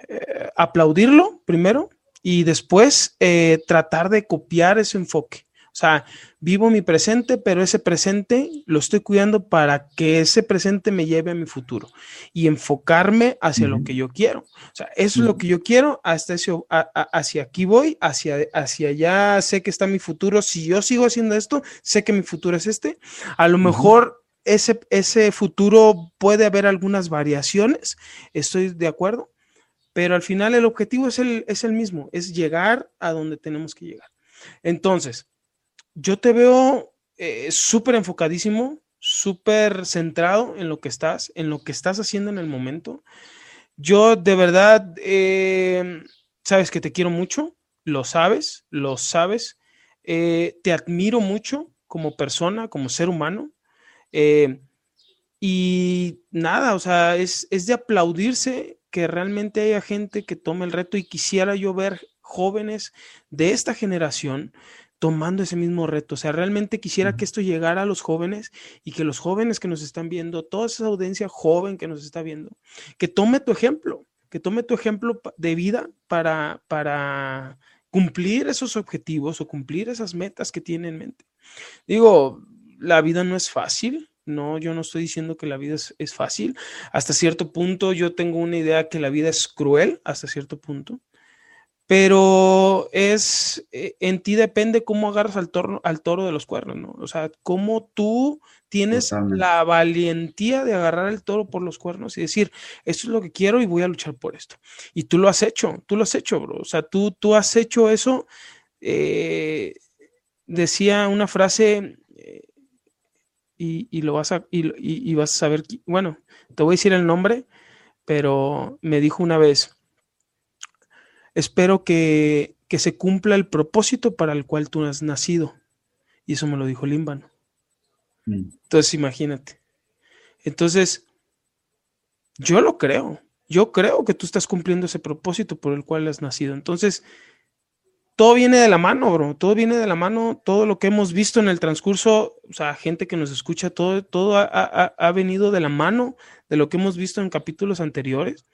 eh, aplaudirlo primero y después eh, tratar de copiar ese enfoque. O sea, vivo mi presente, pero ese presente lo estoy cuidando para que ese presente me lleve a mi futuro y enfocarme hacia lo que yo quiero. O sea, eso es lo que yo quiero, hasta ese, hacia aquí voy, hacia, hacia allá sé que está mi futuro. Si yo sigo haciendo esto, sé que mi futuro es este. A lo mejor ese, ese futuro puede haber algunas variaciones, estoy de acuerdo, pero al final el objetivo es el, es el mismo, es llegar a donde tenemos que llegar. Entonces, yo te veo eh, súper enfocadísimo, súper centrado en lo que estás, en lo que estás haciendo en el momento. Yo de verdad, eh, sabes que te quiero mucho, lo sabes, lo sabes, eh, te admiro mucho como persona, como ser humano. y nada, o sea, es, es de aplaudirse que realmente haya gente que tome el reto y quisiera yo ver jóvenes de esta generación tomando ese mismo reto. O sea, realmente quisiera que esto llegara a los jóvenes y que los jóvenes que nos están viendo, toda esa audiencia joven que nos está viendo, que tome tu ejemplo, que tome tu ejemplo de vida para, para cumplir esos objetivos o cumplir esas metas que tiene en mente. Digo, la vida no es fácil, no, yo no estoy diciendo que la vida es, fácil. Hasta cierto punto yo tengo una idea que la vida es cruel, hasta cierto punto. Pero es, eh, en ti depende cómo agarras al, toro, al toro de los cuernos, ¿no? O sea, cómo tú tienes la valentía de agarrar el toro por los cuernos y decir, esto es lo que quiero y voy a luchar por esto. Y tú lo has hecho, tú lo has hecho, bro. O sea, tú, tú has hecho eso eh, decía una frase eh, y, lo vas a, y, vas a saber, bueno, te voy a decir el nombre, pero me dijo una vez, espero que, que se cumpla el propósito para el cual tú has nacido. Y eso me lo dijo Límbano. Mm. Entonces, imagínate. Entonces, yo lo creo. Yo creo que tú estás cumpliendo ese propósito por el cual has nacido. Entonces, todo viene de la mano, bro. Todo viene de la mano. Todo lo que hemos visto en el transcurso, o sea, gente que nos escucha, todo, todo ha, venido de la mano de lo que hemos visto en capítulos anteriores.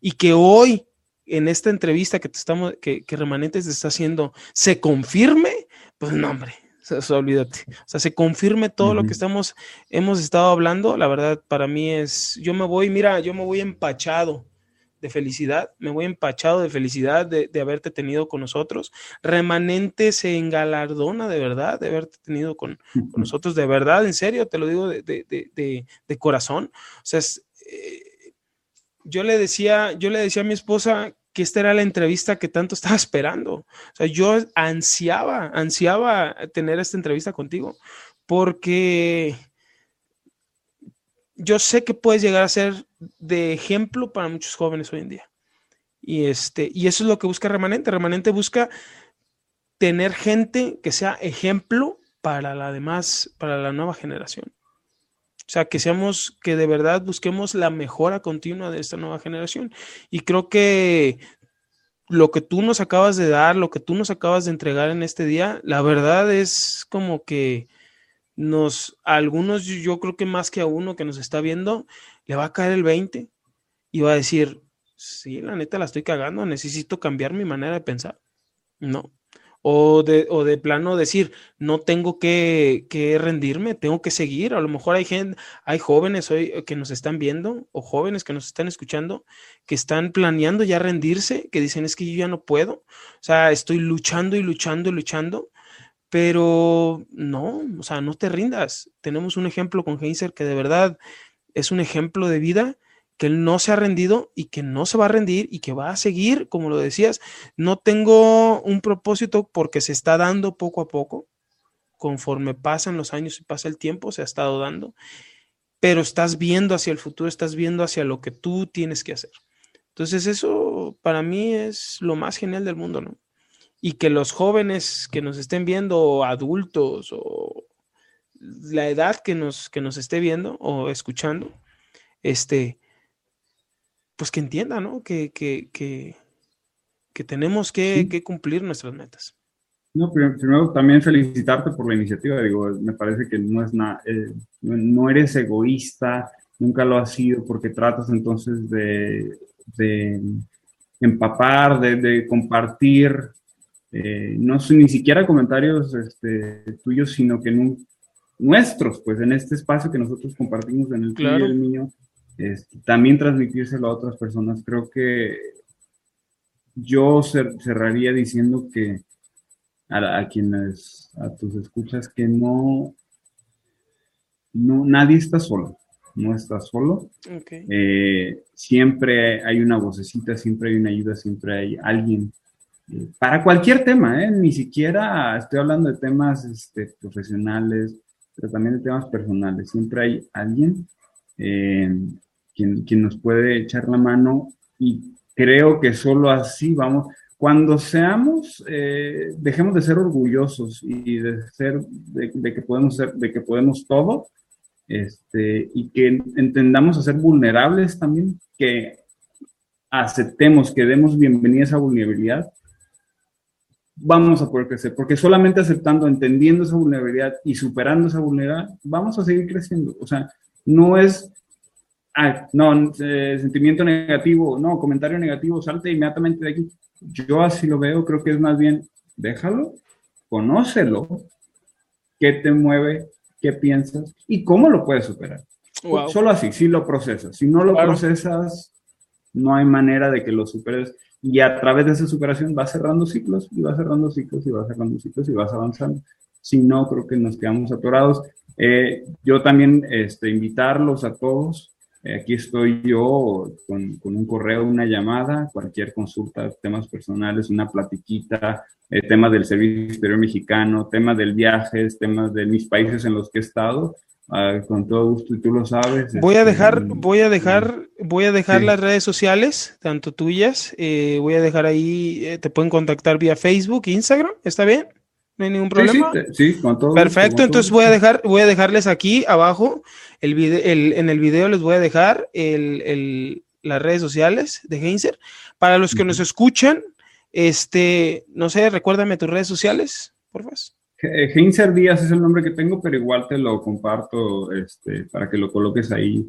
Y que hoy, en esta entrevista que te estamos, que, que Remanentes está haciendo, se confirme, pues no, hombre, o sea, olvídate. O sea, se confirme todo lo que estamos, hemos estado hablando. La verdad, para mí es, yo me voy, mira, yo me voy empachado de felicidad, me voy empachado de felicidad de, haberte tenido con nosotros. Remanente se engalardona de verdad de haberte tenido con, nosotros, de verdad, en serio, te lo digo de, corazón. O sea, eh, yo le decía, yo le decía a mi esposa que esta era la entrevista que tanto estaba esperando. O sea, yo ansiaba, ansiaba tener esta entrevista contigo, porque yo sé que puedes llegar a ser de ejemplo para muchos jóvenes hoy en día. Y, este, y eso es lo que busca Remanente. Remanente busca tener gente que sea ejemplo para la demás, para la nueva generación. O sea, que seamos, que de verdad busquemos la mejora continua de esta nueva generación. Y creo que lo que tú nos acabas de dar, lo que tú nos acabas de entregar en este día, la verdad es como que nos, a algunos, yo creo que más que a uno que nos está viendo, le va a caer el 20 y va a decir, sí, la neta la estoy cagando, necesito cambiar mi manera de pensar. No, o de, o de plano decir, no tengo que, rendirme, tengo que seguir. A lo mejor hay gente, hay jóvenes hoy eh, que nos están viendo o jóvenes que nos están escuchando que están planeando ya rendirse, que dicen es que yo ya no puedo. O sea, estoy luchando y luchando y luchando, pero no, o sea, no te rindas. Tenemos un ejemplo con Heinzer que de verdad es un ejemplo de vida que él no se ha rendido y que no se va a rendir y que va a seguir, como lo decías. No tengo un propósito porque se está dando poco a poco, conforme pasan los años y pasa el tiempo, se ha estado dando, pero estás viendo hacia el futuro, estás viendo hacia lo que tú tienes que hacer. Entonces eso para mí es lo más genial del mundo, ¿no? Y que los jóvenes que nos estén viendo, adultos o la edad que nos, que nos esté viendo o escuchando, este, pues que entienda, ¿no? Que, que, que, que tenemos que, que, cumplir nuestras metas. No, primero también felicitarte por la iniciativa, digo, me parece que no es nada, eh, no eres egoísta, nunca lo has sido porque tratas entonces de, de empapar, de, de compartir, eh, no son ni siquiera comentarios este, tuyos, sino que nuestros, pues en este espacio que nosotros compartimos en el claro. del niño, también transmitírselo a otras personas. Creo que yo cerraría diciendo que a, quienes, a tus escuchas, que no, no, nadie está solo, no está solo. Eh, siempre hay una vocecita, siempre hay una ayuda, siempre hay alguien. Eh, para cualquier tema, ¿eh? ni siquiera estoy hablando de temas este, profesionales, pero también de temas personales. Siempre hay alguien quien, nos puede echar la mano y creo que solo así vamos. Cuando seamos, eh, dejemos de ser orgullosos y de ser, de, que podemos ser, de que podemos todo, este, y que entendamos a ser vulnerables también, que aceptemos, que demos bienvenida a esa vulnerabilidad, vamos a poder crecer, porque solamente aceptando, entendiendo esa vulnerabilidad y superando esa vulnerabilidad, vamos a seguir creciendo. O sea, no es ah, no, eh, sentimiento negativo, no, comentario negativo, salte inmediatamente de aquí. Yo así lo veo, creo que es más bien, déjalo, conócelo, qué te mueve, qué piensas y cómo lo puedes superar. Solo así, si lo procesas. Si no lo procesas, no hay manera de que lo superes. Y a través de esa superación vas cerrando ciclos y vas cerrando ciclos y vas cerrando ciclos y vas avanzando. Si no, creo que nos quedamos atorados. Eh, yo también este, invitarlos a todos aquí estoy yo con, un correo, una llamada, cualquier consulta, temas personales, una platiquita, eh, temas del Servicio Exterior Mexicano, temas del viaje, temas de mis países en los que he estado. Ah, con todo gusto y tú lo sabes. Voy a este, dejar, voy a dejar, voy a dejar las redes sociales, tanto tuyas, eh, voy a dejar ahí, te pueden contactar vía Facebook, Instagram, ¿está bien? No hay ningún problema. Sí, con todo. Perfecto, entonces voy a dejar, voy a dejarles aquí abajo el, el en el video les voy a dejar el, las redes sociales de Heinzer. Para los que nos escuchan, este, no sé, recuérdame tus redes sociales, por favor. Heinzer Díaz es el nombre que tengo, pero igual te lo comparto este, para que lo coloques ahí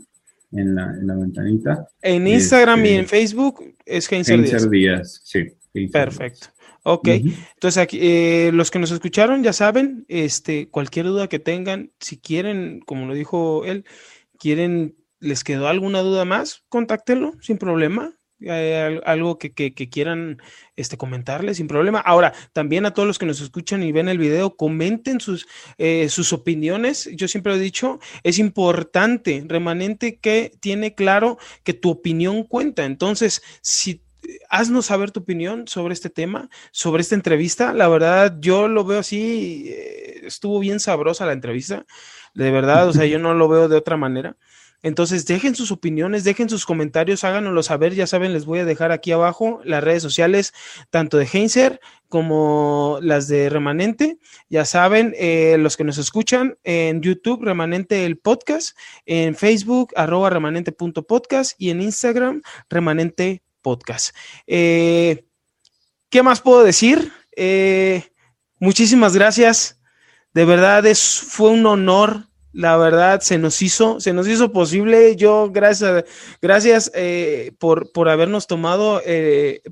en la, en la ventanita. En Instagram y este, en Facebook es Heinzer, Heinzer Díaz. sí. Perfecto. Ok, entonces aquí, eh, los que nos escucharon ya saben, este, cualquier duda que tengan, si quieren, como lo dijo él, quieren, les quedó alguna duda más, contáctenlo sin problema. algo que, quieran este, comentarle sin problema. Ahora, también a todos los que nos escuchan y ven el video, comenten sus, eh, sus opiniones. Yo siempre he dicho, es importante, remanente que tiene claro que tu opinión cuenta. Entonces, si haznos saber tu opinión sobre este tema, sobre esta entrevista. La verdad, yo lo veo así, eh, estuvo bien sabrosa la entrevista, de verdad, o sea, yo no lo veo de otra manera. Entonces, dejen sus opiniones, dejen sus comentarios, háganoslo saber. Ya saben, les voy a dejar aquí abajo las redes sociales, tanto de Heinzer como las de Remanente. Ya saben, eh, los que nos escuchan en YouTube, Remanente el podcast, en Facebook, arroba remanente.podcast y en Instagram, remanente podcast. Eh, ¿Qué más puedo decir? Eh, muchísimas gracias. De verdad es, fue un honor. La verdad se nos hizo, se nos hizo posible. Yo gracias, gracias eh, por, por habernos tomado,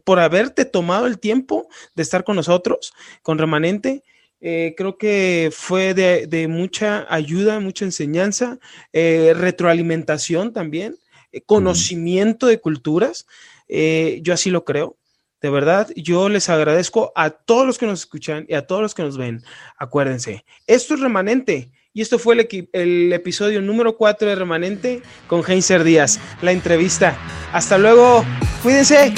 por haberte tomado el tiempo de estar con nosotros, con Remanente. creo que fue de, de, mucha ayuda, mucha enseñanza, retroalimentación también, conocimiento de culturas. Eh, yo así lo creo. De verdad, yo les agradezco a todos los que nos escuchan y a todos los que nos ven. Acuérdense, esto es remanente. Y esto fue el, el episodio número 4 de Remanente con Heinzer Díaz, la entrevista. Hasta luego, cuídense.